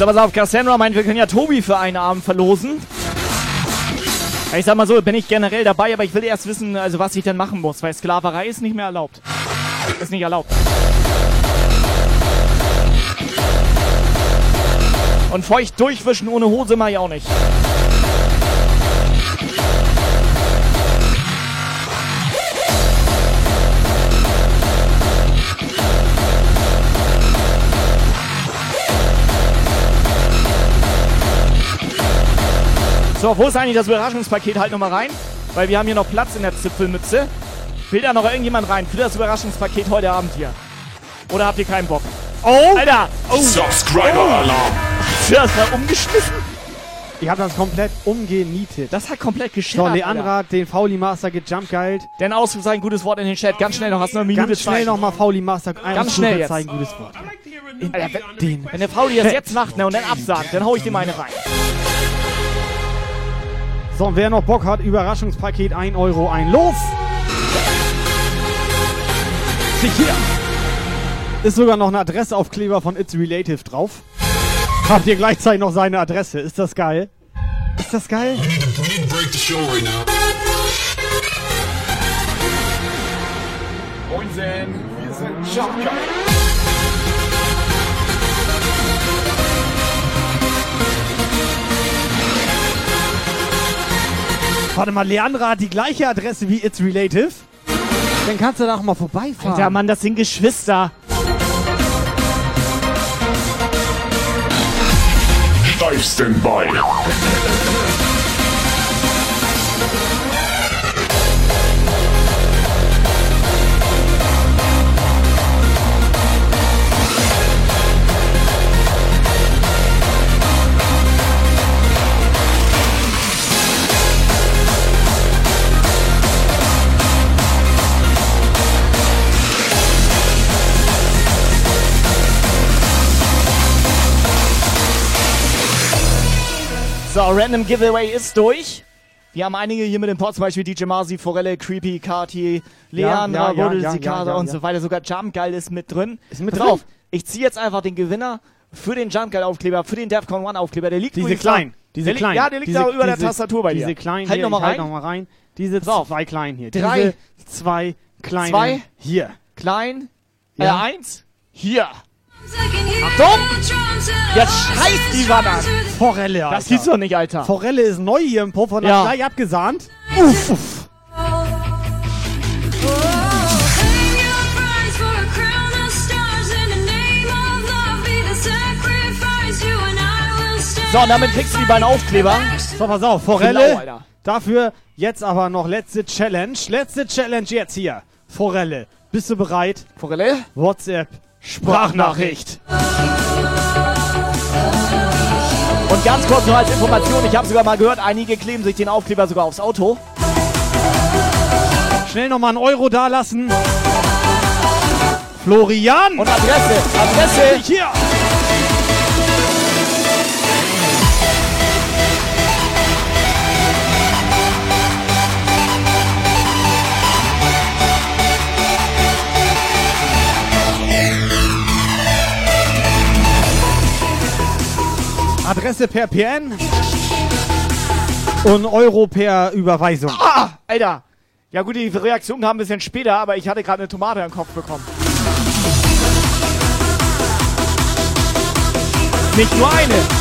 So, pass auf, Cassandra meint, wir können ja Tobi für einen Abend verlosen. Ich sag mal so, bin ich generell dabei, aber ich will erst wissen, also was ich denn machen muss, weil Sklaverei ist nicht mehr erlaubt. Ist nicht erlaubt. Und feucht durchwischen ohne Hose mache ich auch nicht. So, wo ist eigentlich das Überraschungspaket? Halt nochmal rein, weil wir haben hier noch Platz in der Zipfelmütze. Will da noch irgendjemand rein für das Überraschungspaket heute Abend hier? Oder habt ihr keinen Bock? Oh! Alter! Oh! Subscriber-Alarm. Hast du das mal umgeschmissen? Ich habe das komplett umgenietet. Das hat komplett So, geschimmert. Leandra hat den Fauli Master gejump-geilt. Denn Ausrufezeichen, gutes Wort in den Chat. Ganz schnell noch, hast du noch eine Minute Ganz schnell nochmal Fauli Master. Ganz schnell jetzt. Zeigen, gutes Wort. Alter, wenn, den. wenn der Fauli das jetzt macht ne, und dann absagt, dann hau ich dem eine rein. So, und wer noch Bock hat, Überraschungspaket 1 Euro ein. Los! Hier! Ist sogar noch ein Adressaufkleber von It's Relative drauf. Habt ihr gleichzeitig noch seine Adresse. Ist das geil? Ist das geil? Moinsen, wir sind Jumpgeil. Warte mal, Leandra hat die gleiche Adresse wie It's Relative. Dann kannst du da auch mal vorbeifahren. Alter, Mann, das sind Geschwister. Steifsten bei. So, Random Giveaway ist durch. Wir haben einige hier mit dem Pod, zum Beispiel DJ Marzi, Forelle, Creepy, Kati, Leandra, ja, ja, Buddel, ja, ja, und so weiter. Sogar Jump Geil ist mit drin. Ist mit Pass drin? auf, ich ziehe jetzt einfach den Gewinner für den Jump Geil Aufkleber, für den Defcon One Aufkleber. Der liegt Diese kleinen. Diese der kleinen. Ja, der liegt diese, da über der diese- Tastatur bei dir. Diese kleinen halt hier. noch mal ich halt rein. noch mal rein. Diese auf. zwei kleinen hier. Drei. Diese zwei kleinen. Zwei. Hier. Klein. Ja. Äh, eins. Hier. Achtung! Jetzt scheißt die Wanne an. Forelle, Alter. Das gibt's doch nicht, Alter. Forelle ist neu hier im Puff und Ja. hat gleich abgesahnt. Uff, uff. So, und damit kriegst du die beiden Aufkleber. So, pass auf, Forelle. Alter. Dafür jetzt aber noch letzte Challenge. Letzte Challenge jetzt hier. Forelle, bist du bereit? Forelle? WhatsApp, Sprachnachricht. Und ganz kurz noch als Information, ich habe sogar mal gehört, einige kleben sich den Aufkleber sogar aufs Auto. Schnell nochmal einen Euro dalassen. Florian! Und Adresse, Adresse. Hier! Adresse per PN und Euro per Überweisung. Ah, Alter. Ja gut, die Reaktion kam ein bisschen später, aber ich hatte gerade eine Tomate im Kopf bekommen. Nicht nur eine.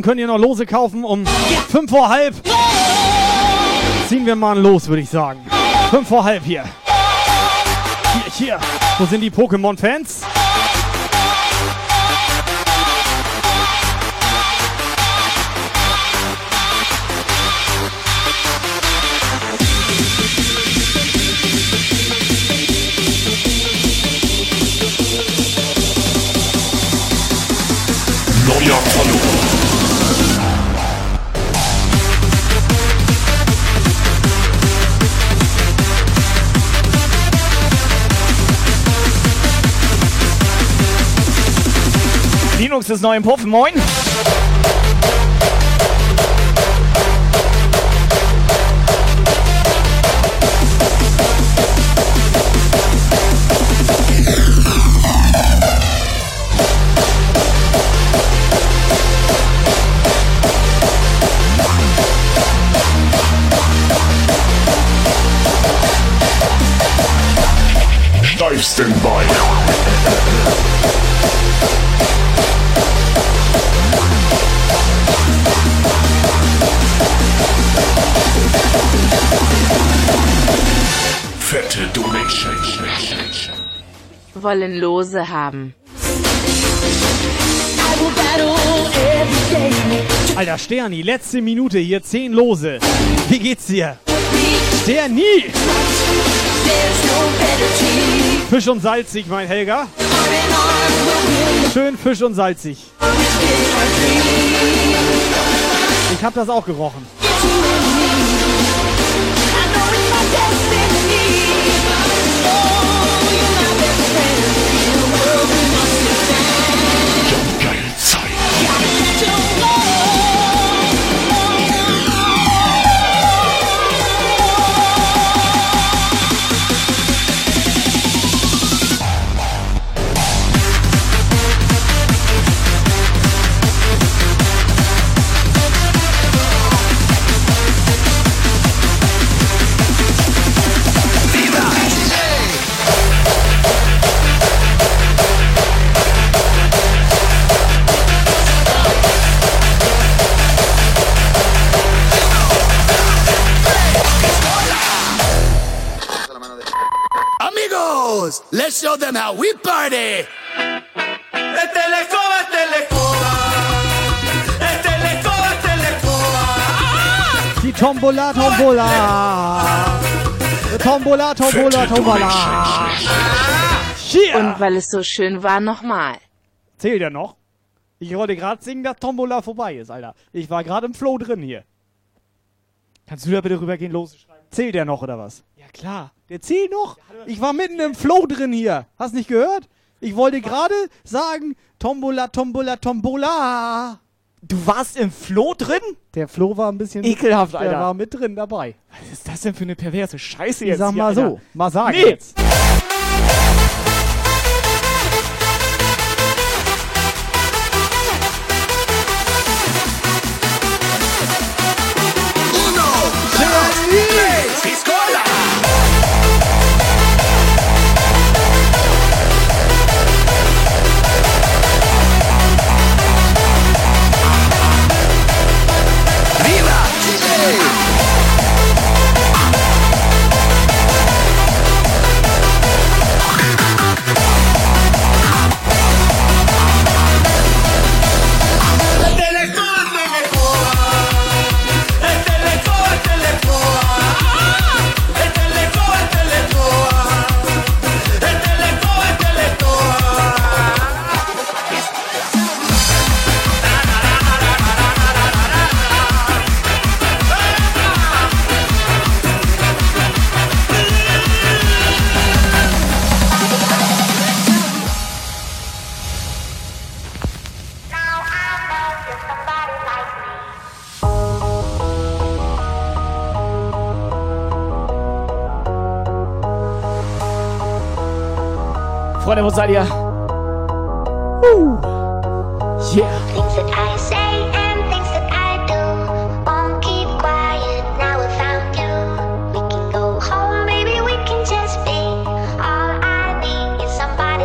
Minuten könnt ihr noch Lose kaufen um fünf vor halb. Ziehen wir mal los, würde ich sagen. Fünf vor halb hier. Hier, hier. Wo sind die Pokémon-Fans? Linux ist neu im Puff. Moin. Steifsten Bein. Wollen Lose haben. Alter Sterni, letzte Minute hier, 10 Lose. Wie geht's dir? Sterni! Fisch und salzig, mein Helga. Schön Fisch und salzig. Ich hab das auch gerochen. Let's show them how we party. Die Tombola, Tombola. Tombola, Tombola, Tombola. Und weil es so schön war, nochmal. Zählt er noch? Ich wollte gerade singen, dass Tombola vorbei ist, Alter. Ich war gerade im Flow drin hier. Kannst du da bitte rübergehen, los? Zählt der noch oder was? Ja klar, der zählt noch. Ich war mitten im Flow drin hier. Hast nicht gehört? Ich wollte gerade sagen, Tombola, Tombola, Tombola. Du warst im Flow drin? Der Flo war ein bisschen Ekelhaft, mit, Alter. Der war mit drin dabei. Was ist das denn für eine perverse Scheiße Ich jetzt sag hier, mal Alter? so, mal sagen Nee. jetzt.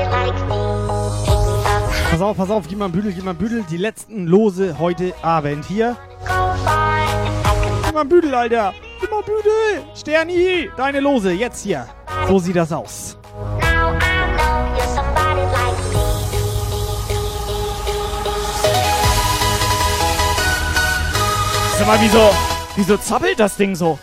Like me. Take me up Pass auf, pass auf, gib mal einen Büdel, gib mal einen Büdel. Die letzten Lose heute Abend hier. Gib mal einen Büdel, Alter. Gib mal einen Büdel. Sterni, deine Lose, jetzt hier. So sieht das aus. Sag mal, wieso, wieso zappelt das Ding so?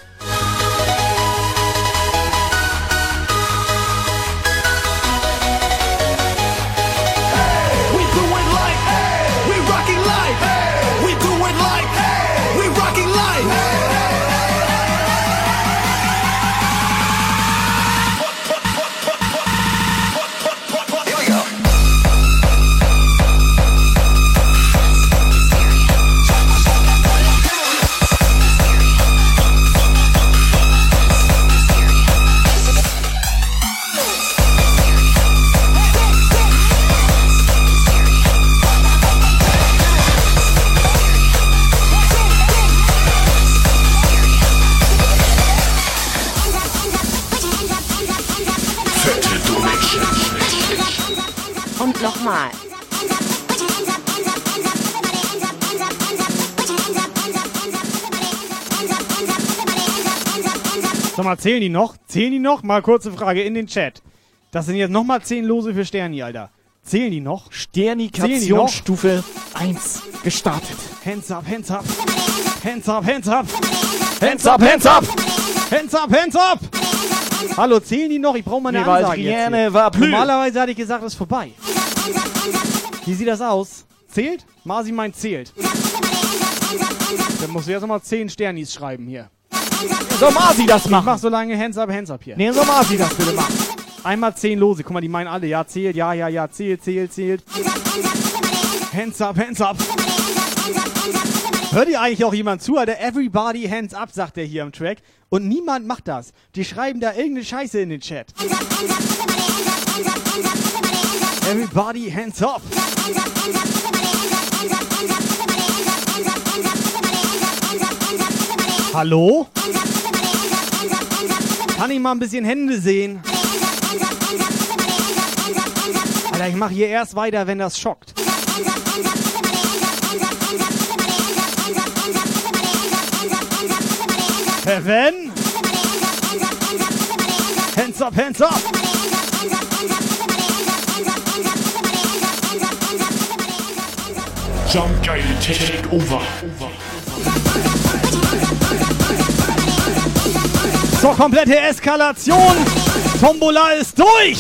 Mal, zählen die noch? Zählen die noch? Mal kurze Frage in den Chat. Das sind jetzt nochmal 10 Lose für Sterni, Alter. Zählen die noch? Sternikation? Stufe 1 gestartet. Hands up, hands up. Hands up, hands up. Hands up, hands up! Hands up, hands up! Hallo, zählen die noch? Ich brauche mal eine Nee, Ansage jetzt hier. war. Normalerweise hatte ich gesagt, es ist vorbei. Wie sieht das aus? Zählt? Masi meint zählt. Dann musst du jetzt nochmal 10 Sternis schreiben hier. Soll Masi das Ich machen? mach so lange Hands up, Hands up hier. Nee, soll Masi das bitte machen. Einmal 10 Lose. Guck mal, die meinen alle. Ja, zählt, ja, ja, ja, zählt, zählt, zählt. Hands up, hands up. Hört ihr eigentlich auch jemand zu? Alter, everybody hands up, sagt er hier im Track. Und niemand macht das. Die schreiben da irgendeine Scheiße in den Chat. Everybody hands up. Hallo? Kann ich mal ein bisschen Hände sehen? Alter, ich mache hier erst weiter, wenn das schockt. Kevin? Hands up, hands up! Jump Geil Take Over. So, komplette Eskalation! Tombola ist durch!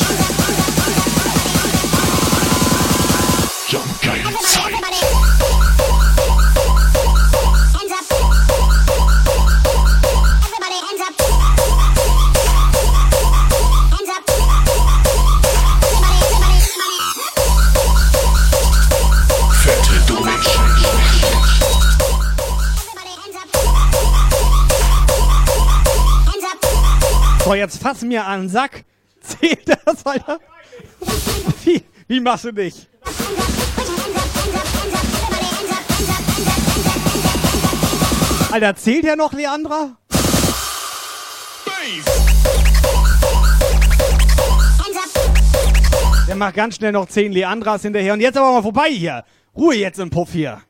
So, jetzt fass mir an Sack. Zählt das, Alter? Wie, wie machst du dich? Alter, zählt ja noch Leandra? Der macht ganz schnell noch 10 Leandras hinterher. Und jetzt aber mal vorbei hier. Ruhe jetzt im Puff hier.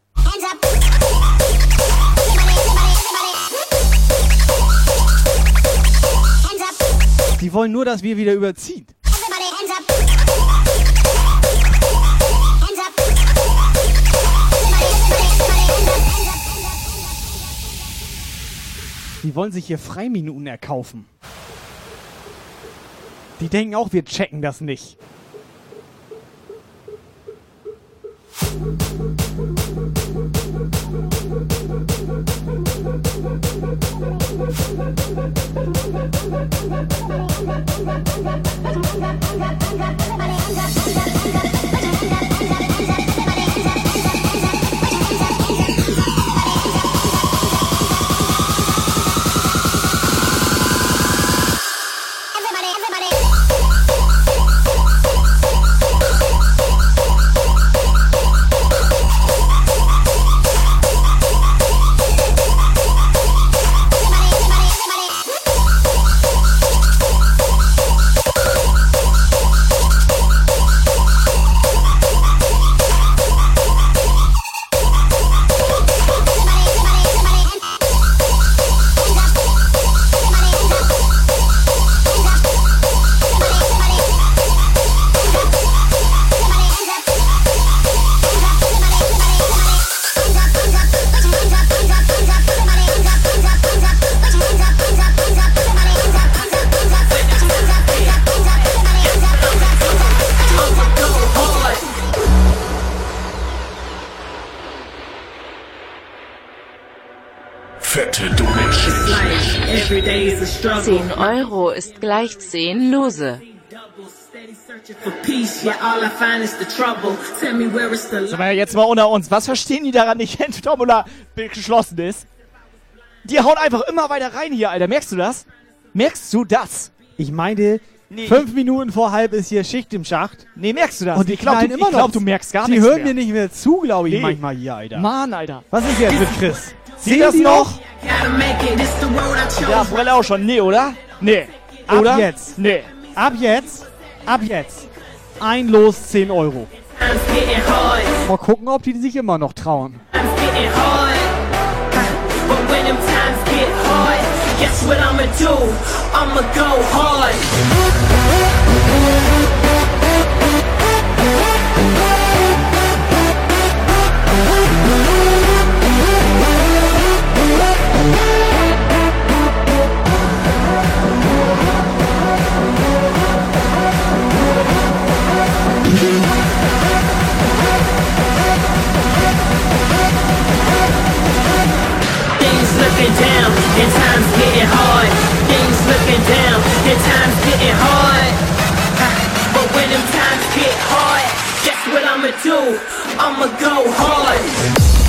Die wollen nur, dass wir wieder überziehen. Die wollen sich hier Freiminuten erkaufen. Die denken auch, wir checken das nicht. Musik Euro ist gleich 10 Lose. Mal jetzt mal unter uns, was verstehen die daran nicht, [LAUGHS] wenn Tombola geschlossen ist? Die hauen einfach immer weiter rein hier, Alter. Merkst du das? Merkst du das? Ich meine, Nee. fünf Minuten vor halb ist hier Schicht im Schacht. Nee, merkst du das? Und die ich glaub, knallen du, glaub, du merkst gar Die nichts hören mehr. mir nicht mehr zu, glaube ich, Nee. manchmal hier, Alter. Mann, Alter. Was ist jetzt mit Chris? Sieht das die noch? Ja, Brille auch schon. Nee, oder? Nee. Ab Oder? jetzt. Nee. Ab jetzt, ab jetzt. Ein Los 10 Euro. Mal gucken, ob die sich immer noch trauen. guess what I'ma do? I'ma go hard. Looking down, and times getting hard. Things looking down, and times getting hard. But when them times get hard, guess what I'ma do? I'ma go hard.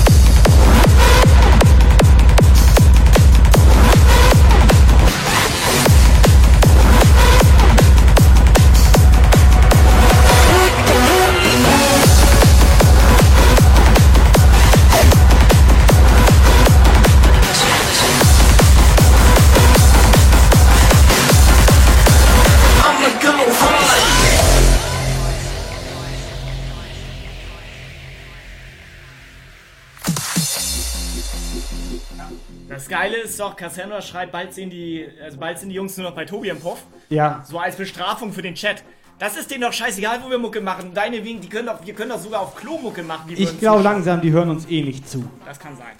Geile ist doch, Cassandra schreibt, bald sind die, also bald sind die Jungs nur noch bei Tobi im Puff. Ja. So als Bestrafung für den Chat. Das ist denen doch scheißegal, wo wir Mucke machen. Deine wegen, die können doch, wir können doch sogar auf Klo Mucke machen. Die Ich glaube langsam, die hören uns eh nicht zu. Das kann sein.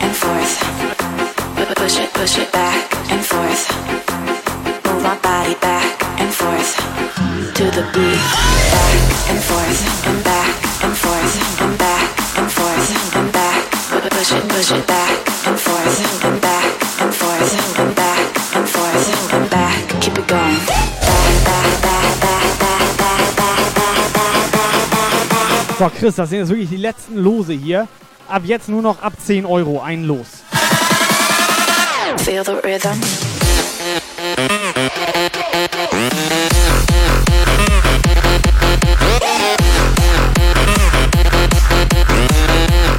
and forth. Push it, push it back and forth. Move my body back and forth to the beat. Back and forth and back and forth and back and forth and back. So, Chris, das sind jetzt wirklich die letzten Lose hier. Ab jetzt nur noch ab 10 Euro ein Los. Feel the rhythm.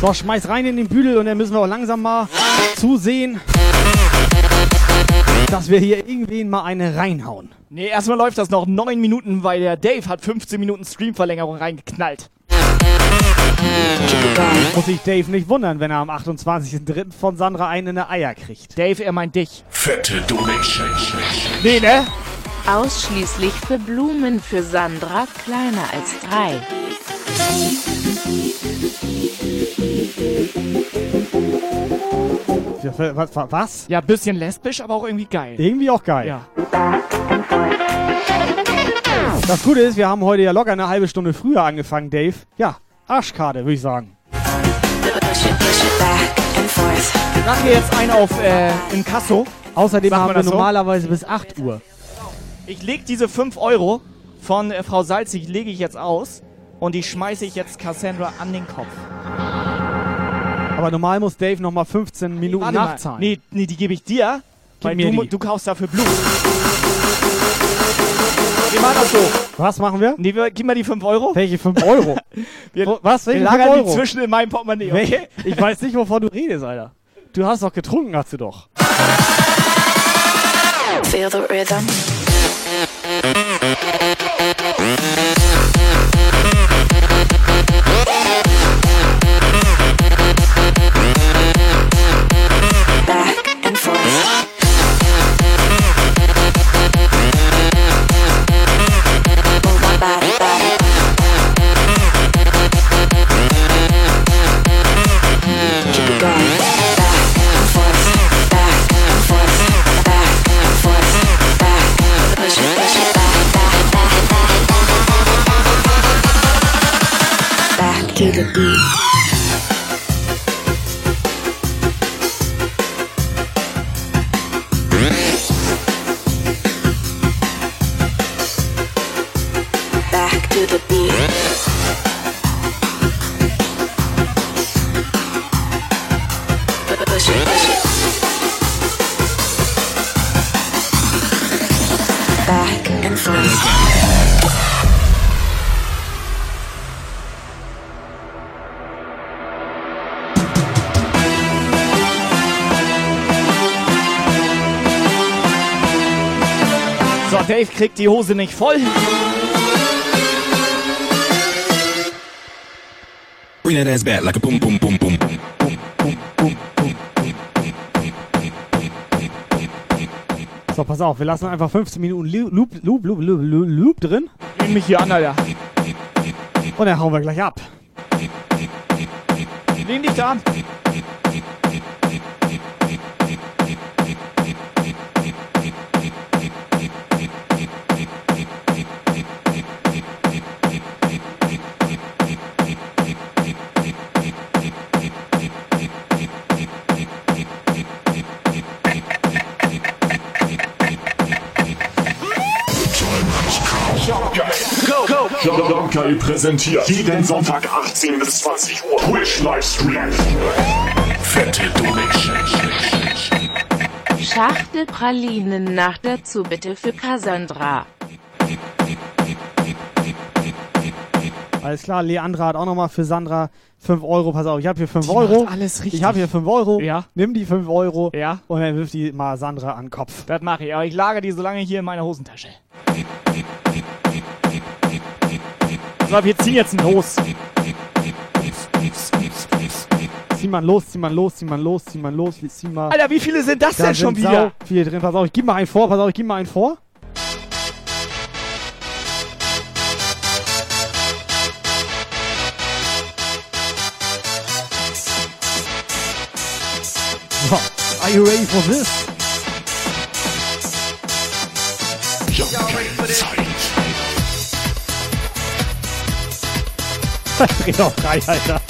So, schmeiß rein in den Büdel und dann müssen wir auch langsam mal zusehen, dass wir hier irgendwen mal eine reinhauen. Nee, erstmal läuft das noch 9 Minuten, weil der Dave hat 15 Minuten Streamverlängerung reingeknallt. Muss sich Dave nicht wundern, wenn er am 28.03. von Sandra einen in der Eier kriegt. Dave, er meint dich. Fette Donation. Nee, ne? Ausschließlich für Blumen für Sandra kleiner als drei. Was? Ja, bisschen lesbisch, aber auch irgendwie geil. Irgendwie auch geil. Ja. Das Gute ist, wir haben heute ja locker eine halbe Stunde früher angefangen, Dave. Ja, Arschkarte, würde ich sagen. Mach mir jetzt einen auf äh, Inkasso. Außerdem Sagt haben wir so? normalerweise bis 8 Uhr. Ich leg diese 5 Euro von äh, Frau Salzig, lege ich jetzt aus und die schmeiße ich jetzt Cassandra an den Kopf. Aber normal muss Dave nochmal 15 Minuten Warte mal. nachzahlen. Nee, nee, die gebe ich dir, weil mir du, die. du kaufst dafür Blut. Wir machen das so. Was machen wir? Nee, wir, gib mal die 5 Euro. Welche 5 Euro? [LAUGHS] Wir, was? wir Welche lagern 5 die Euro? zwischen in meinem Portemonnaie, okay? Welche? [LAUGHS] Ich weiß nicht, wovon du redest, Alter. Du hast doch getrunken, hast du doch. Feel the rhythm. Back, back. Kriegt die Hose nicht voll. Bring that ass back like a boom, boom, boom, boom. So, pass auf, wir lassen einfach 15 Minuten Loop, Loop, Loop, Loop, Loop, Loop drin. Lehn mich hier an, Alter. Und dann hauen wir gleich ab. Lehn dich da an. Go, go, go. Jumpgeil präsentiert jeden Sonntag 18 bis 20 Uhr Twitch Livestream. Fette Donation. Schachtel Pralinen nach dazu bitte für Cassandra. Alles klar, Leandra hat auch nochmal für Sandra 5 Euro. Pass auf, ich habe hier 5 Die Euro. macht alles richtig. Ich habe hier 5 Euro. Ja. Nimm die 5 Euro. Ja. Und dann wirf die mal Sandra an den Kopf. Das mache ich, aber ich lagere die so lange hier in meiner Hosentasche. So, wir ziehen jetzt los. Zieh mal los, zieh mal los, zieh mal los, zieh mal los, zieh mal. Alter, wie viele sind das Da denn schon sind wieder? sau Viele drin. Pass auf, ich gib mal einen vor. Pass auf, ich gib mal einen vor. So, are you ready for this? Dreh [LAUGHS] doch drei, Alter.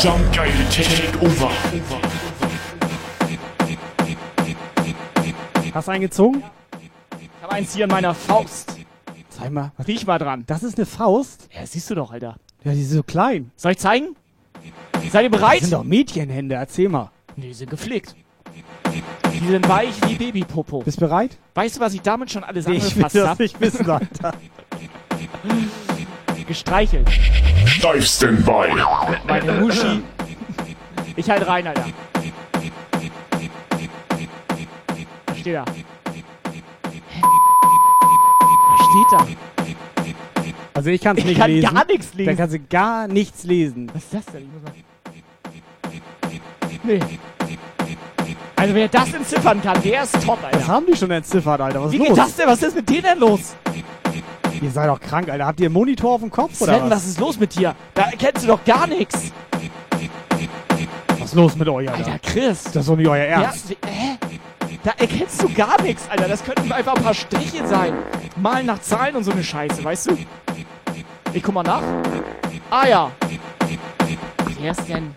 Jumpgeil Takeover. Hast du einen gezogen? Ich habe eins hier in meiner Faust. Zeig mal. Riech mal dran. Das ist eine Faust? Ja, siehst du doch, Alter. Ja, die ist so klein. Soll ich zeigen? Seid ihr bereit? Das sind doch Mädchenhände, erzähl mal. Nee, die sind gepflegt. Die sind weich wie Babypopo. Bist bereit? Weißt du, was ich damit schon alles Nee, ich will angefasst das habe? nicht wissen, Alter. Gestreichelt. Steif Standby. Meine Muschi. Ich halt rein, Alter. Was steht da? Hä? Was steht da? Also ich kann's Ich nicht kann lesen. gar nichts lesen. Da kannst du gar nichts lesen. Was ist das denn? Ich muss mal... Nee. Also wer das entziffern kann, der ist top, Alter. Das haben die schon entziffert, Alter. Was Wie ist geht los? das denn? Was ist mit denen denn los? Ihr seid doch krank, Alter. Habt ihr einen Monitor auf dem Kopf oder Sven, was? was ist los mit dir? Da erkennst du doch gar nichts. Was ist los mit euch, Alter? Alter, Chris. Das ist doch nicht euer Ja, Ernst. wie- hä? Da erkennst du gar nichts, Alter. Das könnten einfach ein paar Striche sein. Malen nach Zahlen und so eine Scheiße, weißt du? Ich guck mal nach. Ah ja. Wer ist denn?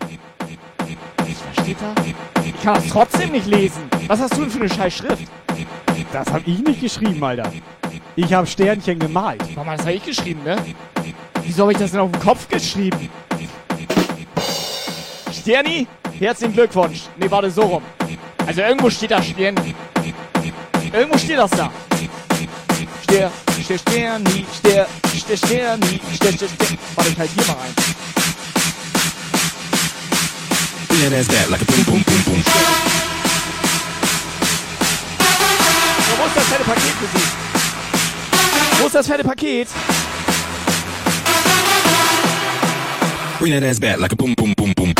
Was steht da? Ich kann das trotzdem nicht lesen. Was hast du denn für eine scheiß Schrift? Das hab ich nicht geschrieben, Alter. Ich hab Sternchen gemalt. Mach mal, das habe ich geschrieben, ne? Wieso habe ich das denn auf dem Kopf geschrieben? Sterni, herzlichen Glückwunsch. Nee, warte, so rum. Also irgendwo steht da Sterni. Irgendwo steht das da. Ster, Ster, Sterni, Ster, Ster, Sterni, Ster, Ster, Ster. Warte, ich halt hier mal rein. That ass back like a boom, boom, boom, boom. Wo ist das fette Paket für Sie? Wo ist das fette Paket? Bring that ass back like a boom, boom, boom, boom.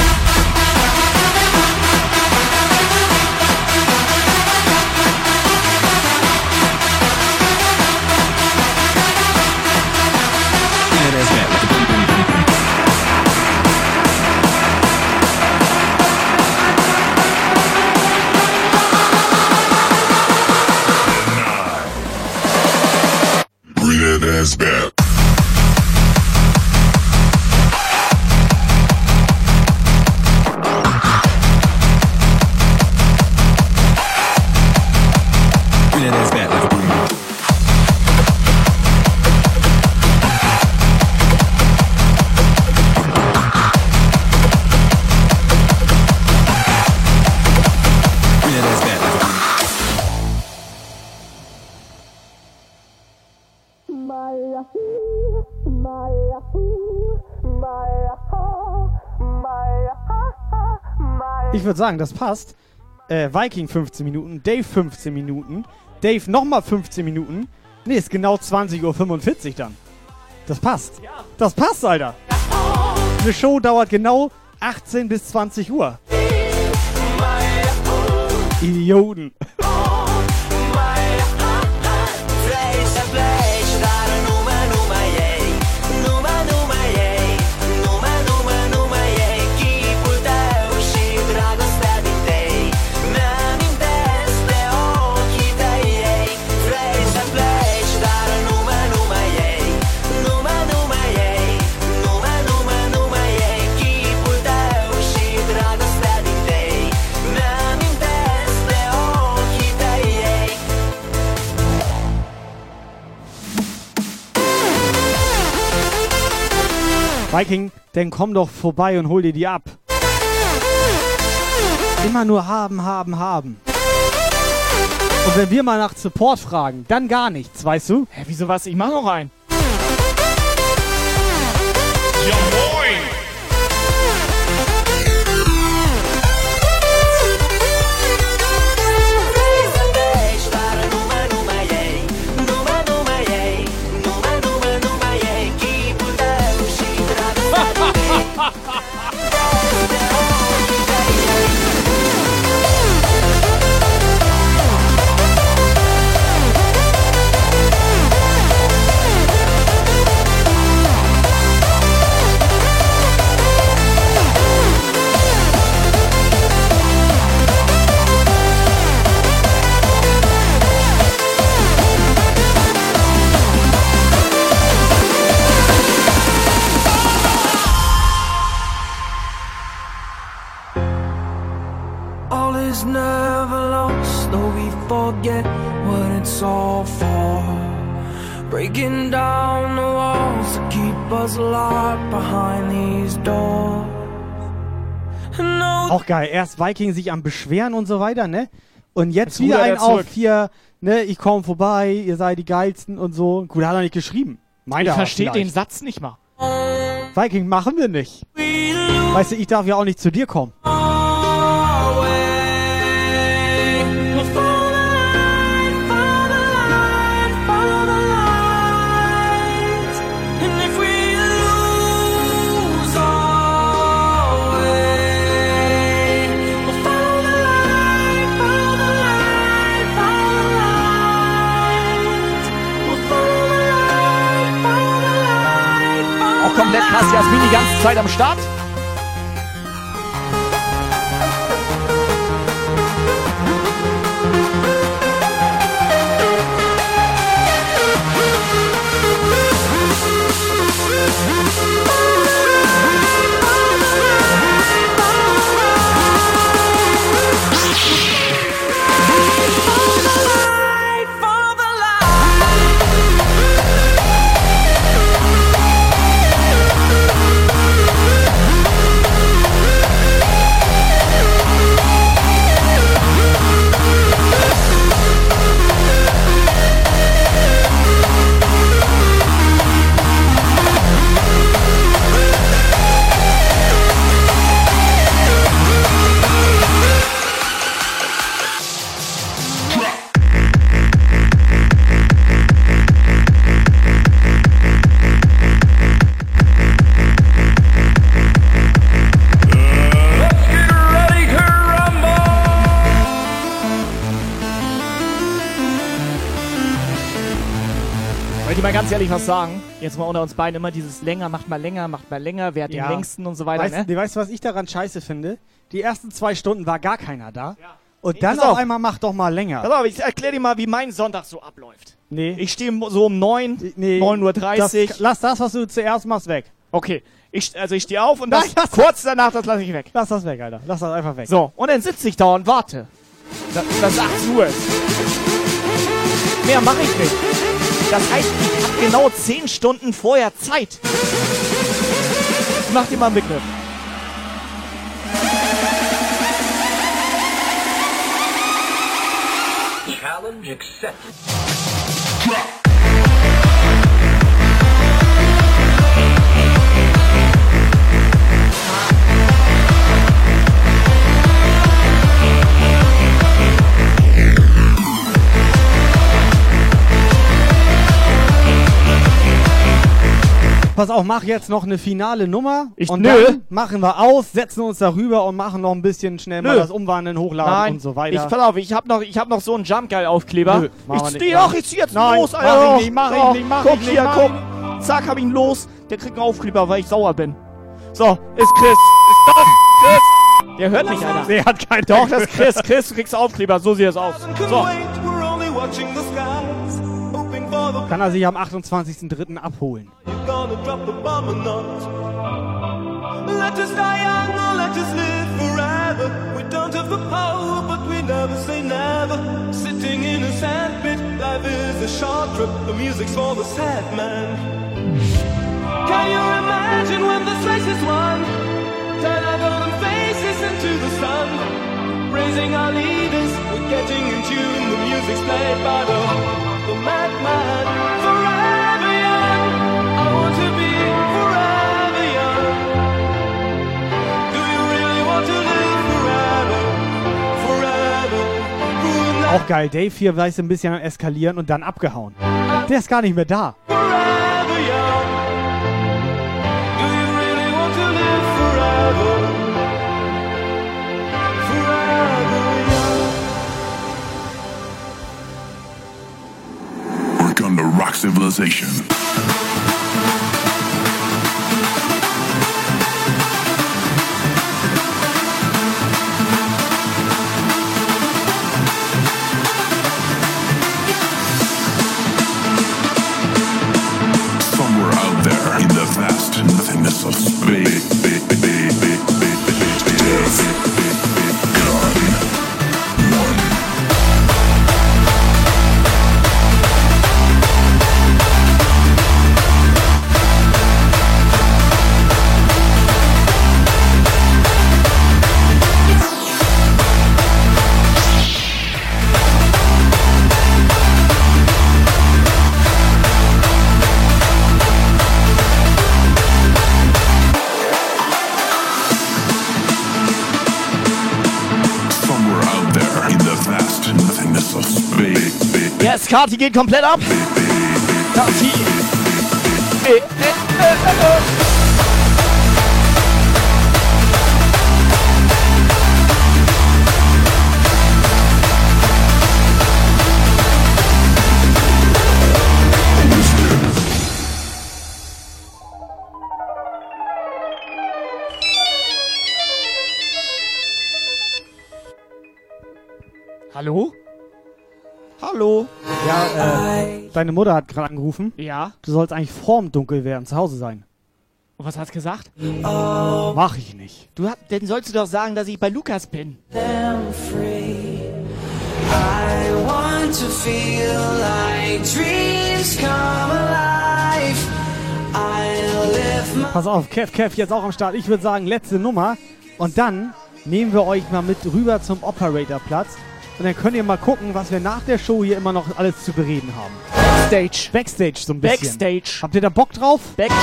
Bring that Ich würde sagen, das passt. Äh, Viking 15 Minuten, Dave 15 Minuten, Dave nochmal 15 Minuten. Nee, ist genau 20.45 Uhr dann. Das passt. Das passt, Alter. Eine Show dauert genau 18 bis 20 Uhr. Idioten. Viking, dann komm doch vorbei und hol dir die ab. Immer nur haben, haben, haben. Und wenn wir mal nach Support fragen, dann gar nichts, weißt du? Hä, wieso was? Ich mach noch einen. Ja all for. Breaking down the walls to keep us locked behind these doors. No Auch geil. Erst Viking sich am Beschweren und so weiter, ne? Und jetzt Jetzt wieder ein auf hier, ne? Ich komm vorbei, ihr seid die geilsten und so. Gut, hat er nicht geschrieben. Meint Ich er verstehe den. Satz nicht mal. Viking machen wir nicht. Weißt du, ich darf ja auch nicht zu dir kommen. Start. Ich was sagen? Jetzt mal unter uns beiden immer dieses länger, macht mal länger, macht mal länger, wer hat den längsten und so weiter, weißt, ne? du, weißt du, was ich daran scheiße finde? Die ersten zwei Stunden war gar keiner da. Und Nee, dann auf auf. einmal mach doch mal länger. Pass auf, ich erkläre dir mal, wie mein Sonntag so abläuft. Nee. Ich stehe so um 9, Nee, 9.30 Uhr. Das, lass das, was du zuerst machst, weg. Okay, ich, also ich stehe auf und das Nein, kurz danach, das lasse ich weg. Lass das weg, Alter. Lass das einfach weg. So, und dann sitze ich da und warte. Da- Dass 18 Uhr ist. Mehr mache ich nicht. Das heißt, ich habe genau 10 Stunden vorher Zeit. Mach dir mal einen Begriff. Challenge accepted. Pass auf, mach jetzt noch eine finale Nummer. Ich- und nö. dann machen wir aus, setzen uns darüber und machen noch ein bisschen schnell mal Nö. das Umwandeln, Hochladen Nein, und so weiter. ich, pass auf, ich hab noch, ich hab noch so einen Jump-Geil-Aufkleber. Ich nicht. steh Nein. doch, ich zieh jetzt Nein, los, mach Alter. ich nicht, mach ich nicht, mach guck ich nicht, hier, mach guck. Zack, hab ihn los. Der kriegt einen Aufkleber, weil ich sauer bin. So, ist Chris. Ist doch Chris. Der hört mich, Alter. Der hat keinen Doch, das ist Chris. Chris, du kriegst einen Aufkleber. So sieht es aus. So. Kann er sich am 28.03. abholen. gonna drop the bomb or not. Let us die young or let us live forever. We don't have the power, but we never say never. Sitting in a life is a short trip. The music's for the sad man. Can you imagine when this race is won? Turn our golden faces into the sun. Raising our leaders, we're getting in tune. The music's played by the, Auch geil, Dave hier weiß ein bisschen am Eskalieren und dann abgehauen. Der ist gar nicht mehr da. Gonna rock civilization. Somewhere out there in the vast nothingness of space. Kati geht komplett ab. Kati. Äh, äh, äh, äh. Hallo? Hallo? Deine Mutter hat gerade angerufen. Ja? Du sollst eigentlich vorm Dunkel werden zu Hause sein. Und was hast du gesagt? Mach ich nicht. Du hab, dann sollst du doch sagen, dass ich bei Lukas bin. Them free. I want to feel like dreams come alive. I'll live my Pass auf, Kev, Kev, jetzt auch am Start. Ich würde sagen, letzte Nummer. Und dann nehmen wir euch mal mit rüber zum Operatorplatz. Und dann könnt ihr mal gucken, was wir nach der Show hier immer noch alles zu bereden haben. Backstage. Backstage so ein bisschen. Backstage. Habt ihr da Bock drauf? Backstage.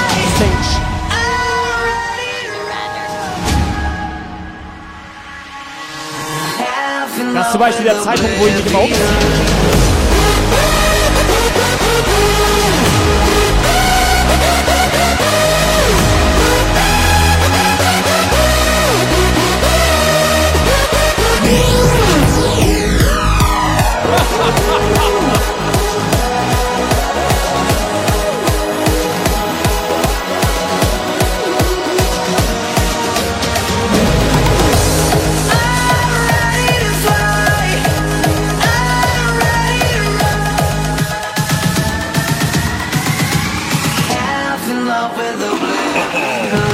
Das ist zum Beispiel der Zeitpunkt, wo ich mich immer the way. [LAUGHS]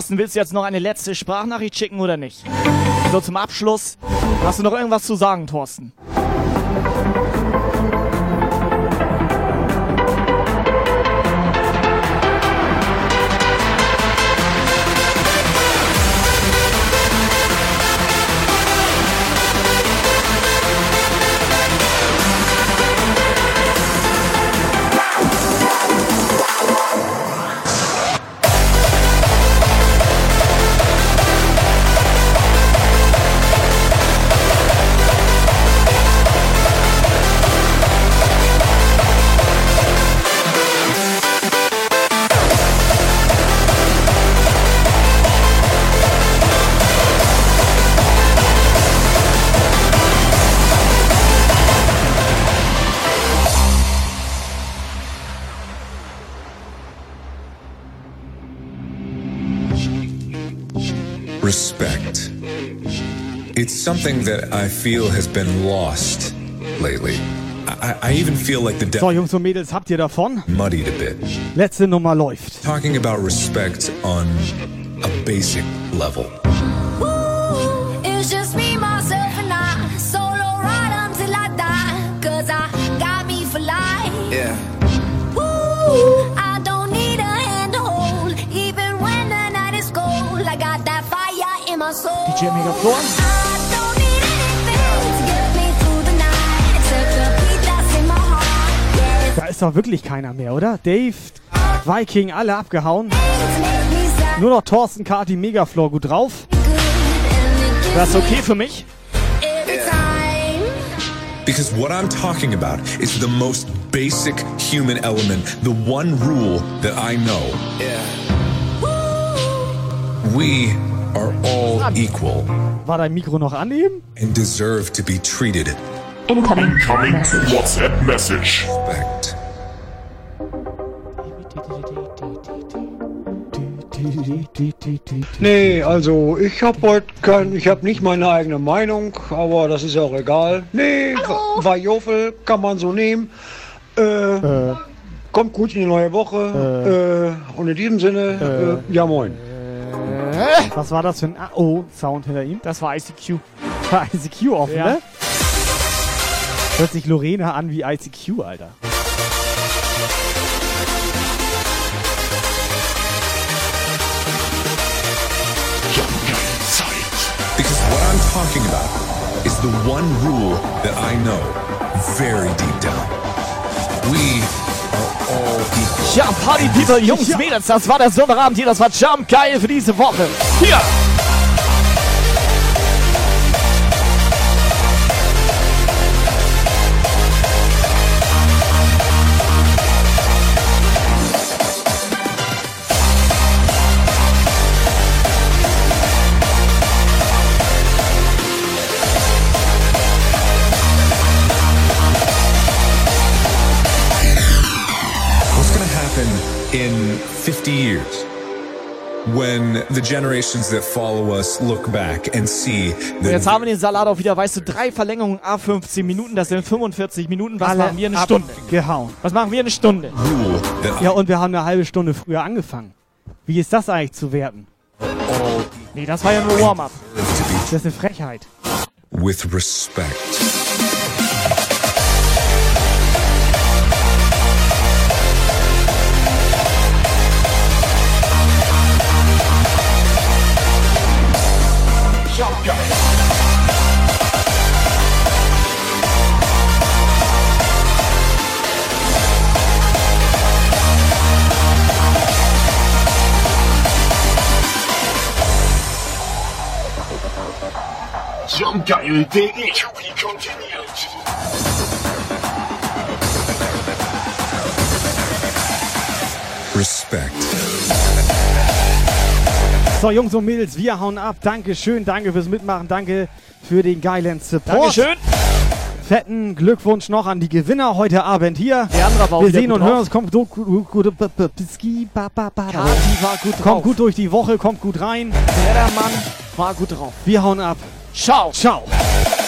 Thorsten, willst du jetzt noch eine letzte Sprachnachricht schicken oder nicht? So zum Abschluss. Hast du noch irgendwas zu sagen, Thorsten? Something that I feel has been lost lately. I, I even feel like the So, devil Jungs und Mädels, habt ihr davon? muddied a bit. Letzte Nummer läuft. Talking about respect on a basic level. It's just ist doch wirklich keiner mehr, oder? Dave, Viking, alle abgehauen. Nur noch Thorsten, Kati, Megaflor gut drauf. Das ist okay für mich? every time. Because what I'm talking about is the most basic human element, the one rule that I know. We are all equal War dein Mikro noch an eben? and deserve to be treated Incoming WhatsApp message. respect. Nee, also ich hab heute kein, ich hab nicht meine eigene Meinung, aber das ist ja auch egal. Nee, Wajofel kann man so nehmen. Äh, Kommt gut in die neue Woche. Äh, und in diesem Sinne, äh, ja moin. Was war das für ein AO-Sound hinter ihm? Das war ICQ. War ICQ offen, Ja. ne? Hört sich Lorena an wie ICQ, Alter. Talking about is the one rule that I know very deep down. We are all equal. Ja, Party People, Jungs, Mädels, das war der Sommerabend hier, das war Jump geil für diese Woche. Hier! 50 years when the generations that follow us look back and see jetzt haben wir den Salat auch wieder, weißt du, drei Verlängerungen a 15 Minuten, das sind 45 Minuten. Was Alle machen wir eine Stunde? Gehauen. Was machen wir eine Stunde? Ja, und wir haben eine halbe Stunde früher angefangen. Wie ist das eigentlich zu werten? Nee, das war ja nur Warm-up. Das ist eine Frechheit. with respect. Jump geil, der E-Cupid kontinuiert. Respect. So, Jungs und Mädels, wir hauen ab. Dankeschön, danke fürs Mitmachen, danke für den geilen Support. Dankeschön. Fetten Glückwunsch noch an die Gewinner heute Abend hier. Der andere war auch Wir sehen und hören uns. Kommt gut, gut, kommt gut durch die Woche, kommt gut rein. Der Mann war gut drauf. Wir hauen ab. Tchau. Tchau.